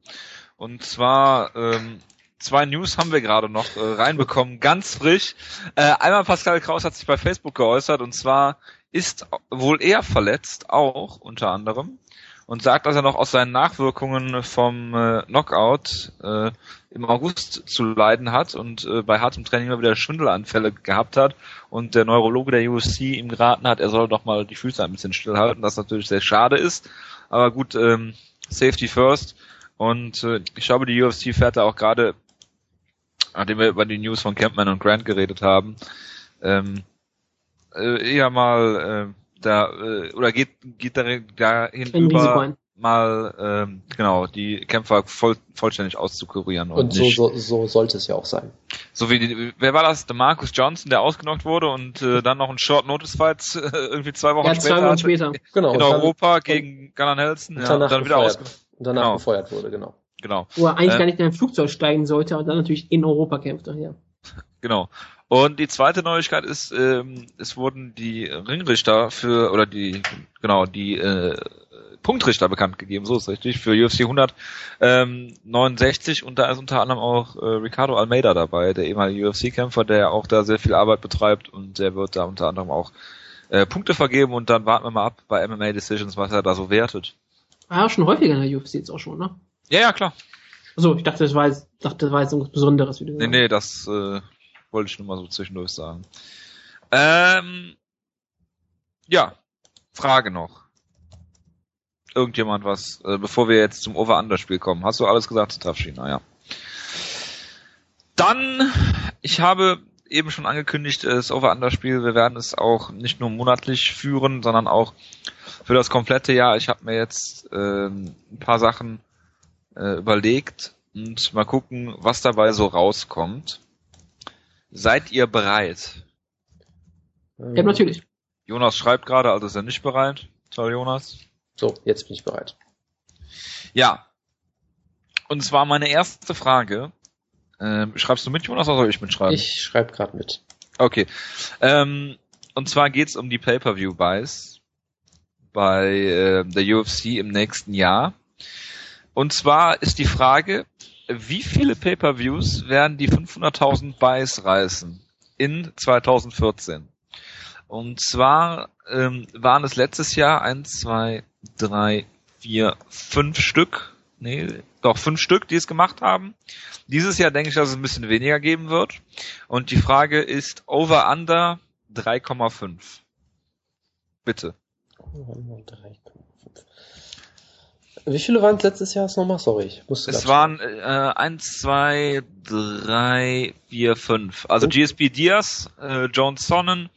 Und zwar ähm, zwei News haben wir gerade noch äh, reinbekommen, ganz frisch. Äh, einmal Pascal Kraus hat sich bei Facebook geäußert und zwar ist wohl er verletzt, auch unter anderem. Und sagt, dass er noch aus seinen Nachwirkungen vom äh, Knockout äh, im August zu leiden hat und äh, bei hartem Training immer wieder Schwindelanfälle gehabt hat und der Neurologe der UFC ihm geraten hat, er soll doch mal die Füße ein bisschen stillhalten, das natürlich sehr schade ist. Aber gut, ähm, Safety first. Und äh, ich glaube, die UFC fährt da auch gerade, nachdem wir über die News von Campman und Grant geredet haben, ähm, äh, eher mal äh, da äh, oder geht geht dahin über mal ähm, genau die Kämpfer voll, vollständig auszukurieren und, und so, so, so sollte es ja auch sein. So wie die, wer war das? Der Marcus Johnson, der ausgenockt wurde und äh, dann noch ein Short Notice Fight äh, irgendwie zwei Wochen ja, später, zwei Wochen später. Genau, in Europa gegen Gunnar Nelson ja, und dann wieder. Und danach genau. befeuert wurde, genau. Genau. Wo er eigentlich äh, gar nicht in ein Flugzeug steigen sollte und dann natürlich in Europa kämpfte, ja. Genau. Und die zweite Neuigkeit ist, ähm, es wurden die Ringrichter für, oder die, genau, die äh, Punktrichter bekannt gegeben, so ist richtig, für UFC 169 und da ist unter anderem auch äh, Ricardo Almeida dabei, der ehemalige UFC-Kämpfer, der auch da sehr viel Arbeit betreibt und der wird da unter anderem auch äh, Punkte vergeben und dann warten wir mal ab bei MMA Decisions, was er da so wertet. Ah, schon häufiger in der UFC jetzt auch schon, ne? Ja, ja, klar. Also ich dachte, das war jetzt, dachte, das war jetzt irgendwas Besonderes, wie du Nee, nee, das äh, wollte ich nur mal so zwischendurch sagen. Ähm, ja, Frage noch irgendjemand was, äh, bevor wir jetzt zum Over-Under-Spiel kommen? Hast du alles gesagt zu Tafschina, ja. Dann, ich habe eben schon angekündigt, das Over-Under-Spiel, wir werden es auch nicht nur monatlich führen, sondern auch für das komplette Jahr. Ich habe mir jetzt äh, ein paar Sachen äh, überlegt und mal gucken, was dabei so rauskommt. Seid ihr bereit? Ja, natürlich. Jonas schreibt gerade, also ist er nicht bereit. Toll, Jonas. So, jetzt bin ich bereit. Ja. Und zwar meine erste Frage. Ähm, schreibst du mit, Jonas, oder soll ich mitschreiben? Ich schreibe gerade mit. Okay. Ähm, und zwar geht's um die Pay-Per-View-Buys bei äh, der UFC im nächsten Jahr. Und zwar ist die Frage, wie viele Pay-Per-Views werden die 500.000 Buys reißen in 2014? Und zwar ähm, waren es letztes Jahr eins, zwei, drei, vier, fünf Stück. Nee, doch fünf Stück, die es gemacht haben. Dieses Jahr denke ich, dass es ein bisschen weniger geben wird. Und die Frage ist Over Under 3,5. Bitte. Wie viele waren es letztes Jahr nochmal? Sorry, ich musste Es waren äh, eins, zwei, drei, vier, fünf. Also GSP Diaz, äh, Jones Sonnen,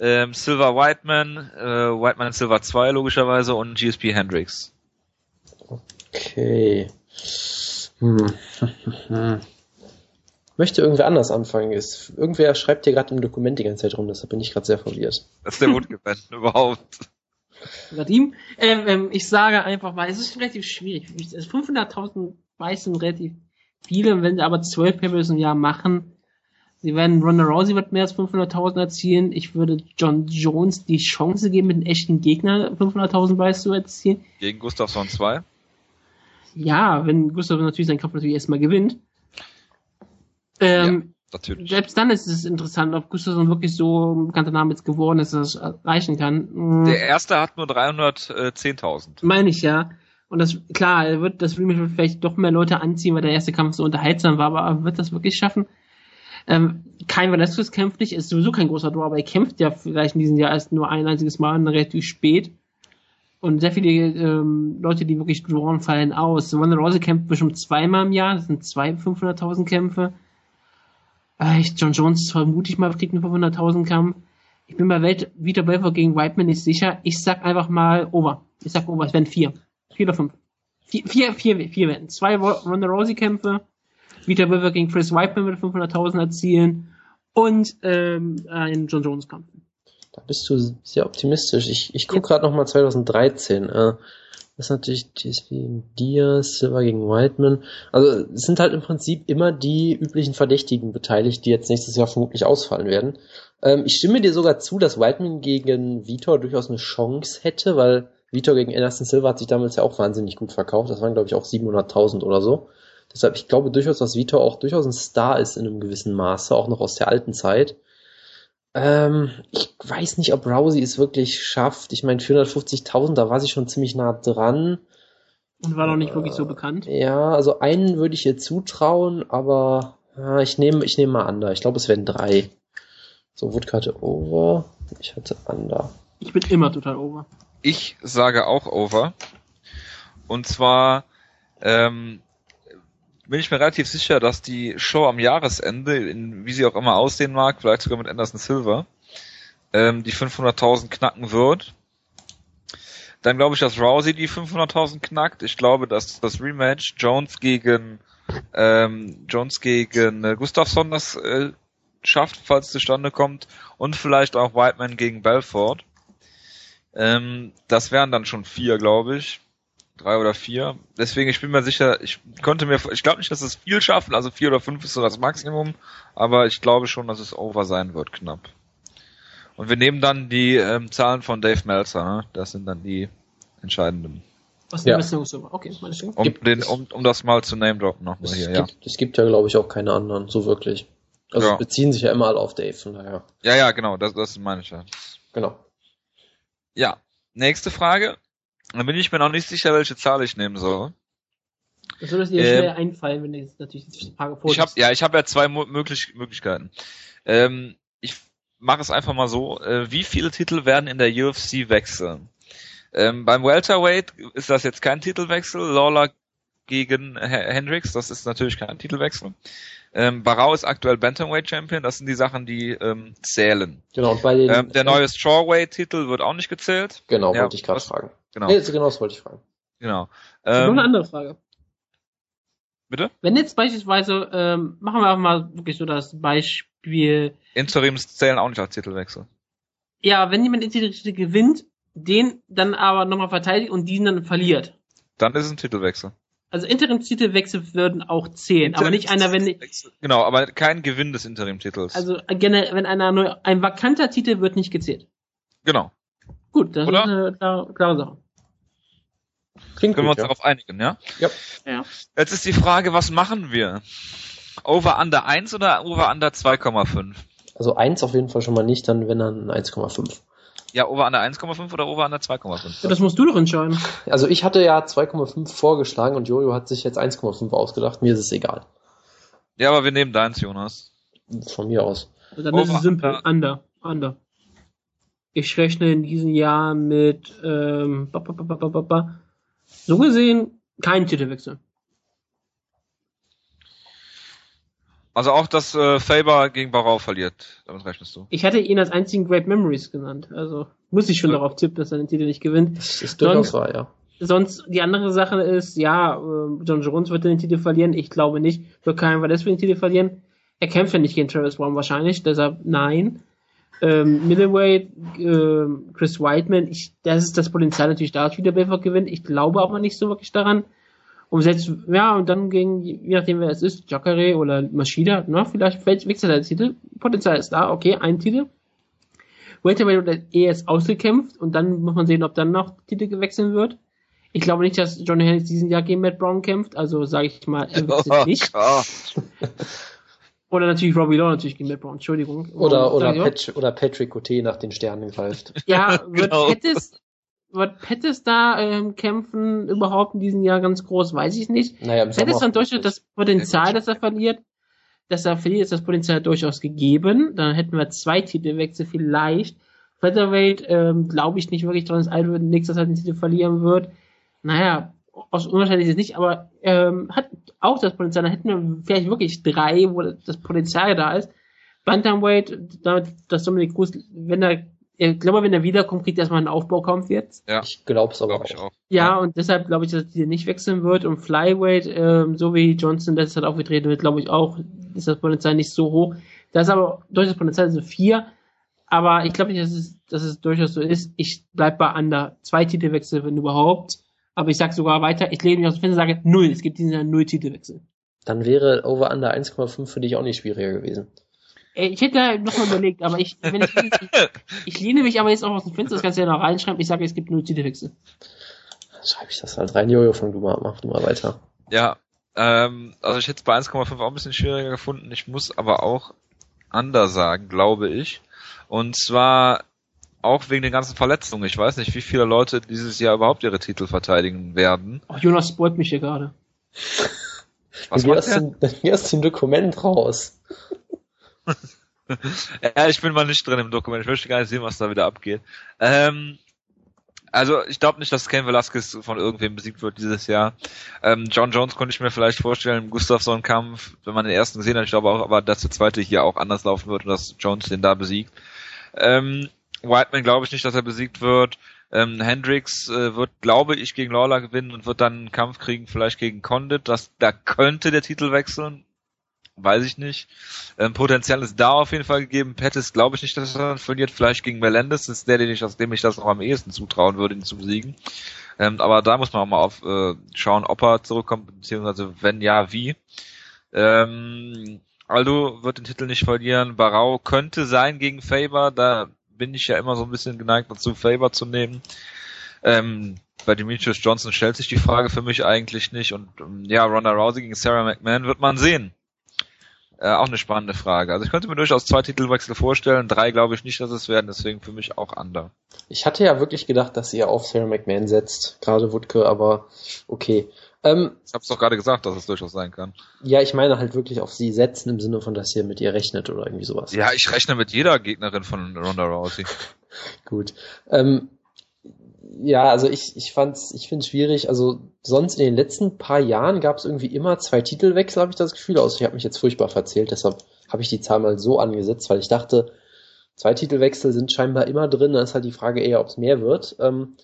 ähm, Silver Whiteman, äh, Whiteman Silver 2 logischerweise und GSP Hendrix. Okay. Hm. Möchte irgendwer anders anfangen? Ist, irgendwer schreibt hier gerade im Dokument die ganze Zeit rum, deshalb bin ich gerade sehr verwirrt. Das ist der Wundgebend überhaupt. Ähm, ähm, ich sage einfach mal, es ist relativ schwierig. 500.000 Weiß sind relativ viele, wenn sie aber 12 Pay im Jahr machen, Sie werden Ronda Rousey wird mehr als 500.000 erzielen. Ich würde John Jones die Chance geben, mit einem echten Gegner 500.000 Buys zu erzielen. Gegen Gustafsson 2? Ja, wenn Gustafsson natürlich seinen Kampf natürlich erstmal gewinnt. Ähm, natürlich. Selbst dann ist es interessant, ob Gustafsson wirklich so ein bekannter Name jetzt geworden ist, dass er es erreichen kann. Mhm. Der erste hat nur 310.000. Meine ich ja. Und das, klar, er wird das wird vielleicht doch mehr Leute anziehen, weil der erste Kampf so unterhaltsam war, aber er wird das wirklich schaffen? Ähm, kein Velasquez kämpft nicht, ist sowieso kein großer Draw, aber er kämpft ja vielleicht in diesem Jahr erst nur ein einziges Mal relativ spät. Und sehr viele ähm, Leute, die wirklich drawn, fallen aus. Ronda Rousey kämpft bestimmt zweimal im Jahr, das sind zwei 500.000 Kämpfe. Äh, John Jones vermute ich mal kriegt einen 500.000 Kampf. Ich bin bei Welt, Vita Belfort gegen Whiteman nicht sicher. Ich sag einfach mal over. Ich sag over, es werden vier. Vier oder fünf. Vier, vier, vier, werden. Zwei Ronda Rousey Kämpfe Vita River gegen Chris Whiteman mit 500.000 erzielen und ähm, einen John Jones Kampf. Da bist du sehr optimistisch. Ich, ich gucke gerade nochmal 2013. Äh, ist natürlich GSP Diaz, Silver gegen Whiteman. Also es sind halt im Prinzip immer die üblichen Verdächtigen beteiligt, die jetzt nächstes Jahr vermutlich ausfallen werden. Ähm, ich stimme dir sogar zu, dass Whiteman gegen Vitor durchaus eine Chance hätte, weil Vitor gegen Anderson Silva hat sich damals ja auch wahnsinnig gut verkauft. Das waren, glaube ich, auch 700.000 oder so. Deshalb, ich glaube durchaus, dass Vitor auch durchaus ein Star ist in einem gewissen Maße, auch noch aus der alten Zeit. Ähm, ich weiß nicht, ob Rousey es wirklich schafft. Ich meine, 450.000, da war sie schon ziemlich nah dran. Und war noch nicht wirklich so bekannt. Ja, also einen würde ich ihr zutrauen, aber ja, ich nehme ich nehme mal Under. Ich glaube, es werden drei. So, Woodkarte over. Ich hatte Under. Ich bin immer total over. Ich sage auch over. Und zwar ähm, bin ich mir relativ sicher, dass die Show am Jahresende, in, wie sie auch immer aussehen mag, vielleicht sogar mit Anderson Silver, ähm, die 500.000 knacken wird. Dann glaube ich, dass Rousey die 500.000 knackt. Ich glaube, dass das Rematch Jones gegen ähm, Jones gegen äh, Gustafsson das äh, schafft, falls es zustande kommt. Und vielleicht auch Whiteman gegen Belfort. Ähm, das wären dann schon vier, glaube ich. Drei oder vier. Deswegen, ich bin mir sicher, ich konnte mir, ich glaube nicht, dass es viel schaffen, also vier oder fünf ist so das Maximum, aber ich glaube schon, dass es over sein wird, knapp. Und wir nehmen dann die ähm, Zahlen von Dave Meltzer, ne? das sind dann die entscheidenden. Was Ja. ja. Okay, meine schön. Um, Gibt den, um, um das mal zu name droppen nochmal hier, ja. gibt, es gibt ja, glaube ich, auch keine anderen, so wirklich. Also Ja. es beziehen sich ja immer alle auf Dave, von daher. Ja, ja, genau, das, das meine ich ja. Genau. Ja, nächste Frage. Da bin ich mir noch nicht sicher, welche Zahl ich nehmen soll. Das würde dir Ähm, schnell einfallen, wenn du jetzt natürlich die Frage vor Ich habe ja, ich habe ja zwei möglich Möglichkeiten. Ähm, ich mache es einfach mal so: äh, Wie viele Titel werden in der UFC wechseln? Ähm, beim Welterweight ist das jetzt kein Titelwechsel. Lawler gegen H Hendricks, das ist natürlich kein Titelwechsel. Ähm, Barau ist aktuell Bantamweight Champion. Das sind die Sachen, die ähm, zählen. Genau, und bei den. Ähm, der neue Strawweight-Titel wird auch nicht gezählt. Genau, Ja, wollte ich gerade fragen. Genau, Nee, genau, das wollte ich fragen. genau. Ich habe noch eine Ähm, andere Frage. bitte? Wenn jetzt beispielsweise, ähm, machen wir einfach mal wirklich so das Beispiel, Interims zählen auch nicht als Titelwechsel. ja, wenn jemand den Titel gewinnt, den dann aber nochmal verteidigt und diesen dann verliert. Dann ist es ein Titelwechsel. Also Interimstitelwechsel würden auch zählen, aber nicht einer, wenn Genau, aber kein Gewinn des Interimtitels. also generell, wenn einer neu, ein vakanter Titel wird nicht gezählt. genau. Gut, das Oder? ist eine klare, klare Sache. Klingt Können wir gut, uns ja. darauf einigen, ja? Ja. Jetzt ist die Frage, was machen wir? Over under 1 oder over under 2,5? Also eins auf jeden Fall schon mal nicht, dann wenn dann 1,5. Ja, over under 1,5 oder over under 2,5? Ja, das musst du doch entscheiden. Also ich hatte ja 2,5 vorgeschlagen und Jojo hat sich jetzt 1,5 ausgedacht. Mir ist es egal. Ja, aber wir nehmen deins, Jonas. Von mir aus. Also dann ist Over, es simpel. Under. Under. Ich rechne in diesem Jahr mit, ähm, ba, ba, ba, so gesehen, kein Titelwechsel. Also auch, dass äh, Faber gegen Barau verliert. Damit rechnest du. Ich hatte ihn als einzigen Great Memories genannt. Also muss ich schon Ja. darauf tippen, dass er den Titel nicht gewinnt. Das ist durchaus Sonst- wahr, ja. Sonst, die andere Sache ist, ja, äh, John Jones wird den Titel verlieren. Ich glaube nicht. Wird kein Valdez den Titel verlieren. Er kämpft ja nicht gegen Travis Brown wahrscheinlich, deshalb nein. Ähm, Middleweight, ähm, Chris Whiteman, ich, das ist das Potenzial natürlich da, dass wieder Belfort gewinnt. Ich glaube aber nicht so wirklich daran. Und selbst, ja, und dann gegen, je nachdem wer es ist, Jacare oder Maschida, na, vielleicht wechselt er den Titel. Potenzial ist da, okay, ein Titel. Welterweight wird eh jetzt ausgekämpft und dann muss man sehen, ob dann noch Titel gewechselt wird. Ich glaube nicht, dass Johnny Hendricks diesen Jahr gegen Matt Brown kämpft, also sage ich mal, er wechselt nicht. Oder natürlich Robbie Law natürlich gegen Matt Brown, Entschuldigung. Oder, oder, sag ich auch? Pat, oder Patrick Cote nach den Sternen greift. Ja, wird Genau. Pettis, wird Pettis da ähm, kämpfen überhaupt in diesem Jahr ganz groß, weiß ich nicht. Naja, im Pettis dann durchaus das Potenzial, dass er verliert, dass er verliert, ist das Potenzial durchaus gegeben. Dann hätten wir zwei Titelwechsel vielleicht. Featherweight ähm, glaube ich nicht wirklich dran, dass nichts, dass er den Titel verlieren wird. Naja, aus unwahrscheinlich ist es nicht, aber ähm, hat auch das Potenzial. Dann hätten wir vielleicht wirklich drei, wo das Potenzial da ist. Bantamweight, damit, dass Dominik Cruz, wenn er, ich glaube, wenn er wiederkommt, kriegt er erstmal einen Aufbaukampf jetzt. Ja, Ich glaube es ich auch. auch. Ja, und deshalb glaube ich, dass die nicht wechseln wird. Und Flyweight, ähm, so wie Johnson das hat aufgetreten wird, glaube ich auch, ist das Potenzial nicht so hoch. Das ist aber durchaus Potenzial so vier. Aber ich glaube nicht, dass es, dass es durchaus so ist. Ich bleib bei Under. Zwei Titelwechsel, wenn überhaupt. Aber ich sag sogar weiter, ich lehne mich aus dem Fenster und sage null. Es gibt diesen Jahr null Titelwechsel. Dann wäre Over Under 1,5 für dich auch nicht schwieriger gewesen. Ey, Ich hätte da noch mal überlegt, aber ich, wenn ich, ich, ich lehne mich aber jetzt auch aus dem Fenster, das kannst du ja noch reinschreiben. Ich sage, es gibt null Titelwechsel. Dann schreibe ich das halt rein. Jojo, fang du mal, mach du mal weiter. Ja, ähm, also ich hätte es bei 1,5 auch ein bisschen schwieriger gefunden. Ich muss aber auch anders sagen, glaube ich. Und zwar auch wegen den ganzen Verletzungen. Ich weiß nicht, wie viele Leute dieses Jahr überhaupt ihre Titel verteidigen werden. Ach, Jonas spoilt mich hier gerade. Was du, dann gehst du ein Dokument raus. ja, ich bin mal nicht drin im Dokument. Ich möchte gar nicht sehen, was da wieder abgeht. Ähm, also ich glaube nicht, dass Ken Velasquez von irgendwem besiegt wird dieses Jahr. Ähm, John Jones konnte ich mir vielleicht vorstellen im Gustafsson-Kampf, wenn man den ersten gesehen hat. Ich glaube auch, aber dass der zweite hier auch anders laufen wird und dass Jones den da besiegt. Ähm, Whiteman glaube ich nicht, dass er besiegt wird. Ähm, Hendricks äh, wird, glaube ich, gegen Lawler gewinnen und wird dann einen Kampf kriegen, vielleicht gegen Condit. Das, da könnte der Titel wechseln. Weiß ich nicht. Ähm, Potenzial ist da auf jeden Fall gegeben. Pettis glaube ich nicht, dass er dann verliert. Vielleicht gegen Melendez ist der, den ich, dem ich das noch am ehesten zutrauen würde, ihn zu besiegen. Ähm, aber da muss man auch mal auf äh, schauen, ob er zurückkommt, beziehungsweise wenn ja, wie. Ähm, Aldo wird den Titel nicht verlieren. Barau könnte sein gegen Faber. Da bin ich ja immer so ein bisschen geneigt dazu, Faber zu nehmen. Ähm, bei Demetrius Johnson stellt sich die Frage für mich eigentlich nicht. Und ähm, ja, Ronda Rousey gegen Sarah McMahon wird man sehen. Äh, auch eine spannende Frage. Also ich könnte mir durchaus zwei Titelwechsel vorstellen. Drei glaube ich nicht, dass es werden. Deswegen für mich auch under. Ich hatte ja wirklich gedacht, dass ihr auf Sarah McMahon setzt. Gerade Wutke, aber okay. Ähm, ich habe es doch gerade gesagt, dass es durchaus sein kann. Ja, ich meine halt wirklich auf sie setzen im Sinne von, dass ihr mit ihr rechnet oder irgendwie sowas. Ja, ich rechne mit jeder Gegnerin von Ronda Rousey. Gut. Ähm, ja, also ich, ich fand's, ich finde es schwierig. Also sonst in den letzten paar Jahren gab es irgendwie immer zwei Titelwechsel, habe ich das Gefühl. Also ich habe mich jetzt furchtbar verzählt, deshalb habe ich die Zahl mal so angesetzt, weil ich dachte, zwei Titelwechsel sind scheinbar immer drin. Da ist halt die Frage eher, ob es mehr wird. Ähm,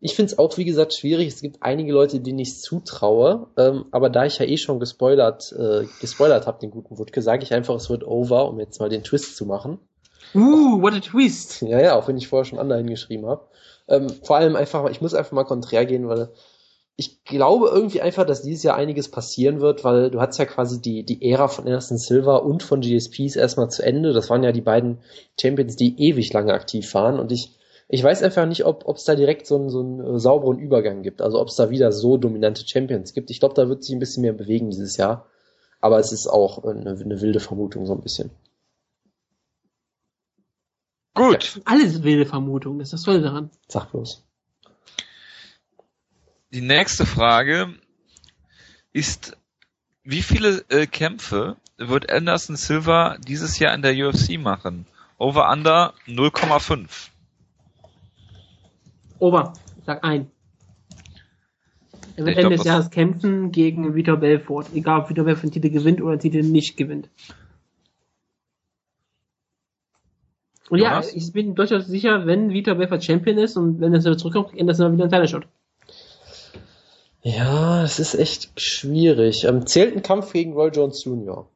ich finde es auch, wie gesagt, schwierig. Es gibt einige Leute, denen ich zutraue. Ähm, aber da ich ja eh schon gespoilert, äh, gespoilert habe, den guten Wutke, sage ich einfach, es wird over, um jetzt mal den Twist zu machen. Uh, what a twist. Ja, ja, auch wenn ich vorher schon andere hingeschrieben habe. Ähm, vor allem einfach, ich muss einfach mal konträr gehen, weil ich glaube irgendwie einfach, dass dieses Jahr einiges passieren wird, weil du hattest ja quasi die, die Ära von Anderson Silva und von GSPs erstmal zu Ende. Das waren ja die beiden Champions, die ewig lange aktiv waren und ich ich weiß einfach nicht, ob es da direkt so einen, so einen äh, sauberen Übergang gibt. Also ob es da wieder so dominante Champions gibt. Ich glaube, da wird sich ein bisschen mehr bewegen dieses Jahr. Aber es ist auch eine, eine wilde Vermutung so ein bisschen. Gut. Ja, alles wilde Vermutungen, das ist das Tolle daran. Sag bloß. Die nächste Frage ist, wie viele äh, Kämpfe wird Anderson Silva dieses Jahr in der UFC machen? Over Under 0,5. Ober, sag ein. Er wird Ende des Jahres kämpfen gegen Vitor Belfort. Egal, ob Vitor Belfort den Titel gewinnt oder den Titel nicht gewinnt. Und ja, ja ich bin durchaus sicher, wenn Vitor Belfort Champion ist und wenn er wieder zurückkommt, kriegt Anderson wieder einen Title-Shot. Ja, es ist echt schwierig. Ähm, zählt ein Kampf gegen Roy Jones Jr.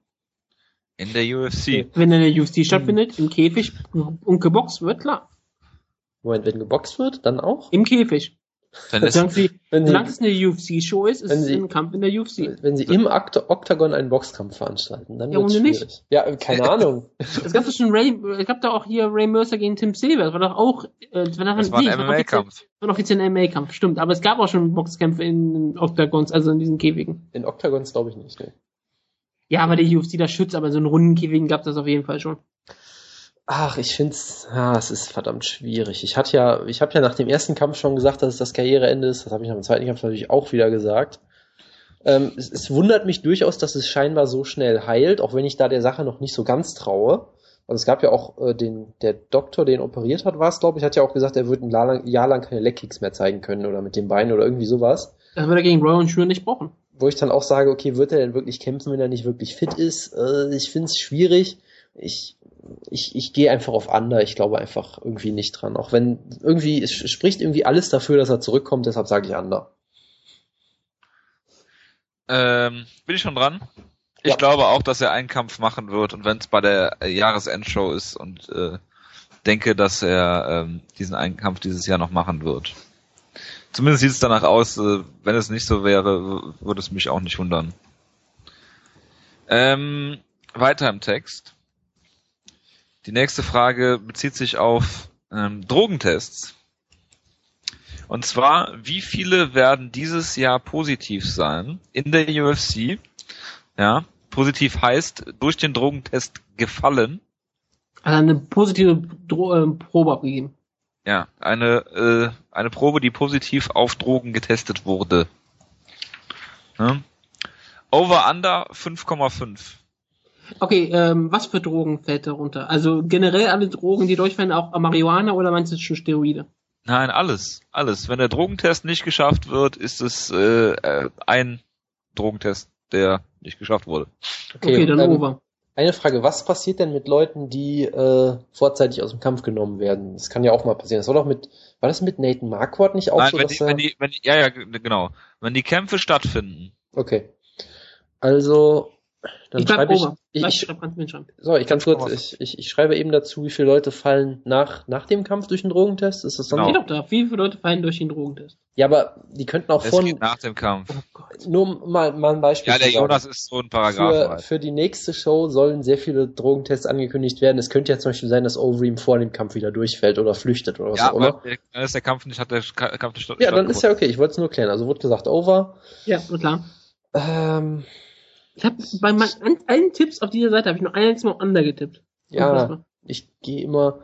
In der UFC. Wenn er in der UFC stattfindet, im Käfig und geboxt wird, klar. Moment, wenn geboxt wird, dann auch? Im Käfig. Wenn es, irgendwie, wenn solange es eine UFC-Show ist, ist es ein Kampf in der UFC. Wenn sie im Oktagon einen Boxkampf veranstalten, dann ja, wird es Nicht. Ja, keine Ahnung. es gab doch schon Ray, es gab da auch hier Ray Mercer gegen Tim Silver, das war doch auch, äh, das war, doch, das war ein MMA-Kampf. Das war offiziell ein MMA-Kampf, stimmt. Aber es gab auch schon Boxkämpfe in Oktagons, also in diesen Käfigen. In Oktagons glaube ich nicht, ne. Ja, aber die UFC das schützt, aber so einen runden Käfigen gab es das auf jeden Fall schon. Ach, ich find's, ja, es ist verdammt schwierig. Ich hatte ja, ich habe ja nach dem ersten Kampf schon gesagt, dass es das Karriereende ist. Das habe ich nach dem zweiten Kampf natürlich auch wieder gesagt. Ähm, es, es, wundert mich durchaus, dass es scheinbar so schnell heilt, auch wenn ich da der Sache noch nicht so ganz traue. Also es gab ja auch äh, den, der Doktor, den operiert hat, war es, glaube ich, hat ja auch gesagt, er würde ein Jahr lang, Jahr lang keine Leckkicks mehr zeigen können oder mit dem Bein oder irgendwie sowas. Das würde er gegen Roy und Schuhe nicht brauchen. Wo ich dann auch sage, okay, wird er denn wirklich kämpfen, wenn er nicht wirklich fit ist? Äh, ich find's schwierig. Ich ich, ich gehe einfach auf Under. Ich glaube einfach irgendwie nicht dran. Auch wenn irgendwie, es spricht irgendwie alles dafür, dass er zurückkommt, deshalb sage ich Under. Ähm, bin ich schon dran? Ich ja. glaube auch, dass er einen Kampf machen wird und wenn es bei der Jahresendshow ist und äh, denke, dass er ähm, diesen einen Kampf dieses Jahr noch machen wird. Zumindest sieht es danach aus, äh, wenn es nicht so wäre, würde es mich auch nicht wundern. Ähm, weiter im Text. Die nächste Frage bezieht sich auf ähm, Drogentests. Und zwar, wie viele werden dieses Jahr positiv sein in der UFC? Ja, positiv heißt durch den Drogentest gefallen. Also eine positive Dro äh, Probe abgegeben. Ja, eine, äh, eine Probe, die positiv auf Drogen getestet wurde. Ne? Over Under 5,5. Okay, ähm, was für Drogen fällt darunter? Also generell alle Drogen, die durchfallen, auch Marihuana oder meinst du schon Steroide? Nein, alles, alles. Wenn der Drogentest nicht geschafft wird, ist es äh, ein Drogentest, der nicht geschafft wurde. Okay, dann ähm, over. Eine Frage, was passiert denn mit Leuten, die äh, vorzeitig aus dem Kampf genommen werden? Das kann ja auch mal passieren. Das war doch mit, war das mit Nathan Marquardt nicht auch Nein, so, wenn dass die, er... wenn die, wenn die, ja, ja, genau. Wenn die Kämpfe stattfinden. Okay. Also, dann Ich schreibe ich, ich, ich, so, ich ganz kurz, 5,5. ich, ich, ich schreibe eben dazu, wie viele Leute fallen nach, nach dem Kampf durch den Drogentest? Ist das dann Genau. Doch da, wie viele Leute fallen durch den Drogentest? Ja, aber die könnten auch Es von, geht nach dem Kampf. Oh nur mal, mal ein Beispiel Ja, der. Jonas ist so ein für, Paragraph. für die nächste Show sollen sehr viele Drogentests angekündigt werden. Es könnte ja zum Beispiel sein, dass Overeem vor dem Kampf wieder durchfällt oder flüchtet oder was Ja, auch immer. aber der- dann ist der Kampf nicht, hat der Ka- Kampf nicht Ja, dann ist ja okay. Ich wollte es nur klären. Also wurde gesagt, over. Ja, klar. Ähm, Ich habe bei meinen allen Tipps auf dieser Seite habe ich nur einziges Mal under getippt. ja, ich gehe immer.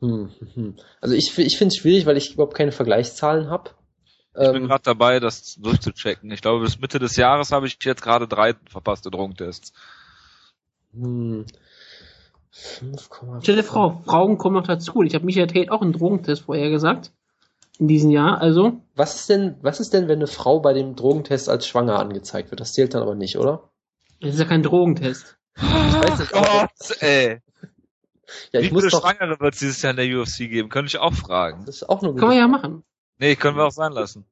Hm, hm, hm. Also ich, ich finde es schwierig, weil ich überhaupt keine Vergleichszahlen habe. Ich bin Ähm, gerade dabei, das durchzuchecken. Ich glaube, bis Mitte des Jahres habe ich jetzt gerade drei verpasste Drogentests. hm, 5,5. Stell dir vor, Frauen kommen noch dazu. Ich habe Michael Tate auch einen Drogentest vorher gesagt. In diesem Jahr, also. Was ist denn, was ist denn, wenn eine Frau bei dem Drogentest als schwanger angezeigt wird? Das zählt dann aber nicht, oder? Das ist ja kein Drogentest. Ich weiß nicht, aber- Gott, ey. Ja, Wie ich muss viele doch. Schwangere wird es dieses Jahr in der UFC geben? Könnte ich auch fragen. Das ist auch nur Kann man ja machen. Nee, können wir auch sein lassen.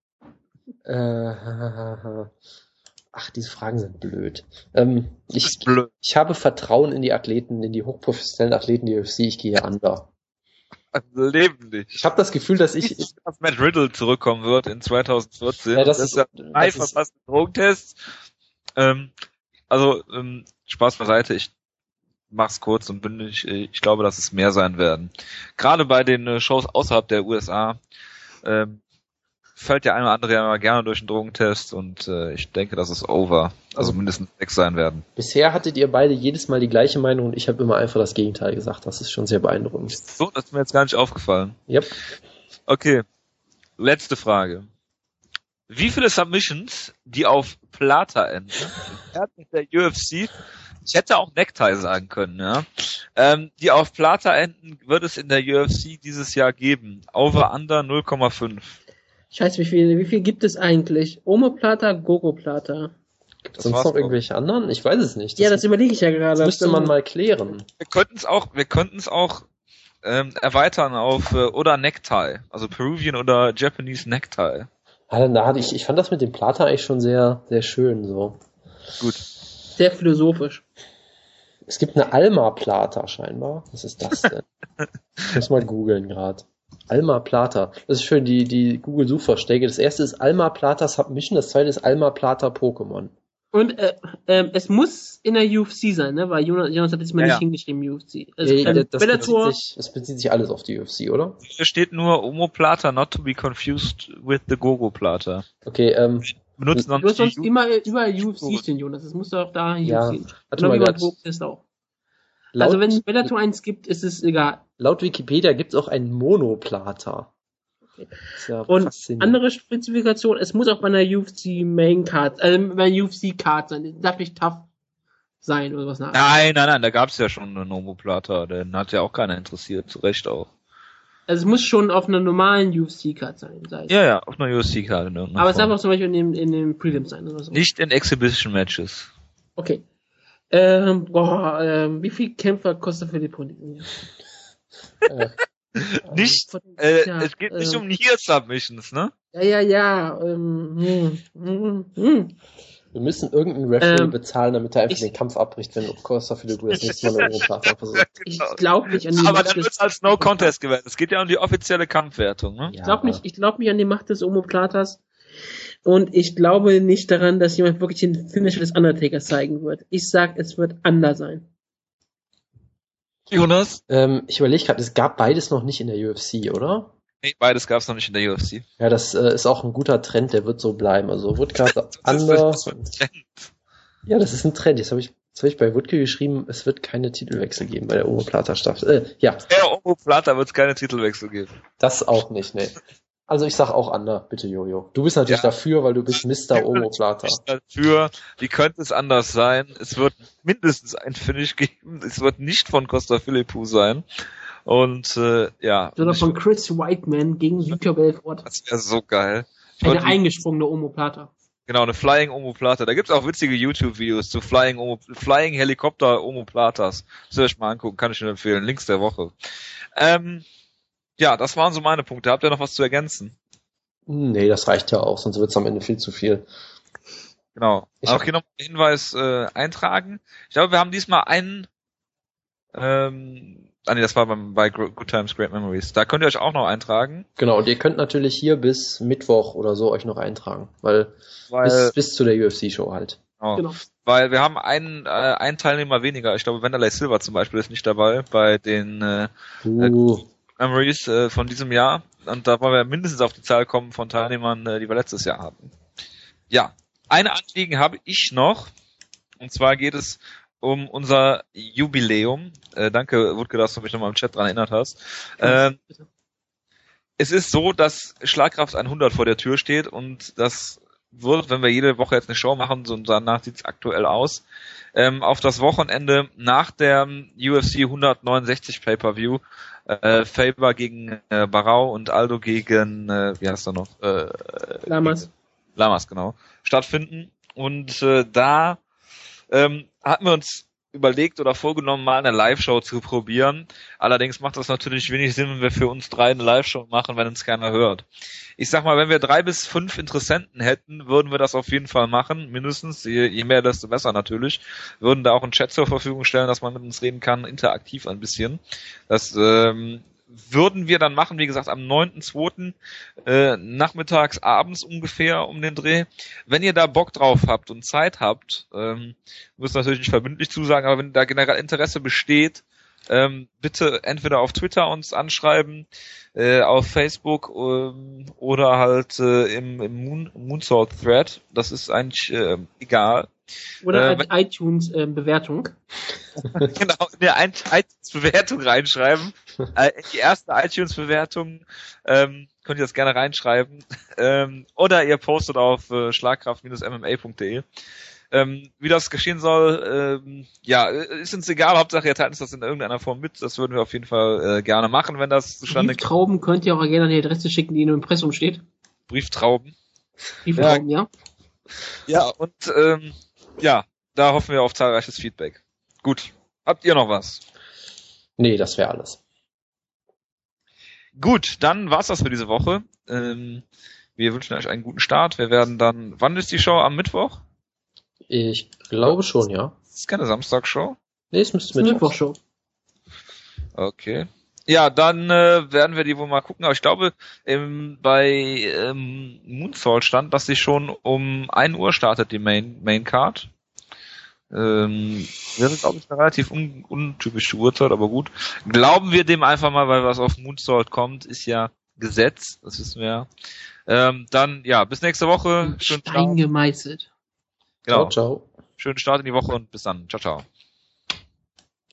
Äh, ach, diese Fragen sind blöd. Ähm, ich, blöd. ich habe Vertrauen in die Athleten, in die hochprofessionellen Athleten der UFC. Ich gehe under. Leben nicht. Ich habe das Gefühl, dass ich. dass Matt Riddle zurückkommen wird in 2014. Ja, das das ist, ja drei verpasste Drogentests. Ähm, also, ähm, Spaß beiseite, ich mach's kurz und bündig. äh, Ich glaube, dass es mehr sein werden. Gerade bei den äh, Shows außerhalb der USA ähm, fällt der eine oder andere ja mal gerne durch den Drogentest und äh, ich denke, dass es over. Also mindestens sechs sein werden. bisher hattet ihr beide jedes Mal die gleiche Meinung und ich habe immer einfach das Gegenteil gesagt. Das ist schon sehr beeindruckend. So, das ist mir jetzt gar nicht aufgefallen. Yep. Okay. Letzte Frage. Wie viele Submissions, die auf Plata enden, werden in der UFC, ich hätte auch Necktie sagen können, ja, ähm, die auf Plata enden, wird es in der UFC dieses Jahr geben. Over Under 0,5. Scheiße, wie viel, wie viel gibt es eigentlich? Omoplata, Gogoplata. Gibt es Das sonst noch auch. irgendwelche anderen? Ich weiß es nicht. Ja, das überlege ich ja gerade. das müsste man mal klären. Wir könnten es auch, wir könnten es auch ähm, erweitern auf äh, oder Necktie, also Peruvian oder Japanese Necktie. Da hatte ich, ich fand das mit dem Plata eigentlich schon sehr, sehr schön. So. Gut. Sehr philosophisch. Es gibt eine Alma Plata scheinbar. Was ist das denn? ich muss mal googeln gerade. Alma Plata. Das ist schön, die, die Google-Suchvorschläge. Das erste ist Alma Plata Submission, das zweite ist Alma Plata Pokémon. Und äh, ähm, es muss in der UFC sein, ne? Weil Jonas, Jonas hat jetzt mal Ja, nicht ja. hingeschrieben, UFC. Also, Ja, ähm, das, Bellator, bezieht sich, das bezieht sich alles auf die UFC, oder? Hier steht nur Omoplata, not to be confused with the Gogo-Plata. Okay, ähm, Benutzen du hast sonst immer überall UFC stehen, Jonas. Das muss doch da UFC Ja, stehen. Genau wie ganz. Drogentest auch. laut, Also wenn Bellator eins gibt, ist es egal. laut Wikipedia gibt's auch ein Monoplata. Ja Und andere Spezifikation, es muss auch bei einer UFC Main Card, äh, bei einer UFC Card sein. Das darf nicht tough sein oder was nach. Nein, nein, nein, da gab's ja schon einen Omoplata, den hat ja auch keiner interessiert, zu Recht auch. Also es muss schon auf einer normalen UFC Card sein. Sei es. Ja, ja, auf einer irgendeiner Aber es darf Form. auch zum Beispiel in dem, in dem Prelims sein oder so. Nicht in Exhibition-Matches. Okay. Ähm, boah, ähm, wie viel Kämpfer kostet Philipp Jahr? Äh, Nicht, Von- Äh, ja, es geht nicht äh, um Near-Submissions, ne? Ja, ja, ja. Ähm, hm, hm, hm. wir müssen irgendeinen Referee Ähm, bezahlen, damit er einfach ich- den Kampf abbricht, wenn Costa Filibu das nächste Mal Monoplata versucht. Ich Genau. glaube nicht an die Aber Macht dann des- wird's als No-Contest gewertet. Es geht ja um die offizielle Kampfwertung, ne? Ich glaube nicht, ich glaube nicht an die Macht des Omoplatas. Und ich glaube nicht daran, dass jemand wirklich den Finish des Undertakers zeigen wird. Ich sag, es wird anders sein. Jonas? Ähm, ich überlege gerade, es gab beides noch nicht in der UFC, oder? Nee, beides gab's noch nicht in der UFC. Ja, das äh, ist auch ein guter Trend, der wird so bleiben. Also ein Trend. Ja, das ist ein Trend. Jetzt habe ich Jetzt habe ich bei Wutke geschrieben, es wird keine Titelwechsel geben bei der Omoplata Staffel. Äh, ja. Der Omoplata wird es keine Titelwechsel geben. Das auch nicht, ne. Also ich sag auch Ander, bitte Jojo. Du bist natürlich ja. dafür, weil du bist Mr. Omoplata. Dafür, wie könnte es anders sein? Es wird mindestens ein Finish geben. Es wird nicht von Costa Philippou sein. Und äh, ja. Oder von Chris Whiteman gegen Victor Belfort. Das wäre so geil. Eine eingesprungene Omoplata. Genau, eine Flying Omoplata. Da gibt's auch witzige YouTube-Videos zu Flying, Omo, Flying Helikopter Omoplatas. Das soll ich mal angucken, kann ich Ihnen empfehlen. Links der Woche. Ähm, ja, das waren so meine Punkte. Habt ihr noch was zu ergänzen? Nee, das reicht ja auch, sonst wird's am Ende viel zu viel. Genau. Ich auch hier noch einen Hinweis äh, eintragen. Ich glaube, wir haben diesmal einen ähm, Ah nee, das war beim, bei Good Times, Great Memories. Da könnt ihr euch auch noch eintragen. Genau, und ihr könnt natürlich hier bis Mittwoch oder so euch noch eintragen, weil, weil bis, bis zu der UFC-Show halt. Genau. genau. Weil wir haben einen, äh, einen Teilnehmer weniger. Ich glaube, Wanderlei Silver zum Beispiel ist nicht dabei bei den äh, uh. Memories äh, von diesem Jahr. Und da wollen wir mindestens auf die Zahl kommen von Teilnehmern, äh, die wir letztes Jahr hatten. Ja, eine Anliegen habe ich noch. Und zwar geht es um unser Jubiläum. Äh, danke, Wutke, dass du mich nochmal im Chat dran erinnert hast. Äh, es ist so, dass Schlagkraft 100 vor der Tür steht und das wird, wenn wir jede Woche jetzt eine Show machen, so danach sieht's aktuell aus, ähm, auf das Wochenende nach der UFC 169 Pay-Per-View äh, Faber gegen äh, Barau und Aldo gegen, äh, wie heißt er noch? Äh, Lamas. Lamas, genau. Stattfinden. Und äh, da ähm, hatten wir uns überlegt oder vorgenommen, mal eine Live-Show zu probieren. Allerdings macht das natürlich wenig Sinn, wenn wir für uns drei eine Live-Show machen, wenn uns keiner hört. Ich sag mal, wenn wir drei bis fünf Interessenten hätten, würden wir das auf jeden Fall machen, mindestens. Je, je mehr, desto besser natürlich. Würden da auch einen Chat zur Verfügung stellen, dass man mit uns reden kann, interaktiv ein bisschen. Das ähm, würden wir dann machen, wie gesagt, am 9.2. Äh, nachmittags, abends ungefähr um den Dreh. Wenn ihr da Bock drauf habt und Zeit habt, ähm, müsst natürlich nicht verbindlich zusagen, aber wenn da generell Interesse besteht, ähm, bitte entweder auf Twitter uns anschreiben, äh, auf Facebook ähm, oder halt äh, im, im Moon, Moonsault Thread. Das ist eigentlich äh, egal. Oder äh, als iTunes-Bewertung. Äh, genau, eine iTunes-Bewertung reinschreiben. Äh, die erste iTunes-Bewertung ähm, könnt ihr das gerne reinschreiben. Ähm, oder ihr postet auf äh, schlagkraft-mma.de. Ähm, wie das geschehen soll, ähm, ja, ist uns egal, Hauptsache ihr teilt uns das in irgendeiner Form mit. Das würden wir auf jeden Fall äh, gerne machen, wenn das zustande kommt. Brieftrauben könnt ihr auch gerne an die Adresse schicken, die in dem Impressum steht. Brieftrauben. Brieftrauben, ja. Ja, ja und ähm, ja, da hoffen wir auf zahlreiches Feedback. Gut. Habt ihr noch was? Nee, das wäre alles. Gut, dann war's das für diese Woche. Ähm, wir wünschen euch einen guten Start. Wir werden dann, wann ist die Show? Am Mittwoch? Ich glaube schon, ja. Das ist keine Samstagshow? Nee, es müsste Mittwoch-Show. Okay. Ja, dann äh, werden wir die wohl mal gucken. Aber ich glaube, ähm, bei ähm, Moonsault stand, dass sie schon um 1 Uhr startet, die Main, Main Card. Ähm, wäre, glaube ich, eine relativ un untypische Uhrzeit, aber gut. Glauben wir dem einfach mal, weil was auf Moonsault kommt, ist ja Gesetz, das wissen wir ja. Ähm, dann, ja, bis nächste Woche. Stein gemeißelt. Genau. Ciao, ciao. Schönen Start in die Woche und bis dann. Ciao, ciao.